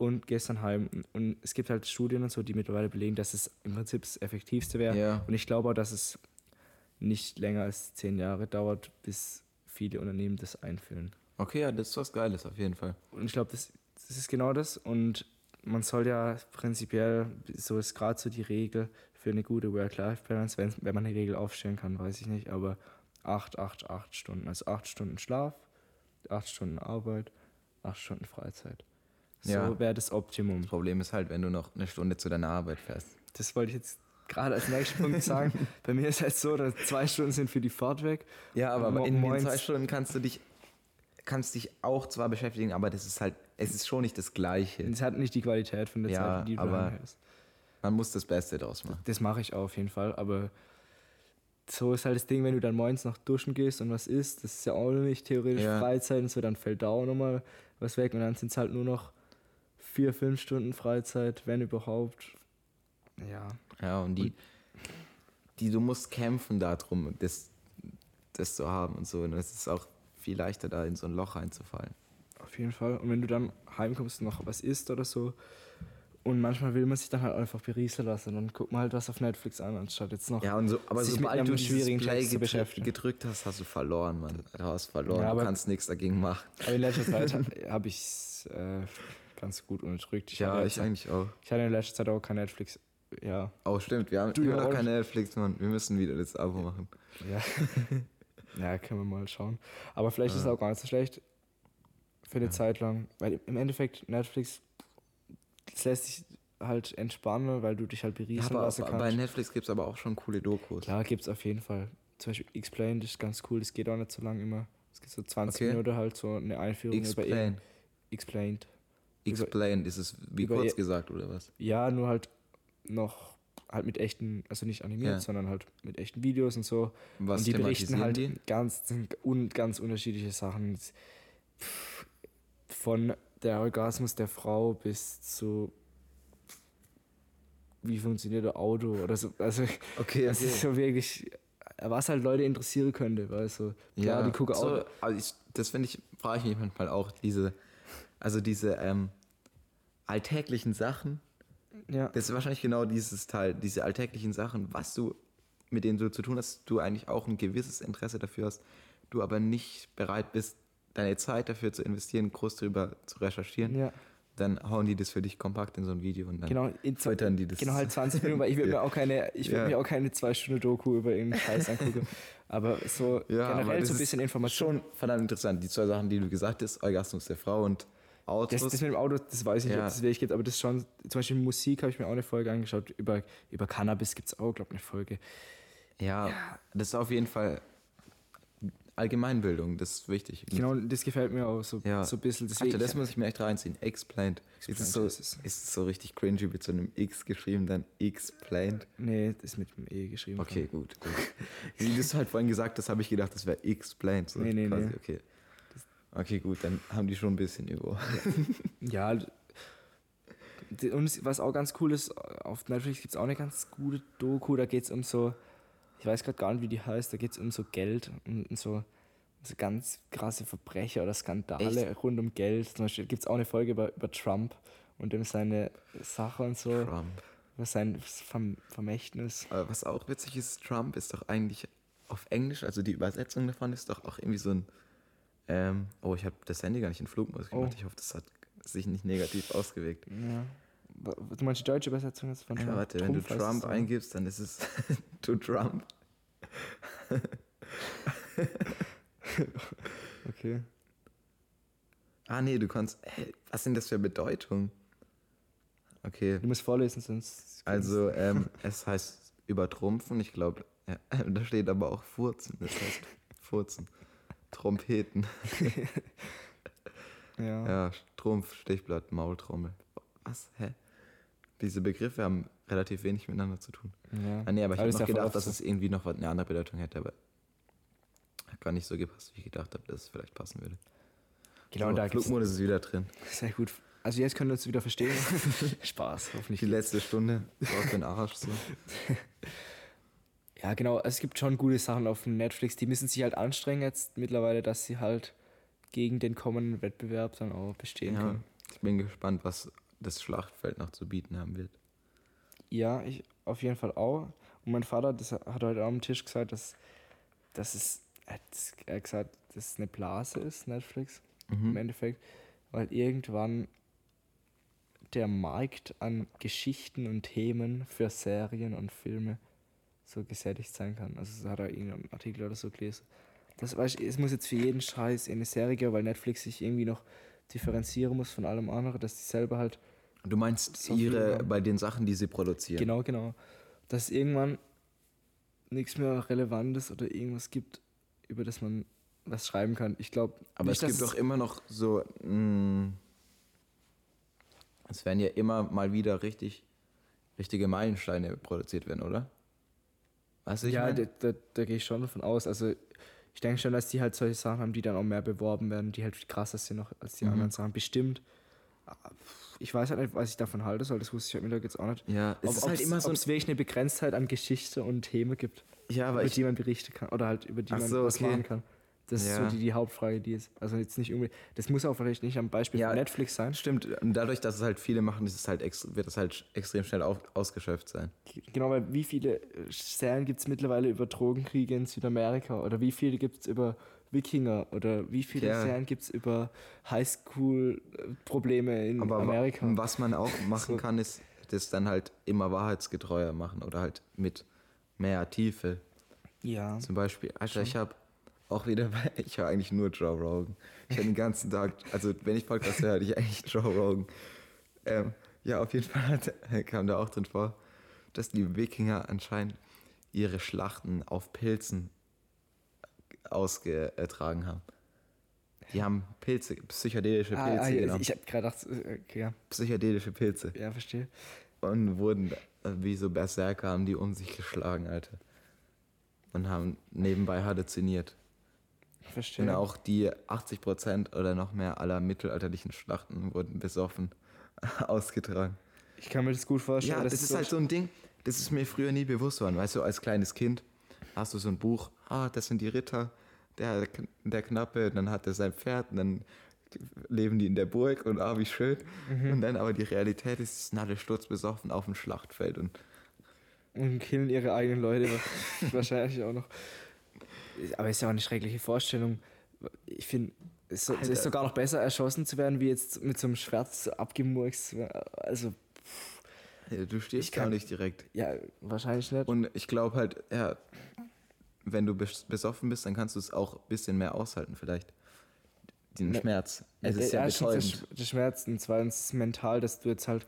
und gehst dann heim. Und es gibt halt Studien und so, die mittlerweile belegen, dass es im Prinzip das Effektivste wäre. Ja. Und ich glaube auch, dass es nicht länger als zehn Jahre dauert, bis viele Unternehmen das einführen. Okay, ja, das ist was Geiles auf jeden Fall. Und ich glaube, das, das ist genau das. Und man soll ja prinzipiell, so ist gerade so die Regel für eine gute Work-Life-Balance, wenn, wenn man eine Regel aufstellen kann, weiß ich nicht, aber 8, 8, 8 Stunden. Also 8 Stunden Schlaf, 8 Stunden Arbeit, 8 Stunden Freizeit. So Ja. wäre das Optimum. Das Problem ist halt, wenn du noch eine Stunde zu deiner Arbeit fährst. das wollte ich jetzt gerade als nächsten Punkt sagen. Bei mir ist halt so, dass zwei Stunden sind für die Fahrt weg. Ja, aber Mo- in den zwei Stunden kannst du dich kannst dich auch zwar beschäftigen, aber das ist halt, es ist schon nicht das Gleiche. Es hat nicht die Qualität von der Ja, Zeit, die du aber- hast. Man muss das Beste draus machen. Das mache ich auch auf jeden Fall, aber so ist halt das Ding, wenn du dann morgens noch duschen gehst und was isst, das ist ja auch nicht theoretisch Ja. Freizeit und so, dann fällt da auch nochmal was weg und dann sind es halt nur noch vier, fünf Stunden Freizeit, wenn überhaupt. Ja. Ja, und die, die du musst kämpfen darum, das, das zu haben und so. Und es ist auch viel leichter, da in so ein Loch reinzufallen. Auf jeden Fall. Und wenn du dann heimkommst und noch was isst oder so, und manchmal will man sich dann halt einfach berieseln lassen und guckt man halt was auf Netflix an, anstatt jetzt noch. Ja, und so, aber Sich mit sobald einem du schwierigen Play zu gedrückt, beschäftigen. gedrückt hast, hast du verloren, Mann. Du hast verloren, Ja, du kannst nichts dagegen machen. Aber in letzter Zeit habe ich es äh, ganz gut unterdrückt. Ich, Ja, ich eigentlich auch. ich hatte in letzter Zeit auch kein Netflix. Ja. Oh, stimmt, wir haben Du immer ja noch auch. kein Netflix, Mann. Wir müssen wieder das Abo machen. Ja. ja, können wir mal schauen. Aber vielleicht ist es Ja. auch gar nicht so schlecht für eine Ja. Zeit lang. Weil im Endeffekt Netflix, das lässt sich halt entspannen, weil du dich halt Ja, berieseln aber lassen bei kannst. Netflix gibt es aber auch schon coole Dokus. Klar, gibt es auf jeden Fall. Zum Beispiel Explained ist ganz cool, das geht auch nicht so lang immer. Es gibt so 20 Okay. Minuten halt so eine Einführung über Explain. irgend- Explained. Explain, ist es wie über kurz gesagt, oder was? Ja, nur halt noch halt mit echten, also nicht animiert, Ja. sondern halt mit echten Videos und so. Was und die berichten halt die? ganz, un, ganz unterschiedliche Sachen. Von der Orgasmus der Frau bis zu wie funktioniert der Auto oder so. Also Okay, das ist so wirklich, was halt Leute interessieren könnte, weil so, klar, die gucken so, auch. also ich, das finde ich, frage ich mich manchmal auch, diese, also diese ähm, alltäglichen Sachen, Ja, das ist wahrscheinlich genau dieses Teil, diese alltäglichen Sachen, was du, mit denen du zu tun hast, du eigentlich auch ein gewisses Interesse dafür hast, du aber nicht bereit bist, deine Zeit dafür zu investieren, groß drüber zu recherchieren, ja, dann hauen die das für dich kompakt in so ein Video und dann genau. Füttern die das. Genau, halt 20 Minuten, weil ich würde Ja. mir auch keine, ich würde Ja. mir auch keine zwei Stunden Doku über irgendeinen Scheiß angucken. Aber so Ja, aber generell das so ein bisschen Information. Schon verdammt interessant. Die zwei Sachen, die du gesagt hast, Orgasmus der Frau und Autos. Das, das mit dem Auto, das weiß ich nicht, Ja. ob es wirklich gibt, aber das schon, zum Beispiel Musik habe ich mir auch eine Folge angeschaut, über, über Cannabis gibt es auch, glaube ich, eine Folge. ja, das ist auf jeden Fall Allgemeinbildung, das ist wichtig. Genau, das gefällt mir auch so, Ja. so ein bisschen. Alter, Deswegen, das muss ich mir echt reinziehen. Explained. Explained ist, es so, ist es. ist so richtig cringy mit so einem X geschrieben, dann Explained? nee, das ist mit dem E geschrieben. Okay, gut. gut. Wie du es halt vorhin gesagt hast, habe ich gedacht, das wäre Explained. So Nee, nee, quasi. nee. Okay. Okay, gut, dann haben die schon ein bisschen Übung. Ja, und was auch ganz cool ist, auf Netflix gibt es auch eine ganz gute Doku, da geht es um so, ich weiß gerade gar nicht, wie die heißt, da geht es um so Geld und, und so, so ganz krasse Verbrecher oder Skandale Echt? rund um Geld. Zum Beispiel gibt es auch eine Folge über, über Trump und um seine Sache und so, Trump. über sein Verm Vermächtnis. Aber was auch witzig ist, Trump ist doch eigentlich auf Englisch, also die Übersetzung davon ist doch auch irgendwie so ein. Ähm, oh, ich habe das Handy gar nicht in Flugmodus gemacht. Oh. Ich hoffe, das hat sich nicht negativ ausgewirkt. Ja. Du meinst die deutsche Übersetzung jetzt von Ja, Trump? warte, wenn du Trump eingibst, dann ist es to Trump. Okay. Ah, nee, du kannst. Hä, was sind das für Bedeutung? Okay, Du musst vorlesen, sonst. also ähm, es heißt übertrumpfen. Ich glaube, ja, da steht aber auch furzen. Das heißt furzen. Trompeten. Ja. Ja, Strumpf, Stichblatt, Maultrommel. Was? Hä? Diese Begriffe haben relativ wenig miteinander zu tun. ja. Ah, nee, aber ich habe noch ja gedacht, dass es irgendwie noch eine andere Bedeutung hätte, aber hat gar nicht so gepasst, wie ich gedacht habe, dass es vielleicht passen würde. Genau, so, da Flugmodus ist wieder drin. Sehr gut. Also jetzt können wir uns wieder verstehen. Spaß, hoffentlich. Die letzte Stunde auf den Arsch. So. Ja, genau. Es gibt schon gute Sachen auf Netflix. Die müssen sich halt anstrengen jetzt mittlerweile, dass sie halt gegen den kommenden Wettbewerb dann auch bestehen Ja, können. ich bin gespannt, was das Schlachtfeld noch zu bieten haben wird. Ja, ich auf jeden Fall auch. Und mein Vater das hat heute auch am Tisch gesagt, dass, dass es, er hat gesagt, dass es eine Blase ist, Netflix, im Mhm. Endeffekt. Weil irgendwann der Markt an Geschichten und Themen für Serien und Filme so gesättigt sein kann. Also das hat er irgendeinen Artikel oder so gelesen. Das weißt, es muss jetzt für jeden Scheiß eine Serie geben, weil Netflix sich irgendwie noch differenzieren muss von allem anderen, dass die selber halt Du meinst So ihre, bei den Sachen, die sie produzieren? Genau, genau. Dass irgendwann nichts mehr Relevantes oder irgendwas gibt, über das man was schreiben kann. Ich glaube, Aber es gibt doch immer noch so. Mh, es werden ja immer mal wieder richtig, richtige Meilensteine produziert werden, oder? Weißt du, ich ja, da, da, da gehe ich schon davon aus. Also ich denke schon, dass die halt solche Sachen haben, die dann auch mehr beworben werden, die halt krasser sind noch als die Mhm. anderen Sachen. Bestimmt. Aber Ich weiß halt nicht, was ich davon halte soll. Das wusste ich halt mittlerweile jetzt auch nicht. Ja, es Ob ist halt immer so. ob's wirklich eine Begrenztheit an Geschichte und Themen gibt, Ja, aber über ich, die man berichten kann. Oder halt über die man so, was okay. machen kann. Das ist Ja. so die, die Hauptfrage, die ist. Also jetzt nicht irgendwie. Das muss auch vielleicht nicht am Beispiel Ja. von Netflix sein. stimmt. Und dadurch, dass es halt viele machen, ist es halt wird es halt extrem schnell auf, ausgeschöpft sein. Genau, weil wie viele äh, Serien gibt es mittlerweile über Drogenkriege in Südamerika? Oder wie viele gibt es über Wikinger? Oder wie viele Ja. Serien gibt es über Highschool-Probleme in Aber Amerika? was man auch machen So. kann, ist das dann halt immer wahrheitsgetreuer machen oder halt mit mehr Tiefe. Ja. Zum Beispiel, Alter, ich habe auch wieder, bei, ich höre eigentlich nur Joe Rogan. Ich habe den ganzen Tag, also wenn ich Podcast höre, höre ich eigentlich Joe Rogan. Ähm, ja, auf jeden Fall kam da auch drin vor, dass die Wikinger anscheinend ihre Schlachten auf Pilzen ausgetragen haben. Die haben Pilze, psychedelische Ah, Pilze ah, ja, genommen. ich habe gerade gedacht, okay, ja, Psychedelische Pilze. ja, verstehe. Und wurden äh, wie so Berserker, haben die um sich geschlagen, Alter. Und haben nebenbei halluziniert. Verstehe. Und auch die 80% oder noch mehr aller mittelalterlichen Schlachten wurden besoffen ausgetragen. Ich kann mir das gut vorstellen. Ja, dass das ist so- halt so ein Ding, das ist mir früher nie bewusst worden. Weißt du, als kleines Kind hast du so ein Buch, ah, das sind die Ritter, der, der Knappe, dann hat er sein Pferd und dann leben die in der Burg und ah, wie schön. Mhm. Und dann aber die Realität ist, sie sind alle sturzbesoffen auf dem Schlachtfeld und Und killen ihre eigenen Leute wahrscheinlich auch noch. Aber ist ja auch eine schreckliche Vorstellung. Ich finde, es Alter. ist sogar noch besser erschossen zu werden, wie jetzt mit so einem Schwert abgemurkst. Also, ja, du stehst gar nicht direkt. ja, wahrscheinlich nicht. Und ich glaube halt, ja, wenn du bes- besoffen bist, dann kannst du es auch ein bisschen mehr aushalten, vielleicht. Den Ne, Schmerz. Es ist ja Erstens der, betäubend. Sch- der Schmerz und zweitens mental, dass du jetzt halt,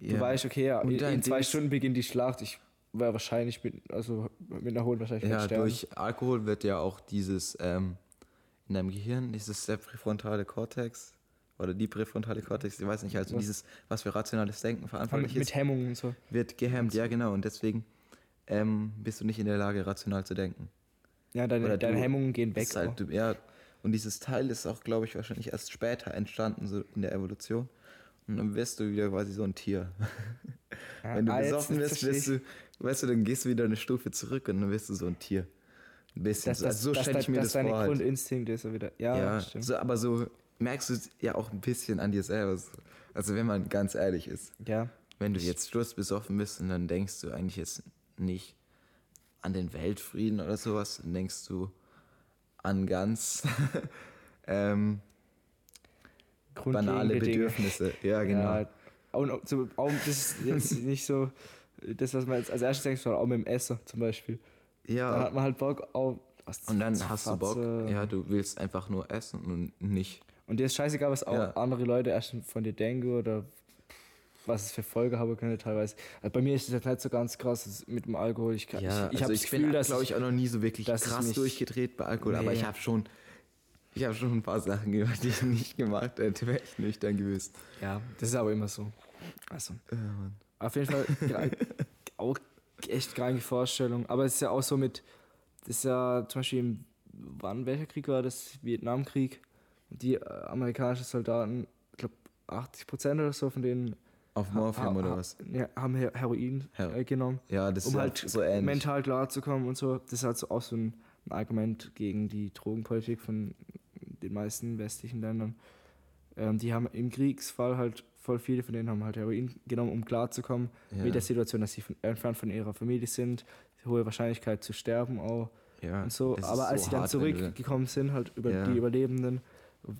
du Ja. weißt, okay, ja, in, in zwei ist- Stunden beginnt die Schlacht. Ich wahrscheinlich mit, also mit einer hohen Wahrscheinlichkeit Ja, sterben. durch Alkohol wird ja auch dieses, ähm, in deinem Gehirn, dieses der präfrontale Kortex oder die präfrontale Kortex, ich weiß nicht, also Was? dieses, was für rationales Denken Mit, verantwortlich mit ist, Hemmungen und so. wird gehemmt. Ja, genau. Und deswegen ähm, bist du nicht in der Lage, rational zu denken. Ja, deine, Oder deine du- Hemmungen gehen weg. halt, du, ja, und dieses Teil ist auch, glaube ich, wahrscheinlich erst später entstanden, so in der Evolution. Und dann wirst du wieder quasi so ein Tier. Ja, Wenn du ah, besoffen wirst, verstehe wirst du, weißt du, dann gehst du wieder eine Stufe zurück und dann wirst du so ein Tier. Ein bisschen. dass, so. dass, Also so stelle ich mir das deine vor. Halt. Grundinstinkte so wieder. Ja, Ja, stimmt. so, aber so merkst du es ja auch ein bisschen an dir selber. so. Also wenn man ganz ehrlich ist. Ja, Wenn du jetzt sturzbesoffen bist und dann denkst du eigentlich jetzt nicht an den Weltfrieden oder sowas, dann denkst du an ganz ähm, banale Dinge. Bedürfnisse. Ja, genau. Ja, und auch, so, auch, das ist jetzt nicht so das, was man jetzt als erstes denkt, sondern auch mit dem Essen zum Beispiel. Ja, Dann hat man halt Bock auf. was und dann hast du Bock, ja, du willst einfach nur essen und nicht. Und dir ist scheißegal, was auch Ja. andere Leute erst von dir denken oder was es für Folge haben könnte teilweise. Also bei mir ist es nicht so ganz krass mit dem Alkohol. Ich, kann, Ja, ich, ich also habe das bin, dass glaube ich, auch noch nie so wirklich krass durchgedreht bei Alkohol, aber Nee. ich habe schon, ich habe schon ein paar Sachen gemacht, die ich nicht gemacht hätte, wäre ich nüchtern gewesen. Ja, das ist aber immer so. Also, Ja, auf jeden Fall auch echt kranke Vorstellung. Aber es ist ja auch so mit, das ist ja zum Beispiel im, wann, welcher Krieg war das? Vietnamkrieg. Die äh, amerikanischen Soldaten, ich glaube 80 Prozent oder so von denen Auf Morphium ha- oder ha- was? Ja, haben Her Heroin Her- äh, genommen, Ja, das um ist halt so ähnlich. mental klarzukommen und so. Das ist halt so auch so ein, ein Argument gegen die Drogenpolitik von den meisten westlichen Ländern. Ähm, die haben im Kriegsfall halt voll viele von denen haben halt Heroin genommen, um klarzukommen Ja. mit der Situation, dass sie von, entfernt von ihrer Familie sind, hohe Wahrscheinlichkeit zu sterben auch ja, und so. Aber als so sie dann zurückgekommen sind, halt über Ja. die Überlebenden,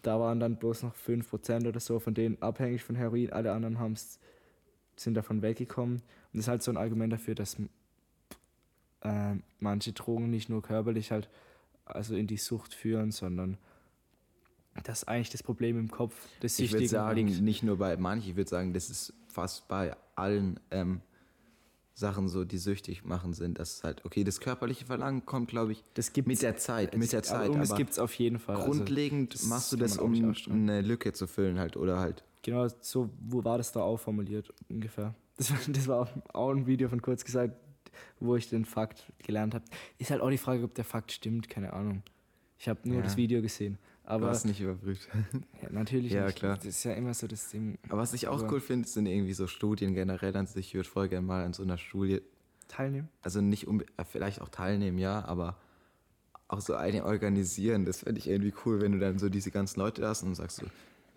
da waren dann bloß noch 5% oder so von denen abhängig von Heroin, alle anderen haben's, sind davon weggekommen. Und das ist halt so ein Argument dafür, dass äh, manche Drogen nicht nur körperlich halt also in die Sucht führen, sondern Das ist eigentlich das Problem im Kopf. Das Ich würde sagen, liegt. nicht nur bei manchen, ich würde sagen, das ist fast bei allen ähm, Sachen so, die süchtig machen sind. Das ist halt, okay, das körperliche Verlangen kommt, glaube ich, das gibt's, mit der Zeit, mit der Zeit. Aber, es gibt es auf jeden Fall. Also, grundlegend das machst du das, um eine Lücke zu füllen halt oder halt. genau, so wo war das da auch formuliert ungefähr. Das war, das war auch, auch ein Video von kurz gesagt, wo ich den Fakt gelernt habe. Ist halt auch die Frage, ob der Fakt stimmt, keine Ahnung. Ich habe nur Ja. das Video gesehen. Du Aber hast nicht überprüft. ja, natürlich Ja, nicht. klar. Das ist ja immer so das Ding. Aber was ich auch cool finde, sind irgendwie so Studien generell an sich. Ich würde voll gerne mal an so einer Studie, Teilnehmen. also nicht um, äh, vielleicht auch teilnehmen, ja, aber auch so eine organisieren. Das fände ich irgendwie cool, wenn du dann so diese ganzen Leute hast und sagst so,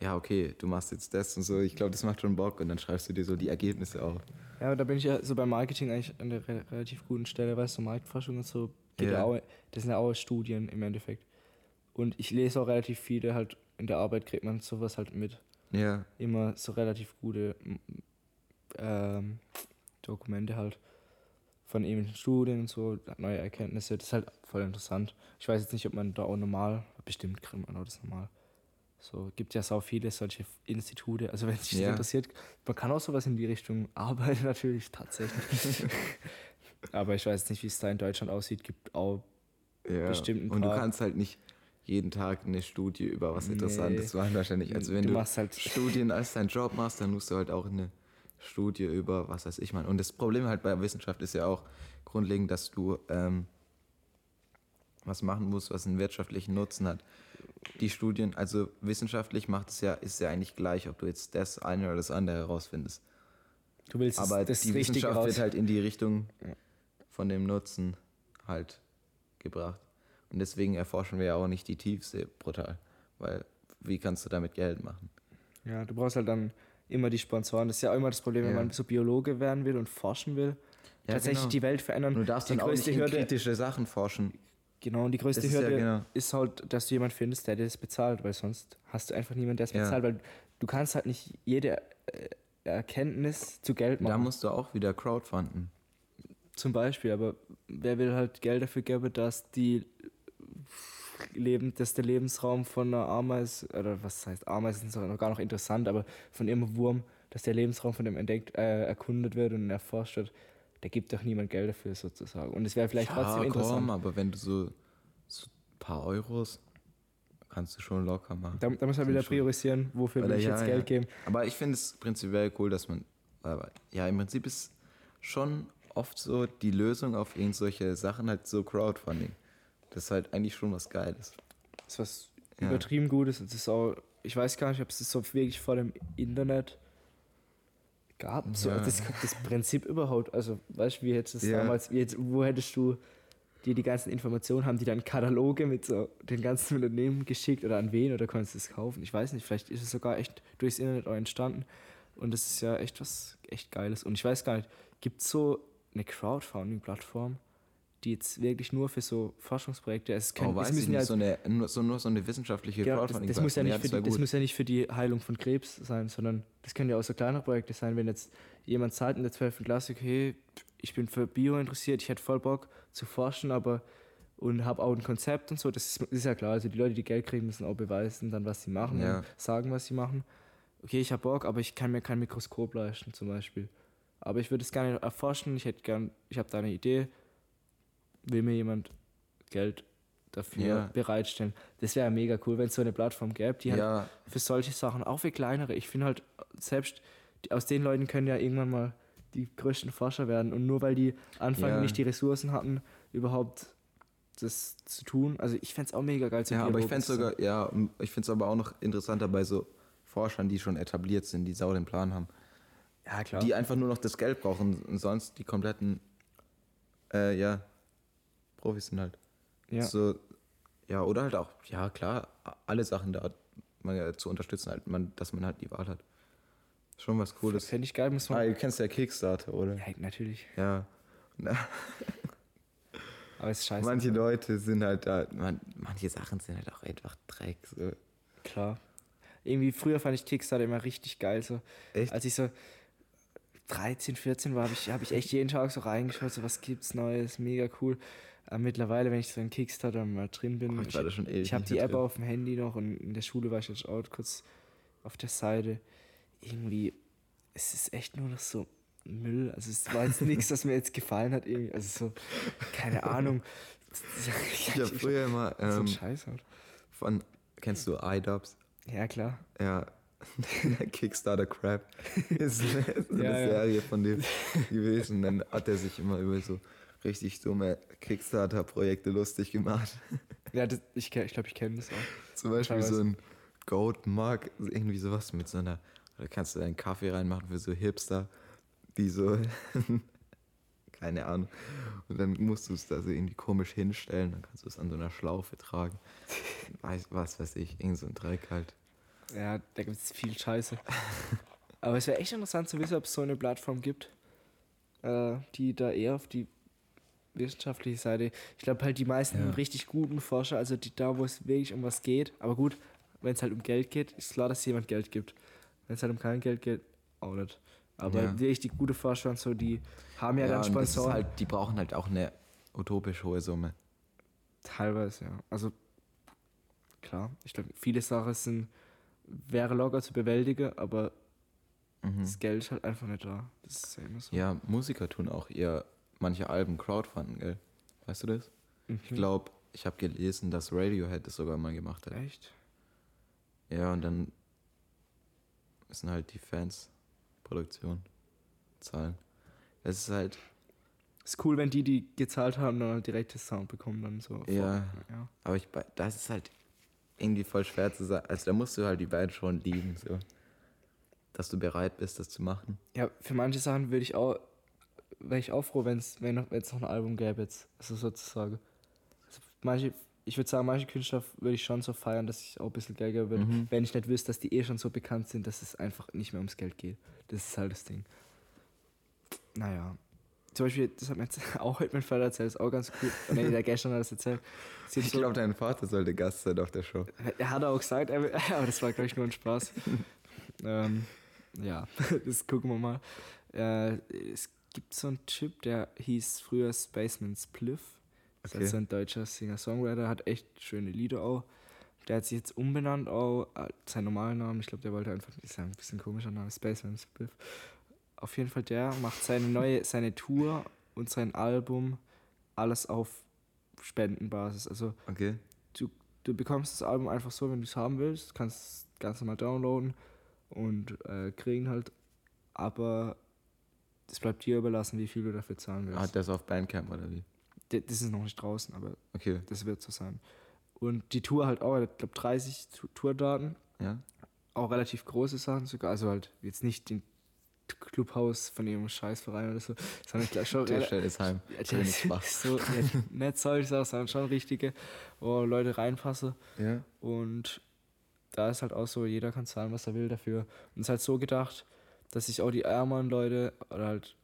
ja, okay, du machst jetzt das und so. Ich glaube, das macht schon Bock und dann schreibst du dir so die Ergebnisse auf. Ja, aber da bin ich ja so beim Marketing eigentlich an der re relativ guten Stelle, weißt du, Marktforschung und so, geht Ja. ja. auch, das sind ja auch Studien im Endeffekt. Und ich lese auch relativ viele halt, in der Arbeit kriegt man sowas halt mit. Ja, Immer so relativ gute ähm, Dokumente halt von eben Studien und so, neue Erkenntnisse, das ist halt voll interessant. Ich weiß jetzt nicht, ob man da auch normal, bestimmt kriegt man auch das normal. So, gibt ja sau viele solche Institute, also wenn sich das Ja. interessiert, man kann auch sowas in die Richtung arbeiten natürlich, tatsächlich. Aber ich weiß nicht, wie es da in Deutschland aussieht, gibt auch ja. Bestimmt ein Und du kannst halt nicht jeden Tag eine Studie über was Nee. Interessantes machen wahrscheinlich. Also wenn du du, halt Studien als deinen Job machst, dann musst du halt auch eine Studie über was weiß ich machen. Und das Problem halt bei Wissenschaft ist ja auch grundlegend, dass du ähm, was machen musst, was einen wirtschaftlichen Nutzen hat. Die Studien, also wissenschaftlich macht es ja, ist ja eigentlich gleich, ob du jetzt das eine oder das andere herausfindest. Du willst Aber das die Wissenschaft wird halt in die Richtung von dem Nutzen halt gebracht. Und deswegen erforschen wir ja auch nicht die Tiefsee brutal. Weil wie kannst du damit Geld machen? Ja, du brauchst halt dann immer die Sponsoren. Das ist ja auch immer das Problem, wenn Ja. man so Biologe werden will und forschen will. Ja, tatsächlich genau. die Welt verändern. Und du darfst die dann auch nicht in Hürde, kritische Sachen forschen. genau, und die größte Das ist ja Hürde genau- ist halt, dass du jemanden findest, der dir das bezahlt, weil sonst hast du einfach niemanden, der es bezahlt, weil du kannst halt nicht jede äh, Erkenntnis zu Geld Da machen. musst du auch wieder crowdfunden. Zum Beispiel, aber wer will halt Geld dafür geben, dass die Leben, dass der Lebensraum von einer Ameise, oder was heißt Ameise, ist noch gar noch interessant, aber von ihrem Wurm, dass der Lebensraum von dem entdeckt, äh, erkundet wird und erforscht wird, da gibt doch niemand Geld dafür sozusagen. Und es wäre vielleicht trotzdem ja, interessant. komm, aber wenn du so, so ein paar Euros kannst du schon locker machen. Da, da muss man wieder priorisieren, wofür will Oder ich ja, jetzt ja. Geld geben. Aber ich finde es prinzipiell cool, dass man, aber ja, im Prinzip ist schon oft so die Lösung auf irgend solche Sachen halt so Crowdfunding. Das ist halt eigentlich schon was Geiles. Das ist was Ja. übertrieben Gutes. Das ist auch, ich weiß gar nicht, ob es das so wirklich vor dem Internet gab. So, Ja. das, das Prinzip überhaupt. Also, weißt du, wie hättest du Ja. damals, jetzt, wo hättest du dir die ganzen Informationen, haben die dann Kataloge mit so den ganzen Unternehmen geschickt oder an wen oder konntest du es kaufen? Ich weiß nicht, vielleicht ist es sogar echt durchs Internet auch entstanden. Und das ist ja echt was echt Geiles. Und ich weiß gar nicht, gibt es so eine Crowdfunding-Plattform, die jetzt wirklich nur für so Forschungsprojekte, es, können, oh, es müssen nicht, ja so eine, nur, so, nur so eine wissenschaftliche Genau, das, Crowdfunding. das, muss ja nicht für die, das muss ja nicht für die Heilung von Krebs sein, sondern das können ja auch so kleinere Projekte sein, wenn jetzt jemand zahlt in der 12. Klasse, okay, ich bin für Bio interessiert, ich hätte voll Bock zu forschen, aber und habe auch ein Konzept und so, das ist, ist ja klar, also die Leute, die Geld kriegen, müssen auch beweisen dann, was sie machen Ja. und sagen, was sie machen. Okay, ich habe Bock, aber ich kann mir kein Mikroskop leisten zum Beispiel. Aber ich würde es gerne erforschen, ich hätte gern, ich habe da eine Idee, will mir jemand Geld dafür Ja. bereitstellen. Das wäre mega cool, wenn es so eine Plattform gäbe, die halt ja, für solche Sachen, auch für kleinere. Ich finde halt, selbst die, aus den Leuten können ja irgendwann mal die größten Forscher werden. Und nur weil die Anfang Ja. nicht die Ressourcen hatten, überhaupt das zu tun. Also ich fände es auch mega geil zu ja, aber ich fände sogar, ja, ich finde es aber auch noch interessanter bei so Forschern, die schon etabliert sind, die sau den Plan haben. Ja, klar. Die einfach nur noch das Geld brauchen und sonst die kompletten, äh, ja, Profis sind halt. ja. So, ja, oder halt auch, ja klar, alle Sachen da man, zu unterstützen, halt, man, dass man halt die Wahl hat. Schon was Cooles. Fände ich geil, muss man. Ah, du kennst ja Kickstarter, oder? Ja, natürlich. Ja. Aber es ist scheiße. manche Leute sind halt da, man, manche Sachen sind halt auch einfach Dreck. So. Klar. Irgendwie früher fand ich Kickstarter immer richtig geil. So. Echt? Als ich so 13, 14 war, habe ich, hab ich echt jeden Tag so reingeschaut, so was gibt's Neues, mega cool. Aber mittlerweile, wenn ich so in Kickstarter mal drin bin, Oh, ich ich, ich habe die App drin. auf dem Handy noch und in der Schule war ich jetzt auch kurz auf der Seite. Irgendwie, es ist echt nur noch so Müll. Also es war jetzt nichts, was mir jetzt gefallen hat. Irgendwie. Also so, keine Ahnung. Ich habe früher immer so ein ähm, Scheiß halt. von, kennst du iDubbbz? Ja, klar. Ja, Kickstarter Crap ist eine, Ja, ja. Serie von dem gewesen. Dann hat er sich immer über so richtig dumme Kickstarter-Projekte lustig gemacht. Ja, das, ich, kenn- ich glaube, ich kenne das auch. Zum Beispiel Teilweise. so ein Goat Mug, irgendwie sowas mit so einer, da kannst du einen Kaffee reinmachen für so Hipster, die so, keine Ahnung. Und dann musst du es da so irgendwie komisch hinstellen, dann kannst du es an so einer Schlaufe tragen. Weiß, was weiß ich, irgend so ein Dreck halt. Ja, da gibt es viel Scheiße. Aber es wäre echt interessant zu wissen, ob es so eine Plattform gibt, äh, die da eher auf die wissenschaftliche Seite. Ich glaube halt die meisten Ja. richtig guten Forscher, also die da, wo es wirklich um was geht. Aber gut, wenn es halt um Geld geht, ist klar, dass jemand Geld gibt. Wenn es halt um kein Geld geht, auch nicht. Aber Ja. wirklich die gute Forscher und so, die haben ja, dann das ist Sponsoren. halt, die brauchen halt auch eine utopisch hohe Summe. Teilweise, ja. Also klar, ich glaube, viele Sachen sind, wäre locker zu bewältigen, aber Mhm. das Geld ist halt einfach nicht da. Das ist ja immer so. Ja, Musiker tun auch eher manche Alben crowdfunden, gell? Weißt du das? Mhm. Ich glaube, ich habe gelesen, dass Radiohead das sogar mal gemacht hat. Echt? Ja, und dann müssen halt die Fans Produktion zahlen. Es ist halt, Ist cool, wenn die, die gezahlt haben, dann halt direkt das Sound bekommen, dann so. Ja. ja. aber ich, das ist halt irgendwie voll schwer zu sagen. Also da musst du halt die Band schon lieben, so. Dass du bereit bist, das zu machen. Ja, für manche Sachen würde ich auch, wäre ich auch froh, wenn's, wenn noch, wenn's noch ein Album gäbe jetzt. Also sozusagen. Also manche, ich würde sagen, manche Künstler würde ich schon so feiern, dass ich auch ein bisschen Geld geben würde, Mhm. wenn ich nicht wüsste, dass die eh schon so bekannt sind, dass es einfach nicht mehr ums Geld geht. Das ist halt das Ding. Naja. Zum Beispiel, das hat mir jetzt auch heute mein Vater erzählt, ist auch ganz cool. Nee, der gestern hat das erzählt. Es Ich so- glaube, dein Vater sollte Gast sein auf der Show. er hat auch gesagt, er aber das war, glaube ich, nur ein Spaß. ähm, ja, das gucken wir mal. Äh, es gibt so einen Typ, der hieß früher Spaceman Spliff. Das ist Okay. also ein deutscher Singer-Songwriter, hat echt schöne Lieder auch. Der hat sich jetzt umbenannt, auch äh, seinen normalen Namen. Ich glaube, der wollte einfach, ist ja ein bisschen komischer Name, Spaceman Spliff. Auf jeden Fall, der macht seine neue, seine Tour und sein Album alles auf Spendenbasis. Also Okay. du bekommst das Album einfach so, wenn du es haben willst, kannst es ganz normal downloaden und äh, kriegen halt, aber das bleibt dir überlassen, wie viel du dafür zahlen willst. Hat das auf Bandcamp oder wie? D- das ist noch nicht draußen, aber Okay. das wird so sein. Und die Tour halt auch, ich glaube 30 Tu- Tourdaten, Ja. auch relativ große Sachen sogar, also halt jetzt nicht den Clubhaus von irgendeinem Scheißverein oder so, sondern gleich schon Der heim. Ja, so, ja, nicht solche Sachen, sondern schon richtige, wo Leute reinpassen. Ja. Und da ist halt auch so, jeder kann zahlen, was er will dafür. Und es ist halt so gedacht, dass sich auch die ärmeren Leute oder halt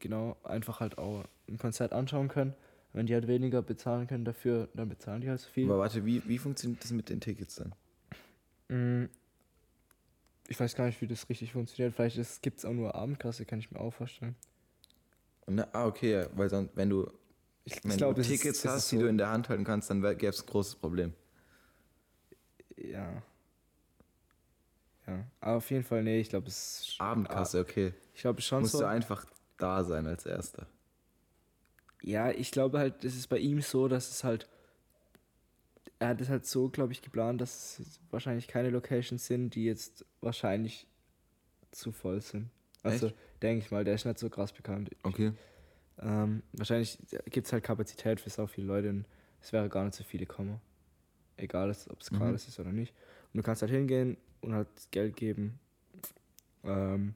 genau einfach halt auch ein Konzert anschauen können. Wenn die halt weniger bezahlen können dafür, dann bezahlen die halt so viel. Aber warte, wie, wie funktioniert das mit den Tickets dann? Mm, Ich weiß gar nicht, wie das richtig funktioniert. Vielleicht gibt es auch nur Abendkasse, kann ich mir auch vorstellen. Na, ah, okay, ja, weil sonst, wenn du, Ich, wenn glaub, du Tickets ist hast, so- die du in der Hand halten kannst, dann gäbe es ein großes Problem. Ja. Ja. Aber auf jeden Fall, nee, ich glaube, es ist. Abendkasse, okay. Ich glaube schon Musst so. du einfach da sein als Erster. Ja, ich glaube halt, das ist bei ihm so, dass es halt. Er hat es halt so, glaube ich, geplant, dass es wahrscheinlich keine Locations sind, die jetzt wahrscheinlich zu voll sind. Also, denke ich mal, der ist nicht so krass bekannt. Okay. Ähm, wahrscheinlich gibt es halt Kapazität für so viele Leute und es wäre gar nicht so viele kommen. Egal, ob es Mhm. gratis ist oder nicht. Und du kannst halt hingehen und halt Geld geben, ähm,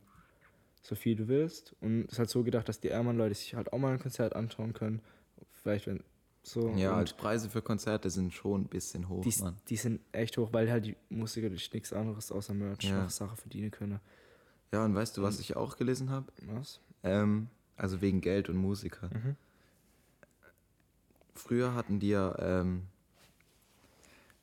so viel du willst. Und es ist halt so gedacht, dass die ärmeren Leute sich halt auch mal ein Konzert anschauen können. Vielleicht, wenn so. Ja, und also Preise für Konzerte sind schon ein bisschen hoch, die, Mann. die sind echt hoch, weil halt die Musiker durch nichts anderes außer Merch Ja. noch Sache verdienen können. Ja, und weißt du, was ich auch gelesen habe? Was? Ähm, also wegen Geld und Musiker. Mhm. Früher hatten die ja, ähm,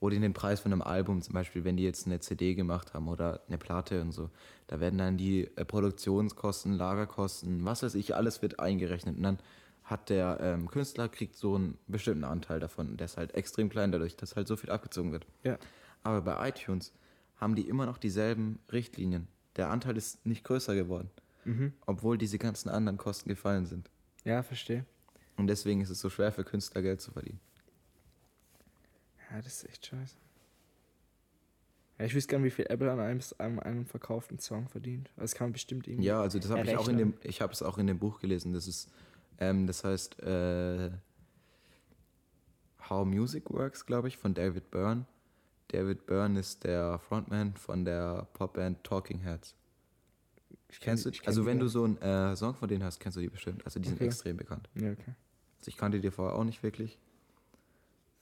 oder in den Preis von einem Album, zum Beispiel, wenn die jetzt eine CD gemacht haben oder eine Platte und so, da werden dann die äh, Produktionskosten, Lagerkosten, was weiß ich, alles wird eingerechnet. Und dann hat der ähm, Künstler kriegt so einen bestimmten Anteil davon. Der ist halt extrem klein, dadurch, dass halt so viel abgezogen wird. Ja. Aber bei iTunes haben die immer noch dieselben Richtlinien. Der Anteil ist nicht größer geworden, Mhm. obwohl diese ganzen anderen Kosten gefallen sind. Ja, verstehe. Und deswegen ist es so schwer für Künstler Geld zu verdienen. Ja, das ist echt scheiße. Ja, ich wüsste gern, wie viel Apple an einem, an einem verkauften Song verdient. Das kann man bestimmt irgendwie. Ja, also das habe ich auch in dem, ich habe es auch in dem Buch gelesen. Das ist, ähm, das heißt äh, How Music Works, glaube ich, von David Byrne. David Byrne ist der Frontman von der Popband Talking Heads. Ich kenn Kennst die- du? ich kenn Also wenn du so einen äh, Song von denen hast, kennst du die bestimmt. Also die sind Okay. extrem bekannt. Ja, okay. Also ich kannte die vorher auch nicht wirklich.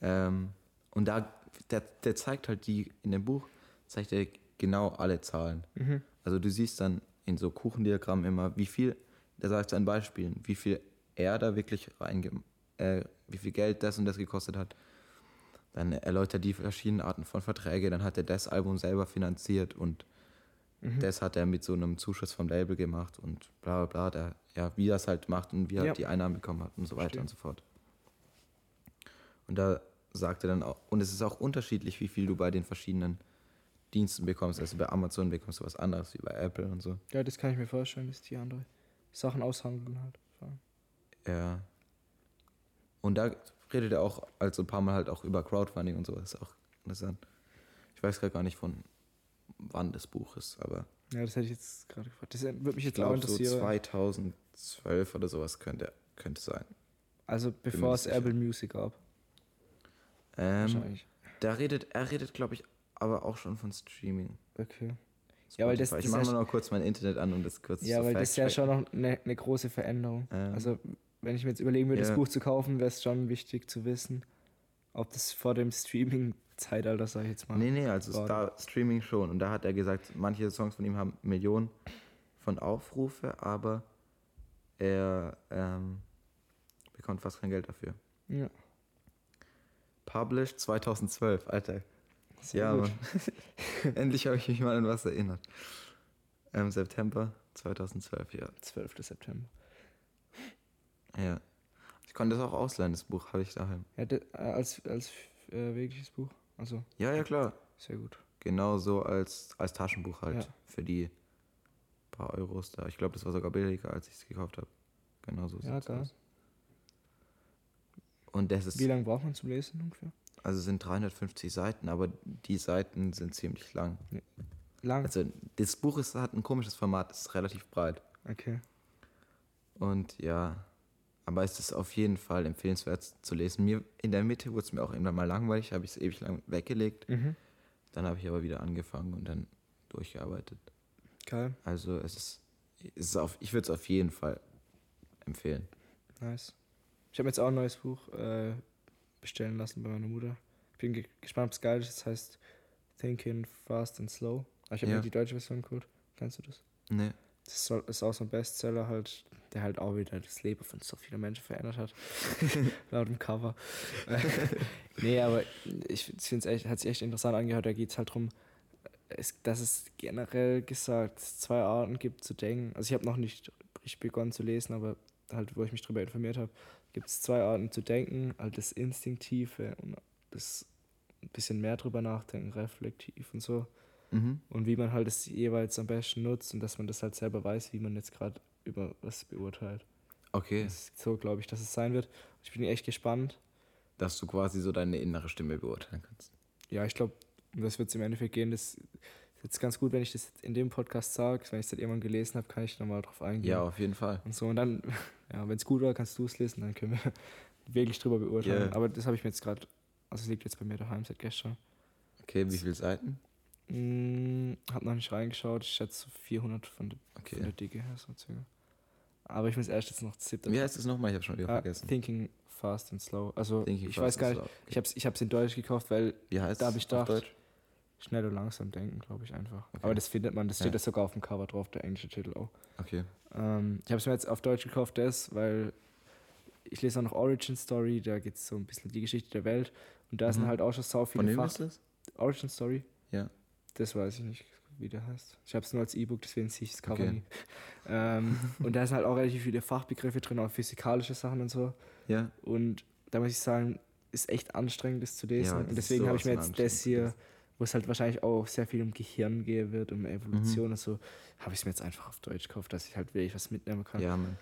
Ähm, und da, der, der zeigt halt die, in dem Buch, zeigt er genau alle Zahlen. Mhm. Also du siehst dann in so Kuchendiagrammen immer, wie viel, der sagt an Beispielen, wie viel er da wirklich reinge, äh, wie viel Geld das und das gekostet hat. Dann erläutert die verschiedenen Arten von Verträge, dann hat er das Album selber finanziert und Mhm. das hat er mit so einem Zuschuss vom Label gemacht und bla bla bla, der, ja, wie er es halt macht und wie er Ja. die Einnahmen bekommen hat und so weiter Verstehe. und so fort. Und da sagt er dann auch, und es ist auch unterschiedlich, wie viel du bei den verschiedenen Diensten bekommst. Also bei Amazon bekommst du was anderes wie bei Apple und so. Ja, das kann ich mir vorstellen, dass die andere Sachen aushandeln halt. Ja. Und da redet er auch also ein paar Mal halt auch über Crowdfunding und so. Das ist auch interessant. Ich weiß gerade gar nicht von wann das Buch ist, aber Ja, das hätte ich jetzt gerade gefragt. Das würde mich ich jetzt auch glaube so interessieren. 2012 oder sowas könnte, könnte sein. also bevor es. Apple Music gab. Ähm, da redet, er redet, glaube ich, aber auch schon von Streaming. Okay. Ja, weil das- ich mache mal noch kurz mein Internet an, um das kurz Ja, weil das ist ja schon noch eine, eine große Veränderung. Ähm. Also, wenn ich mir jetzt überlegen würde, Ja. das Buch zu kaufen, wäre es schon wichtig zu wissen, ob das vor dem Streaming-Zeitalter, sag ich jetzt mal. Nee, nee, also war. da Streaming schon. Und da hat er gesagt, manche Songs von ihm haben Millionen von Aufrufe, aber er ähm, bekommt fast kein Geld dafür. Ja, Published 2012, Alter. sehr ja, gut. Mann. Endlich habe ich mich mal an was erinnert. Ähm, September 2012, ja. 12. September. ja. Ich konnte das auch ausleihen, das Buch habe ich daheim. Ja, äh, als, als äh, wirkliches Buch. Also, Ja, ja, klar. sehr gut. Genau so als, als Taschenbuch halt. Ja. Für die paar Euros da. Ich glaube, das war sogar billiger, als ich es gekauft habe. Genau so Ja, geil. aus. Und das ist, Wie lange braucht man zum Lesen ungefähr? also es sind 350 Seiten, aber die Seiten sind ziemlich lang. Lang. Also das Buch ist, hat ein komisches Format, es ist relativ breit. Okay. Und ja, aber es ist auf jeden Fall empfehlenswert zu lesen. Mir in der Mitte wurde es mir auch irgendwann mal langweilig, habe ich es ewig lang weggelegt. Mhm. Dann habe ich aber wieder angefangen und dann durchgearbeitet. Geil. Also es ist, es ist auf, ich würde es auf jeden Fall empfehlen. Nice. Ich habe jetzt auch ein neues Buch äh, bestellen lassen bei meiner Mutter. Ich bin ge gespannt, ob es geil ist. Das heißt Thinking Fast and Slow. Aber Ich habe Ja. mir die deutsche Version geholt. Kennst du das? Ne, Das ist auch so ein Bestseller halt, der halt auch wieder das Leben von so vielen Menschen verändert hat. Laut dem Cover. nee, aber ich finde es echt, hat sich echt interessant angehört. Da geht es halt darum, dass es generell gesagt zwei Arten gibt zu denken. Also ich habe noch nicht richtig begonnen zu lesen, aber halt, wo ich mich darüber informiert habe, gibt es zwei Arten zu denken. Halt das Instinktive und das ein bisschen mehr drüber nachdenken, reflektiv und so mhm. und wie man halt es jeweils am besten nutzt und dass man das halt selber weiß, wie man jetzt gerade über was beurteilt. Okay, Das so, glaube ich, dass es sein wird. Ich bin echt gespannt. dass du quasi so deine innere Stimme beurteilen kannst. Ja, ich glaube, um das wird es im Endeffekt gehen. Das ist jetzt ganz gut, wenn ich das in dem Podcast sage. Wenn ich es irgendwann gelesen habe, kann ich nochmal drauf eingehen. Ja, auf jeden Fall. Und so. Und dann, ja, wenn es gut war, kannst du es lesen, dann können wir wirklich drüber beurteilen. Ja. Aber das habe ich mir jetzt gerade, also es liegt jetzt bei mir daheim seit gestern. Okay, wie viele Seiten? Hm, hab noch nicht reingeschaut. Ich schätze so 400 von der, von Okay. der Dicke her, so circa. Aber ich muss erst jetzt noch siebte. Wie heißt es nochmal? Ich habe schon wieder Ah, vergessen. Thinking Fast and Slow. Also Thinking ich weiß gar nicht. Slow. Ich habe es ich hab's in Deutsch gekauft, weil Wie heißt da es hab ich gedacht- Deutsch? Schnell und langsam denken, glaube ich einfach. Okay. Aber das findet man, das steht ja sogar auf dem Cover drauf, der englische Titel auch. Okay. Ähm, ich habe es mir jetzt auf Deutsch gekauft, das, weil ich lese auch noch Origin Story, da geht es so ein bisschen die Geschichte der Welt Und da sind Mhm. halt auch schon sau Von viele wem Fach... ist das? Origin Story? Ja. Das weiß ich nicht, wie der heißt. Ich habe es nur als E-Book, deswegen sehe ich das Cover Okay. nie. Ähm, und da sind halt auch relativ viele Fachbegriffe drin, auch physikalische Sachen und so. Ja. Und da muss ich sagen, ist echt anstrengend, das zu lesen. Ja, das und deswegen habe ich mir jetzt von das hier, wo es halt wahrscheinlich auch sehr viel um Gehirn gehen wird, um Evolution Mhm. und so, habe ich es mir jetzt einfach auf Deutsch gekauft, dass ich halt wirklich was mitnehmen kann. Ja, Mann.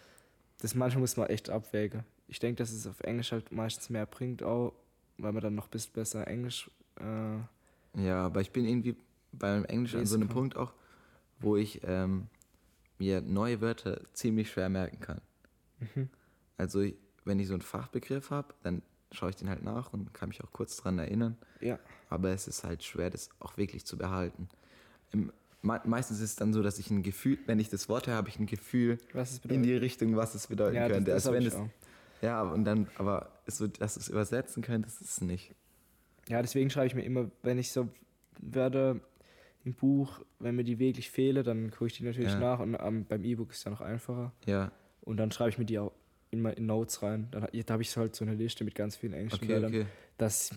Das manchmal muss man echt abwägen. Ich denke, dass es auf Englisch halt meistens mehr bringt, auch weil man dann noch ein bisschen besser Englisch. Äh, Ja, aber ich bin irgendwie beim Englisch an so einem kann. Punkt auch, wo ich ähm, mir neue Wörter ziemlich schwer merken kann. mhm. Also wenn ich so einen Fachbegriff habe, dann schaue ich den halt nach und kann mich auch kurz dran erinnern. Ja. Aber es ist halt schwer, das auch wirklich zu behalten. Im, me meistens ist es dann so, dass ich ein Gefühl, wenn ich das Wort höre, habe ich ein Gefühl in die Richtung, was es bedeuten ja, das, könnte. das Als hab wenn es, auch. ja, und dann, aber so, dass du es übersetzen könntest, ist es nicht. Ja, deswegen schreibe ich mir immer, wenn ich so Wörter im Buch, wenn mir die wirklich fehlen, dann gucke ich die natürlich Ja. nach und ähm, beim E-Book ist es ja noch einfacher. Ja, Und dann schreibe ich mir die auch in Notes rein. Dann, da habe ich so halt so eine Liste mit ganz vielen englischen okay, Wörtern, okay. dass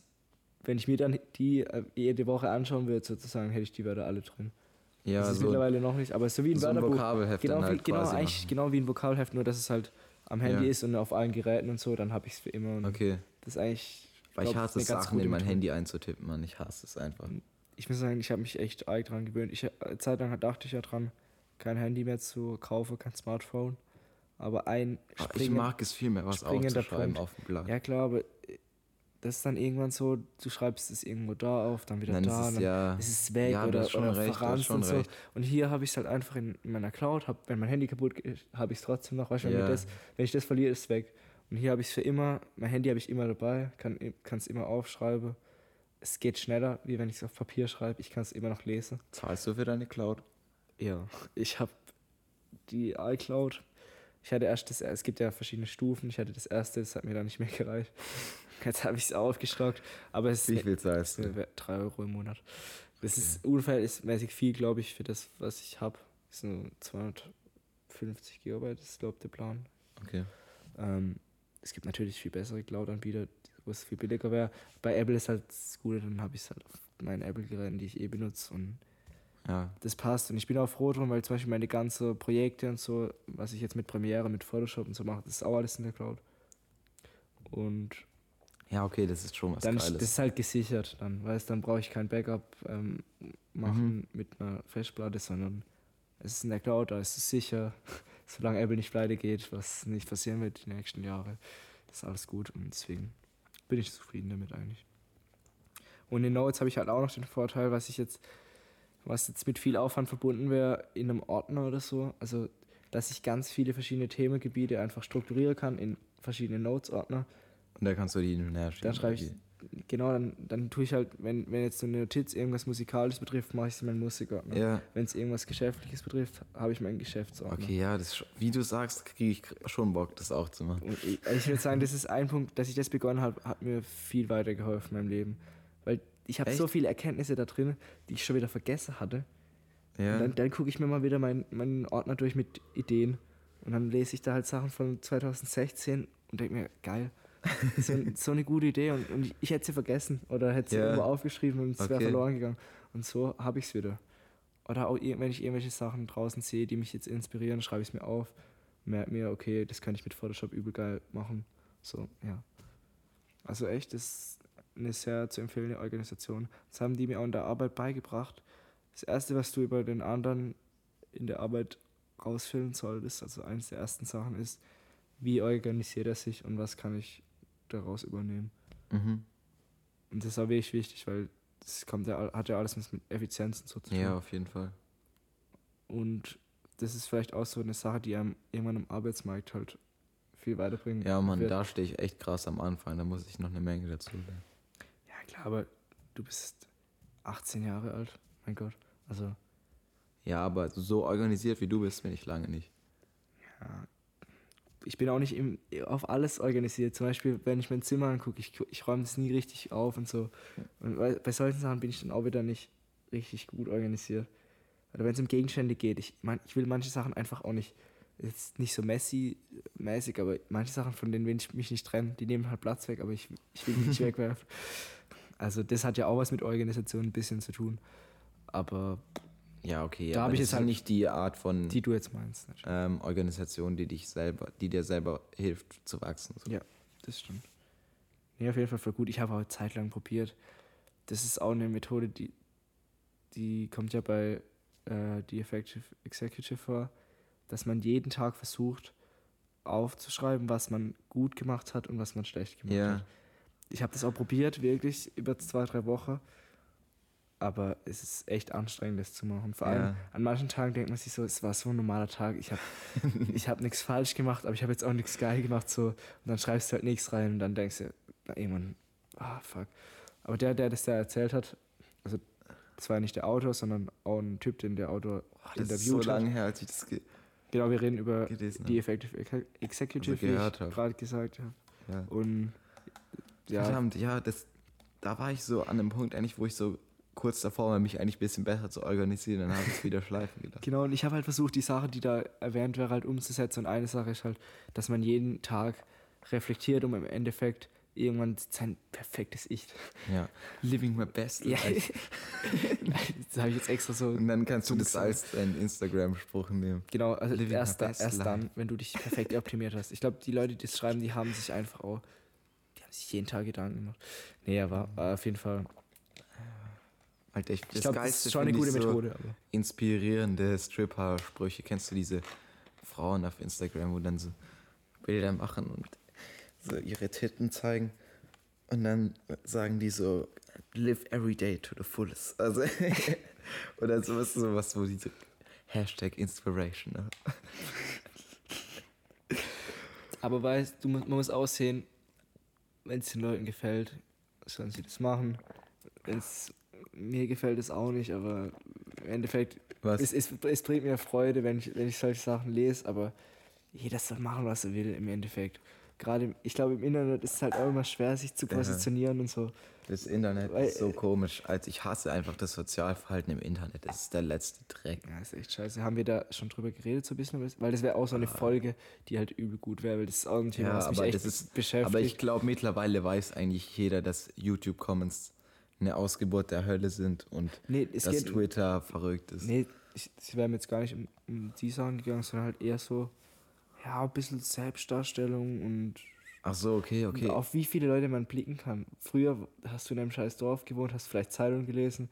wenn ich mir dann die äh, jede Woche anschauen würde, sozusagen, hätte ich die Wörter alle drin. Ja, das ist so, mittlerweile noch nicht, aber so wie ein so ein Wörterbuch. Vokabelheft Genau, halt wie, genau, quasi eigentlich machen. genau wie ein Vokabelheft, nur dass es halt am Handy Ja. ist und auf allen Geräten und so, dann habe ich es für immer. Und Okay, Das ist eigentlich. weil ich glaub, hasse eine es, Sachen in mein. Handy einzutippen, Mann. Ich hasse es einfach. Ich muss sagen, ich habe mich echt arg dran gewöhnt. Ich, eine Zeit lang dachte ich ja dran, kein Handy mehr zu kaufen, kein Smartphone. Aber ein Aber ich Springen- mag es viel mehr, was aufzuschreiben Punkt. auf dem Blatt. Ja klar, aber das ist dann irgendwann so, du schreibst es irgendwo da auf, dann wieder dann da, ist es dann ja, ist es weg ja, oder, schon oder recht, verranzt schon und so. recht. Und hier habe ich es halt einfach in, in meiner Cloud, hab, wenn mein Handy kaputt ist, habe ich es trotzdem noch. Weißt du, mir das, wenn ich das verliere, ist es weg. Und hier habe ich es für immer, mein Handy habe ich immer dabei, kann es immer aufschreiben. Es geht schneller, wie wenn ich es auf Papier schreibe. Ich kann es immer noch lesen. Zahlst du für deine Cloud? Ja, ich habe die iCloud. Ich hatte erst das, es gibt ja verschiedene Stufen. Ich hatte das erste, das hat mir dann nicht mehr gereicht. Jetzt habe ich es aufgestockt, aber es Wie ist viel zahlst du? 3 Euro im Monat. Das ist unverhältnismäßig viel, glaube ich, für das, was ich habe. Das sind nur 250 Gigabyte, das ist, glaube ich, der Plan. Okay. Ähm, es gibt natürlich viel bessere Cloud-Anbieter, wo es viel billiger wäre. Bei Apple ist halt das Gute, dann habe ich es halt auf meinen Apple-Geräten, die ich eh benutze und Ja, das passt. Und ich bin auch froh drum, weil zum Beispiel meine ganzen Projekte und so, was ich jetzt mit Premiere, mit Photoshop und so mache, das ist auch alles in der Cloud. Und ja okay, das ist schon was dann ist, Geiles. das ist halt gesichert dann, weißt dann brauche ich kein Backup ähm, machen Mhm. mit einer Festplatte, sondern es ist in der Cloud, da ist es sicher. Solange Apple nicht pleite geht, was nicht passieren wird die nächsten Jahre, ist alles gut und deswegen bin ich zufrieden damit eigentlich. Und in Notes habe ich halt auch noch den Vorteil, was ich jetzt, was jetzt mit viel Aufwand verbunden wäre, in einem Ordner oder so. Also, dass ich ganz viele verschiedene Themengebiete einfach strukturieren kann in verschiedene Notes-Ordner. Und da kannst du die hin und her schieben. Dann schreibe ich, genau, dann, dann tue ich halt, wenn, wenn jetzt so eine Notiz irgendwas Musikalisches betrifft, mache ich es in meinen Musikordner. Ja, Wenn es irgendwas Geschäftliches betrifft, habe ich meinen Geschäftsordner. okay, ja, das, wie du sagst, kriege ich schon Bock, das auch zu machen. Und ich, ich würde sagen, das ist ein Punkt, dass ich das begonnen habe, hat mir viel weitergeholfen in meinem Leben. Ich habe so viele Erkenntnisse da drin, die ich schon wieder vergessen hatte. Ja, Und dann, dann gucke ich mir mal wieder meinen meinen Ordner durch mit Ideen. Und dann lese ich da halt Sachen von 2016 und denke mir, geil. So, so eine gute Idee und, und ich, ich hätte sie vergessen oder hätte sie Ja. irgendwo aufgeschrieben und es wäre Okay. verloren gegangen. Und so habe ich es wieder. Oder auch wenn ich irgendwelche Sachen draußen sehe, die mich jetzt inspirieren, schreibe ich es mir auf. Merke mir, okay, das kann ich mit Photoshop übel geil machen. So, ja. Also echt, das eine sehr zu empfehlende Organisation. Das haben die mir auch in der Arbeit beigebracht. Das Erste, was du über den anderen in der Arbeit rausfinden solltest, also eines der ersten Sachen ist, wie organisiert er sich und was kann ich daraus übernehmen. mhm. Und das ist auch wirklich wichtig, weil das kommt ja, hat ja alles was mit Effizienz und so zu tun. ja, auf jeden Fall. Und das ist vielleicht auch so eine Sache, die einem irgendwann im Arbeitsmarkt halt viel weiterbringt. Ja, Mann, wird. da stehe ich echt krass am Anfang, da muss ich noch eine Menge dazu lernen. Klar, aber du bist 18 Jahre alt. Mein Gott. Also, Ja, aber so organisiert wie du bist, bin ich lange nicht. ja. Ich bin auch nicht im, auf alles organisiert. Zum Beispiel, wenn ich mein Zimmer angucke, ich, ich räume es nie richtig auf und so. Und bei, bei solchen Sachen bin ich dann auch wieder nicht richtig gut organisiert. Oder wenn es um Gegenstände geht, ich, mein, ich will manche Sachen einfach auch nicht, jetzt nicht so Messi-mäßig, aber manche Sachen, von denen will ich mich nicht trennen, die nehmen halt Platz weg, aber ich, ich will die nicht wegwerfen. Also das hat ja auch was mit Organisation ein bisschen zu tun. Aber Ja, okay. Da aber hab ich das jetzt ist halt- nicht die Art von die du jetzt meinst. ähm, Organisation, die dich selber, die dir selber hilft zu wachsen. So. Ja, das stimmt. Nee, auf jeden Fall voll gut. Ich habe auch eine Zeit lang probiert. Das ist auch eine Methode, die, die kommt ja bei äh, die Effective Executive vor, dass man jeden Tag versucht aufzuschreiben, was man gut gemacht hat und was man schlecht gemacht Ja. hat. Ich habe das auch probiert, wirklich über zwei, drei Wochen. Aber es ist echt anstrengend, das zu machen. Vor allem Ja. an manchen Tagen denkt man sich so, es war so ein normaler Tag. Ich habe ich hab nichts falsch gemacht, aber ich habe jetzt auch nichts geil gemacht. So. Und dann schreibst du halt nichts rein und dann denkst du, na, irgendwann, ah, fuck. Aber der, der das da erzählt hat, also das war nicht der Autor, sondern auch ein Typ, den der Autor Das ist so interviewt lange her, als ich das ge Genau, wir reden über gelesen die. Effective Ex- Executive, Also wie ich gerade gesagt habe. Ja. Und ja, Verdammt, ja, das, da war ich so an einem Punkt eigentlich, wo ich so kurz davor war, mich eigentlich ein bisschen besser zu organisieren, dann habe ich es wieder schleifen gelassen. Genau, und ich habe halt versucht, die Sache, die da erwähnt wäre, halt umzusetzen. Und eine Sache ist halt, dass man jeden Tag reflektiert, um im Endeffekt irgendwann sein perfektes Ich. Ja. Living my best Ja. life. das habe ich jetzt extra so. Und dann kannst du das als deinen Instagram-Spruch nehmen. Genau, also Living erst, da, erst dann, wenn du dich perfekt optimiert hast. Ich glaube, die Leute, die das schreiben, die haben sich einfach auch, sich jeden Tag Gedanken gemacht. Nee, aber äh, auf jeden Fall. Alter, ich, Ich glaube, das ist schon eine gute so Methode. Aber. Inspirierende Stripper-Sprüche. Kennst du diese Frauen auf Instagram, wo dann so Bilder machen und so ihre Titten zeigen? Und dann sagen die so, live every day to the fullest. Also, oder sowas, sowas, wo die so, Hashtag Inspiration. Ne? Aber weißt du, man muss aussehen, wenn es den Leuten gefällt, sollen sie das machen. Wenn es mir gefällt, es auch nicht, aber im Endeffekt, Was? es, es, es bringt mir Freude, wenn ich, wenn ich solche Sachen lese, aber jeder soll machen, was er will im Endeffekt. Gerade, ich glaube, im Internet ist es halt auch immer schwer, sich zu Ja. positionieren und so. Das Internet Weil- ist so komisch. Als ich hasse einfach das Sozialverhalten im Internet. Das ist der letzte Dreck. Ja, ist echt scheiße. Haben wir da schon drüber geredet, so ein bisschen? Weil das wäre auch so eine Folge, die halt übel gut wäre, weil das ist auch ein Thema, Ja, was mich echt das ist- beschäftigt. Aber ich glaube, mittlerweile weiß eigentlich jeder, dass YouTube-Comments eine Ausgeburt der Hölle sind und nee, dass geht, Twitter verrückt ist. Nee, ich, sie wären jetzt gar nicht um, um die Sachen gegangen, sondern halt eher so, ja, ein bisschen Selbstdarstellung und Ach so, okay, okay. auf wie viele Leute man blicken kann. Früher hast du in einem scheiß Dorf gewohnt, hast vielleicht Zeitung gelesen.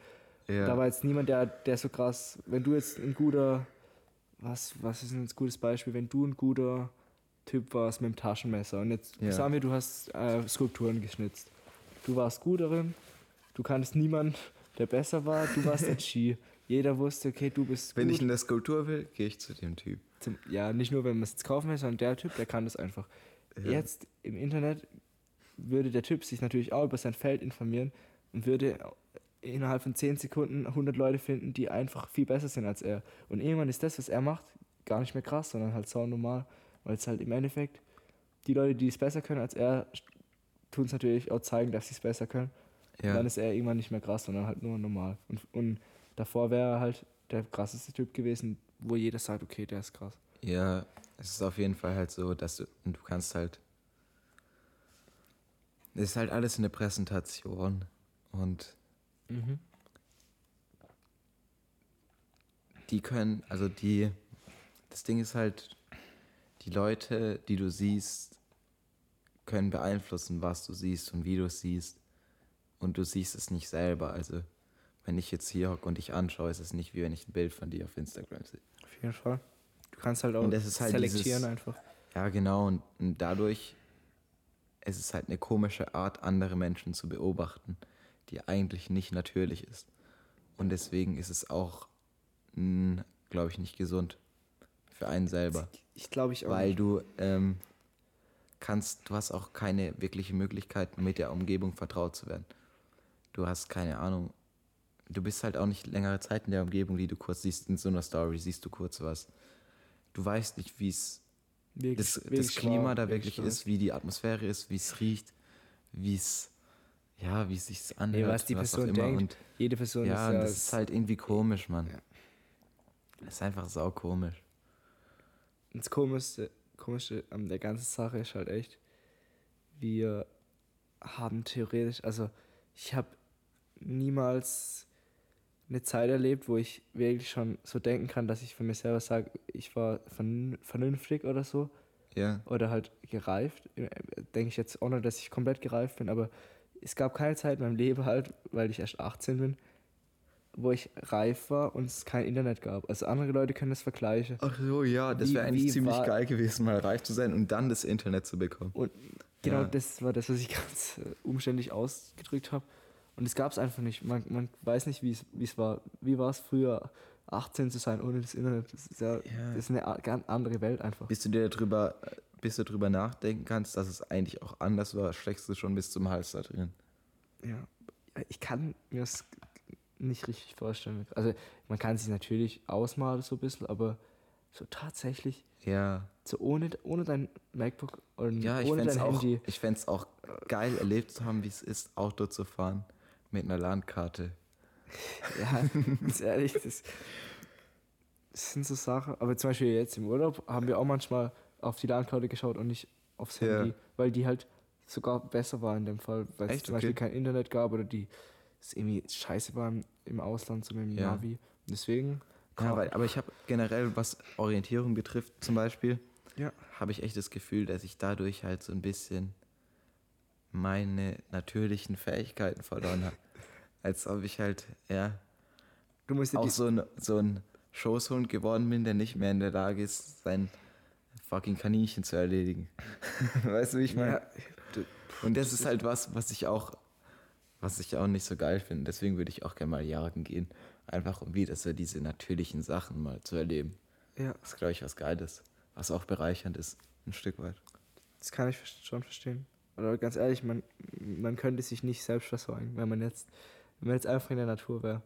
ja. Da war jetzt niemand, der, der so krass, wenn du jetzt ein guter, was, was ist ein gutes Beispiel, wenn du ein guter Typ warst mit dem Taschenmesser und jetzt Ja. sagen wir, du hast äh, Skulpturen geschnitzt. Du warst gut darin, du kanntest niemand, der besser war, du warst der Ski. Jeder wusste, okay, du bist Wenn gut. ich eine Skulptur will, gehe ich zu dem Typ. Zum, ja, nicht nur, wenn man es jetzt kaufen will, sondern der Typ, der kann das einfach. Ja. Jetzt im Internet würde der Typ sich natürlich auch über sein Feld informieren und würde innerhalb von 10 Sekunden 100 Leute finden, die einfach viel besser sind als er. Und irgendwann ist das, was er macht, gar nicht mehr krass, sondern halt so normal, weil es halt im Endeffekt die Leute, die es besser können als er, tun es natürlich auch zeigen, dass sie es besser können. Und Ja. dann ist er irgendwann nicht mehr krass, sondern halt nur normal. Und, und davor wäre er halt der krasseste Typ gewesen, wo jeder sagt, okay, der ist krass. ja, es ist auf jeden Fall halt so, dass du, und du kannst halt, es ist halt alles eine Präsentation und Mhm. die können, also die, das Ding ist halt, die Leute, die du siehst, können beeinflussen, was du siehst und wie du es siehst. Und du siehst es nicht selber. Also, wenn ich jetzt hier hocke und dich anschaue, ist es nicht wie wenn ich ein Bild von dir auf Instagram sehe. Auf jeden Fall. Du kannst halt auch halt selektieren dieses- einfach. Ja, genau. Und, und dadurch es ist halt eine komische Art, andere Menschen zu beobachten, die eigentlich nicht natürlich ist. Und deswegen ist es auch, glaube ich, nicht gesund für einen selber. Ich glaube ich auch. Weil nicht. du ähm, kannst, du hast auch keine wirkliche Möglichkeit, mit der Umgebung vertraut zu werden. Du hast keine Ahnung. Du bist halt auch nicht längere Zeit in der Umgebung, die du kurz siehst, in so einer Story siehst du kurz was. Du weißt nicht, wie es Wirklich- das, wirklich das Klima wahr, da wirklich wahr. ist, wie die Atmosphäre ist, wie es riecht, wie es, ja, wie es sich anhört. Nee, was die auch Person immer. denkt, Und Jede Person ja, ist ja. das ist halt irgendwie komisch, Mann. Ja. Das ist einfach sau komisch. Das Komische, Komische an der ganzen Sache ist halt echt, wir haben theoretisch, also ich habe niemals eine Zeit erlebt, wo ich wirklich schon so denken kann, dass ich von mir selber sage, ich war vernünftig oder so. Ja. Oder halt gereift. Äh, denke ich jetzt auch nicht, dass ich komplett gereift bin, aber es gab keine Zeit in meinem Leben halt, weil ich erst 18 bin, wo ich reif war und es kein Internet gab. Also andere Leute können das vergleichen. Ach so, ja, das wäre eigentlich ziemlich geil gewesen, mal reif zu sein und dann das Internet zu bekommen. Und genau ja. das war das, was ich ganz äh, umständlich ausgedrückt habe. Und es gab es einfach nicht. Man, man weiß nicht, wie es war. Wie war es früher, 18 zu sein ohne das Internet? Das ist ja, ja. Das ist eine ganz andere Welt einfach. Bis du dir darüber, bis du darüber nachdenken kannst, dass es eigentlich auch anders war, steckst du schon bis zum Hals da drin. Ja, ich kann mir das nicht richtig vorstellen. Also man kann sich natürlich ausmalen so ein bisschen, aber so tatsächlich. Ja. So ohne, ohne dein MacBook und ja, ohne dein auch, Handy. Ich fände es auch geil erlebt zu haben, wie es ist, Auto zu fahren mit einer Landkarte. Ja, ganz ehrlich, das, das, sind so Sachen. Aber zum Beispiel jetzt im Urlaub haben wir auch manchmal auf die Landkarte geschaut und nicht aufs Handy, ja. weil die halt sogar besser war in dem Fall, weil es zum okay. Beispiel kein Internet gab oder die es irgendwie scheiße war im Ausland zu mit dem ja. Navi. Deswegen. Ja, weil, aber ich habe generell, was Orientierung betrifft, zum Beispiel, ja. habe ich echt das Gefühl, dass ich dadurch halt so ein bisschen meine natürlichen Fähigkeiten verloren habe. Als ob ich halt, ja, du musst auch so ein, so ein Schoßhund geworden bin, der nicht mehr in der Lage ist, sein fucking Kaninchen zu erledigen. weißt du, wie ich meine? Ja, und das ist halt was, was ich auch, was ich auch nicht so geil finde. Deswegen würde ich auch gerne mal jagen gehen. Einfach um wieder so diese natürlichen Sachen mal zu erleben. Ja. Das ist, glaube ich, was Geiles. Was auch bereichernd ist, ein Stück weit. Das kann ich schon verstehen. Oder ganz ehrlich, man, man könnte sich nicht selbst versorgen, wenn man jetzt, wenn man jetzt einfach in der Natur wäre.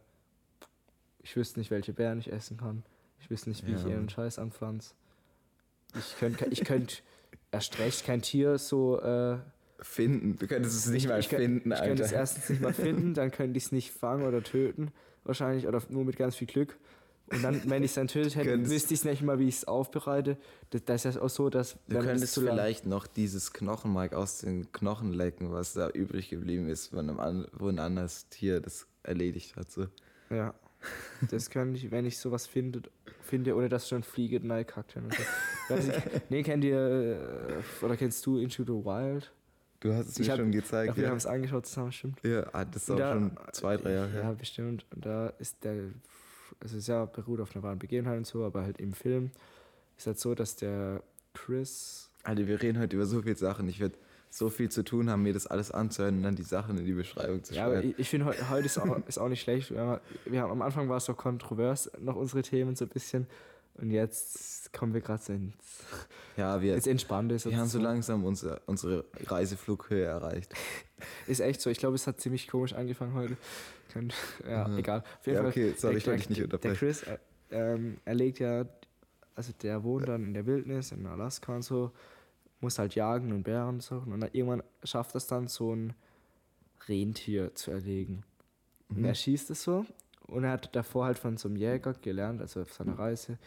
Ich wüsste nicht, welche Bären ich essen kann. Ich wüsste nicht, wie ja. ich ihren Scheiß anpflanze. Ich könnte ich könnt erst recht kein Tier so äh, finden. Du könntest es nicht mal ich finden, ich Alter. Ich könnte es erstens nicht mal finden, dann könnte ich es nicht fangen oder töten. Wahrscheinlich. Oder nur mit ganz viel Glück. Und dann, wenn ich es dann tötet hätte, wüsste ich nicht mal, wie ich es aufbereite. Das, das, ist ja auch so, dass. Du könntest vielleicht noch dieses Knochenmark aus den Knochen lecken, was da übrig geblieben ist, von einem, wo ein anderes Tier das erledigt hat. So. Ja. Das könnte ich, wenn ich sowas finde, finde ohne dass schon Fliege neigekackt werden. So. nee, kennt ihr, äh, oder kennst du Into the Wild? Du hast es mir hab, schon gezeigt. Ja, wir haben es angeschaut zusammen, stimmt. Ja, ah, das ist auch da, schon zwei, drei Jahre her. Ja, bestimmt. Und da ist der, also es ist ja beruht auf einer wahren Begebenheit und so, aber halt im Film ist halt so, dass der Chris. Alter, wir reden heute über so viele Sachen. Ich werde so viel zu tun haben, mir das alles anzuhören und dann die Sachen in die Beschreibung zu schreiben. Ja, aber ich, ich finde, heute ist auch, ist auch nicht schlecht. Wir haben, wir haben, am Anfang war es so kontrovers, noch unsere Themen so ein bisschen. Und jetzt kommen wir gerade ins, ja, wir, ins Entspannte. Wir haben so langsam unsere, unsere Reiseflughöhe erreicht. Ist echt so. Ich glaube, es hat ziemlich komisch angefangen heute. Ja, mhm. egal. Auf jeden ja, okay, Fall, sorry, der, ich wollte dich nicht unterbrechen. Der Chris, äh, ähm, er legt ja, also der wohnt dann in der Wildnis, in Alaska und so muss halt jagen und Bären suchen und dann irgendwann schafft es dann so ein Rentier zu erlegen. Mhm. Und er schießt es so und er hat davor halt von so einem Jäger gelernt, also auf seiner Reise,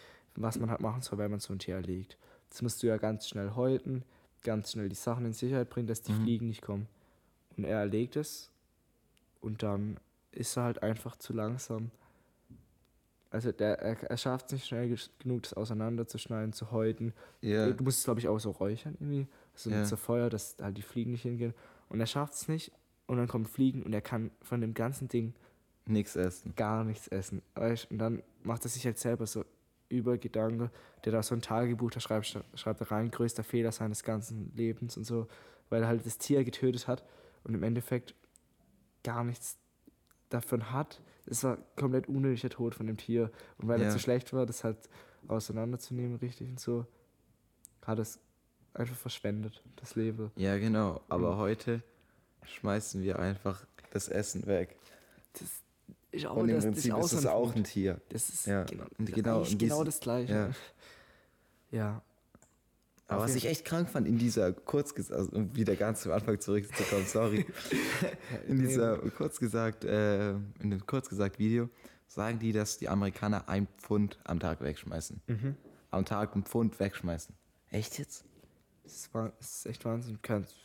was man halt machen soll, wenn man so ein Tier erlegt. Das musst du ja ganz schnell häuten, ganz schnell die Sachen in Sicherheit bringen, dass die mhm. Fliegen nicht kommen. Und er erlegt es und dann ist er halt einfach zu langsam also der, er, er schafft es nicht schnell genug, das auseinanderzuschneiden, zu häuten. Yeah. Du musst es, glaube ich, auch so räuchern irgendwie. Also yeah. mit so Feuer, dass halt die Fliegen nicht hingehen. Und er schafft es nicht und dann kommen Fliegen und er kann von dem ganzen Ding nichts essen. Gar nichts essen. Und dann macht er sich halt selber so über Gedanken, der da so ein Tagebuch, da schreibt, schreibt er rein, größter Fehler seines ganzen Lebens und so, weil er halt das Tier getötet hat und im Endeffekt gar nichts davon hat, es war komplett unnötiger Tod von dem Tier. Und weil ja. er zu schlecht war, das halt auseinanderzunehmen, richtig und so, hat es einfach verschwendet, das Leben. Ja, genau. Aber mhm. heute schmeißen wir einfach das Essen weg. Das ist auch, und im das, Prinzip das ist, es auch ein Tier. Das ist ja. genau, genau, genau das Gleiche. Ja. ja. Aber was ich echt krank fand in dieser Kurzgesagt, also um wieder ganz zum Anfang zurückzukommen, sorry. in dieser Kurzgesagt, äh, in dem Kurzgesagt Video sagen die, dass die Amerikaner ein Pfund am Tag wegschmeißen. Mhm. Am Tag ein Pfund wegschmeißen. Echt jetzt? Das ist, das ist echt Wahnsinn. Kannst,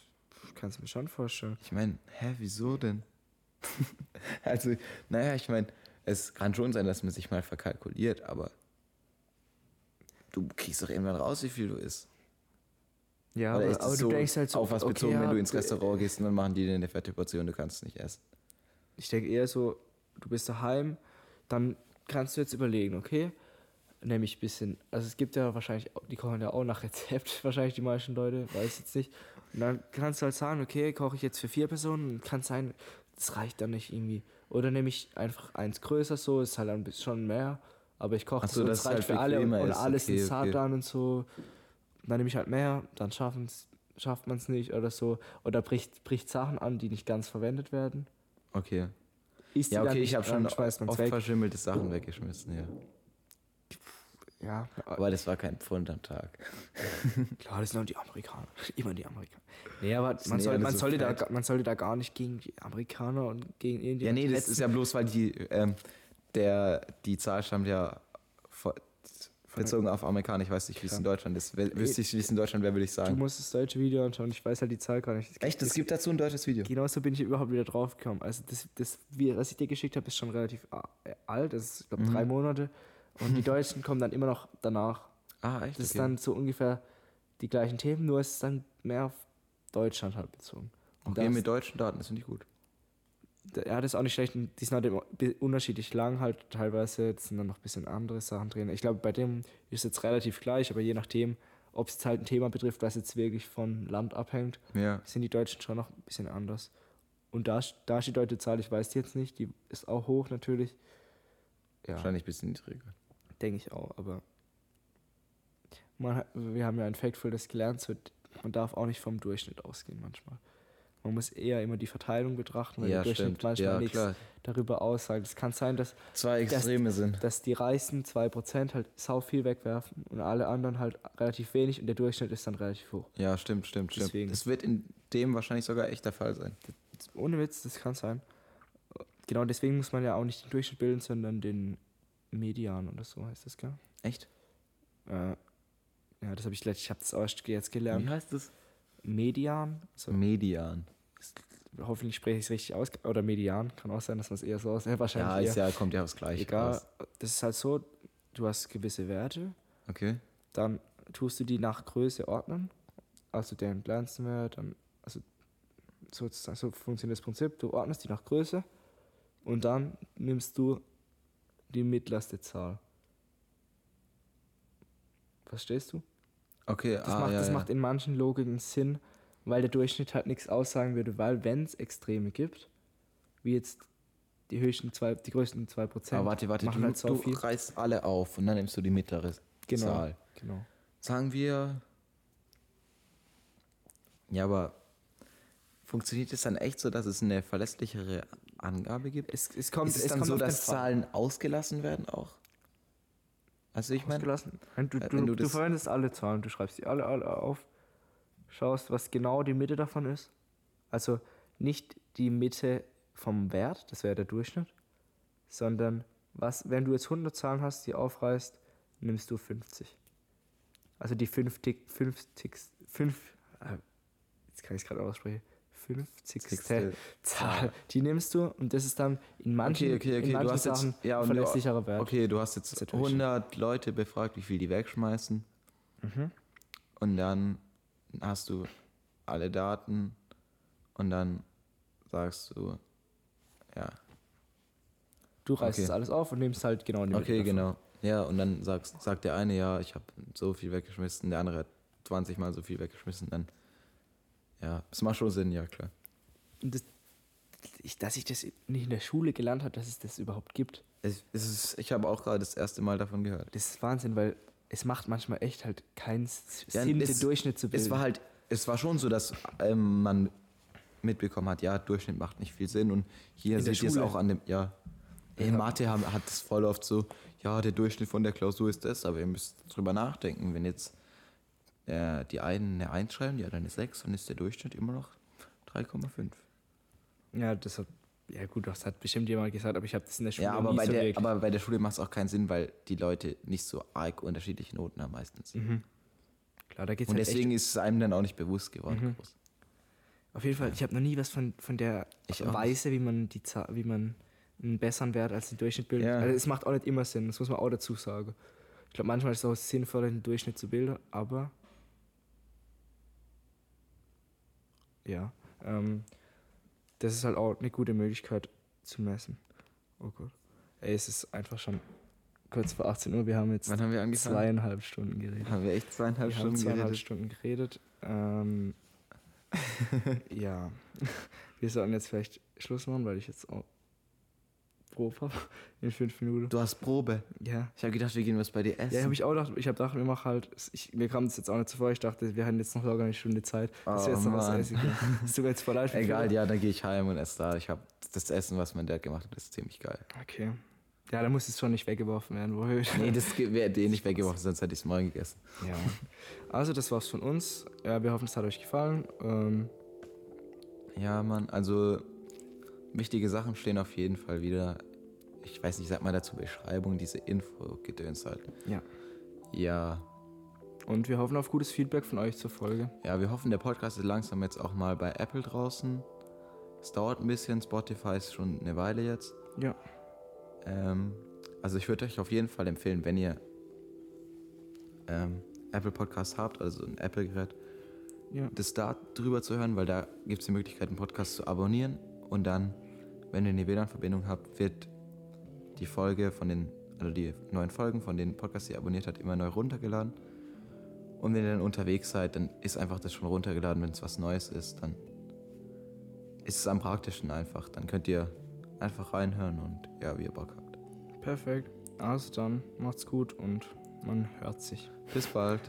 kannst du mir schon vorstellen. Ich meine, hä, wieso denn? also, naja, ich meine, es kann schon sein, dass man sich mal verkalkuliert, aber du kriegst doch irgendwann raus, wie viel du isst. Ja, Oder aber, aber es du so denkst halt so, auf was okay, bezogen, wenn ja, du ins du- Restaurant gehst und dann machen die dir eine fette Portion, du kannst es nicht essen. Ich denke eher so, du bist daheim, dann kannst du jetzt überlegen, okay, nämlich ein bisschen, also es gibt ja wahrscheinlich, auch- die kochen ja auch nach Rezept, wahrscheinlich die meisten Leute, weiß jetzt nicht. Und dann kannst du halt sagen, okay, koche ich jetzt für vier Personen und kann sein, das reicht dann nicht irgendwie. Oder nehme ich einfach eins größer so, ist halt ein bisschen schon mehr, aber ich koche das so, es es reicht halt für alle und, und ist. alles Okay, ist zart okay. dann und so. Dann nehme ich halt mehr, dann schaffen's, schafft man es nicht oder so. Oder bricht, bricht Sachen an, die nicht ganz verwendet werden. Okay. Isst die Ja, okay, ich habe schon oft weg. verschimmelte Sachen weggeschmissen, ja. Ja, Aber das war kein Pfund am Tag. klar, das sind auch die Amerikaner. Immer die Amerikaner. Nee, aber man, soll, man, so sollte da, man sollte da gar nicht gegen die Amerikaner und gegen Indien. Ja, nee, das ist ja bloß, weil die, ähm, der, die Zahl stammt ja vor, bezogen auf Amerikaner. Ich weiß nicht, wie es in Deutschland ist. Wüsste ich, wie es in Deutschland wäre, würde ich Du sagen. musst das deutsche Video anschauen. Ich weiß halt die Zahl gar nicht. Echt? Es gibt dazu ein deutsches Video. Genauso bin ich überhaupt wieder drauf gekommen. Also das, das was ich dir geschickt habe, ist schon relativ äh, alt. Das ist, ich glaube, Mhm. drei Monate. Und die Deutschen kommen dann immer noch danach. Ah, echt? Das ist Okay. dann so ungefähr die gleichen Themen, nur ist es dann mehr auf Deutschland halt bezogen. Und Okay, mit deutschen Daten, das finde ich gut. Ja, das ist auch nicht schlecht. Die sind halt unterschiedlich lang halt. Teilweise jetzt sind dann noch ein bisschen andere Sachen drin. Ich glaube, bei dem ist jetzt relativ gleich, aber je nachdem, ob es jetzt halt ein Thema betrifft, was jetzt wirklich von Land abhängt, Ja. sind die Deutschen schon noch ein bisschen anders. Und da, da steht die deutsche Zahl, ich weiß die jetzt nicht, die ist auch hoch natürlich. Ja, Wahrscheinlich ein bisschen niedriger. Denke ich auch, aber man, wir haben ja ein Factful, das gelernt wird, man darf auch nicht vom Durchschnitt ausgehen manchmal. Man muss eher immer die Verteilung betrachten, weil Ja, der Durchschnitt stimmt. manchmal Ja, nichts klar. darüber aussagt. Es kann sein, dass, Zwei Extreme sind. dass die reichsten 2% halt sau viel wegwerfen und alle anderen halt relativ wenig und der Durchschnitt ist dann relativ hoch. Ja, stimmt, stimmt, stimmt. Deswegen. Das wird in dem wahrscheinlich sogar echt der Fall sein. Ohne Witz, das kann sein. Genau deswegen muss man ja auch nicht den Durchschnitt bilden, sondern den Median oder so heißt das, gell? Echt? Äh, ja, das habe ich letztlich, ich habe das erst jetzt gelernt. Wie heißt das? Median, so, Median. hoffentlich spreche ich es richtig aus, oder Median, kann auch sein, dass man es eher so aus, ja, wahrscheinlich Ja, eher. ist ja, kommt ja aufs Gleiche Egal, raus. das ist halt so, du hast gewisse Werte, Okay. dann tust du die nach Größe ordnen, also den kleinsten Wert, dann, also sozusagen, so funktioniert das Prinzip, du ordnest die nach Größe und dann nimmst du die mittlerste Zahl. Verstehst du? Okay, Das, ah, macht, ja, das ja. macht in manchen Logiken Sinn, weil der Durchschnitt halt nichts aussagen würde, weil wenn es Extreme gibt, wie jetzt die höchsten zwei, die größten 2%, Aber warte, warte, du, halt so du reißt alle auf und dann nimmst du die mittlere Genau. Zahl. Genau. Sagen wir. Ja, aber funktioniert es dann echt so, dass es eine verlässlichere Angabe gibt? Es, es kommt, ist es dann kommt so, dass Fall. Zahlen ausgelassen werden auch? Also ich meine, Du, äh, du, wenn du du, das- verwendest alle Zahlen, du schreibst die alle, alle auf, schaust, was genau die Mitte davon ist. Also nicht die Mitte vom Wert, das wäre der Durchschnitt, sondern was, wenn du jetzt 100 Zahlen hast, die aufreißt, nimmst du 50. Also die 50, 50, 5, äh, jetzt kann ich es gerade aussprechen, 50. Sechstel. Zahl, die nimmst du und das ist dann in manchen, okay, okay, in okay, manchen du hast jetzt Sachen ja, und du, verlässlicherer Wert. Okay, du hast jetzt Das ist der Durchschnitt. 100 Leute befragt, wie viel die wegschmeißen. Mhm. Und dann hast du alle Daten und dann sagst du, ja, Du reißt Okay. das alles auf und nimmst halt genau die okay, genau. Ja, und dann sagst, sagt der eine, ja, ich habe so viel weggeschmissen, der andere hat 20 Mal so viel weggeschmissen, dann, ja, es macht schon Sinn, ja, klar. Und das, ich, dass ich das nicht in der Schule gelernt habe, dass es das überhaupt gibt, Es, es ist, ich habe auch gerade das erste Mal davon gehört. das ist Wahnsinn, weil es macht manchmal echt halt keinen Ja, Sinn, es- den Durchschnitt zu bilden. Es war halt, es war schon so, dass ähm, man mitbekommen hat, ja, Durchschnitt macht nicht viel Sinn und hier In seht ihr es auch an dem, ja. In Ja. Mathe haben, hat es voll oft so, ja, der Durchschnitt von der Klausur ist das, aber ihr müsst drüber nachdenken, wenn jetzt äh, die einen eine 1 schreiben, die anderen eine 6, dann ist der Durchschnitt immer noch 3,5. ja, das hat, ja gut, das hat bestimmt jemand gesagt, aber ich habe das in der Schule Ja, aber nie bei, so der, aber bei der Schule macht es auch keinen Sinn, weil die Leute nicht so arg unterschiedliche Noten haben meistens. Mhm. Klar, da geht's Und halt deswegen ist es einem dann auch nicht bewusst geworden. Mhm. groß. Auf jeden Fall, ich habe noch nie was von, von der Weise, wie man die wie man einen besseren Wert als den Durchschnitt bildet. Ja. Also es macht auch nicht immer Sinn, das muss man auch dazu sagen. Ich glaube, manchmal ist es auch sinnvoller, den Durchschnitt zu bilden, aber ja, ähm, das ist halt auch eine gute Möglichkeit zu messen. Oh Gott. Ey, es ist einfach schon kurz vor 18 Uhr, wir haben jetzt Wann haben wir zweieinhalb Stunden geredet. Haben wir echt zweieinhalb Wir Stunden haben zweieinhalb geredet? Stunden geredet. Ähm, ja, wir sollten jetzt vielleicht Schluss machen, weil ich jetzt auch Probe in fünf Minuten. Du hast Probe. Ja. Ich habe gedacht, wir gehen was bei dir essen. Ja, habe ich auch gedacht. Ich habe gedacht, wir machen halt. Ich, mir kam das jetzt auch nicht zuvor. Ich dachte, wir hatten jetzt noch locker eine Stunde Zeit. dass wir Oh, jetzt noch was essen können. Das tut jetzt voll leid. Egal, ja, dann gehe ich heim und esse da. Ich habe das Essen, was mein Dad gemacht hat, ist ziemlich geil. Okay. Ja, da muss es schon nicht weggeworfen werden. Wo Nee, das wäre eh nicht weggeworfen, sonst hätte ich es morgen gegessen. Ja. Also, das war's von uns. Ja, wir hoffen, es hat euch gefallen. Ähm, Ja, Mann, also wichtige Sachen stehen auf jeden Fall wieder. Ich weiß nicht, sag mal dazu Beschreibung, diese Info-Gedöns halt. Ja. Ja, und wir hoffen auf gutes Feedback von euch zur Folge. ja, wir hoffen, der Podcast ist langsam jetzt auch mal bei Apple draußen. Es dauert ein bisschen, Spotify ist schon eine Weile jetzt. Ja. Ähm, also ich würde euch auf jeden Fall empfehlen, wenn ihr ähm, Apple Podcast habt, also ein Apple-Gerät, Ja. das da drüber zu hören, weil da gibt es die Möglichkeit, einen Podcast zu abonnieren und dann, wenn ihr eine WLAN-Verbindung habt, wird die Folge von den, also die neuen Folgen von den Podcasts, die ihr abonniert habt, immer neu runtergeladen. Und wenn ihr dann unterwegs seid, dann ist einfach das schon runtergeladen, wenn es was Neues ist, dann ist es am praktischen einfach. Dann könnt ihr einfach reinhören und ja, wie ihr Bock habt. Perfekt. Also dann, macht's gut und man hört sich. Bis bald.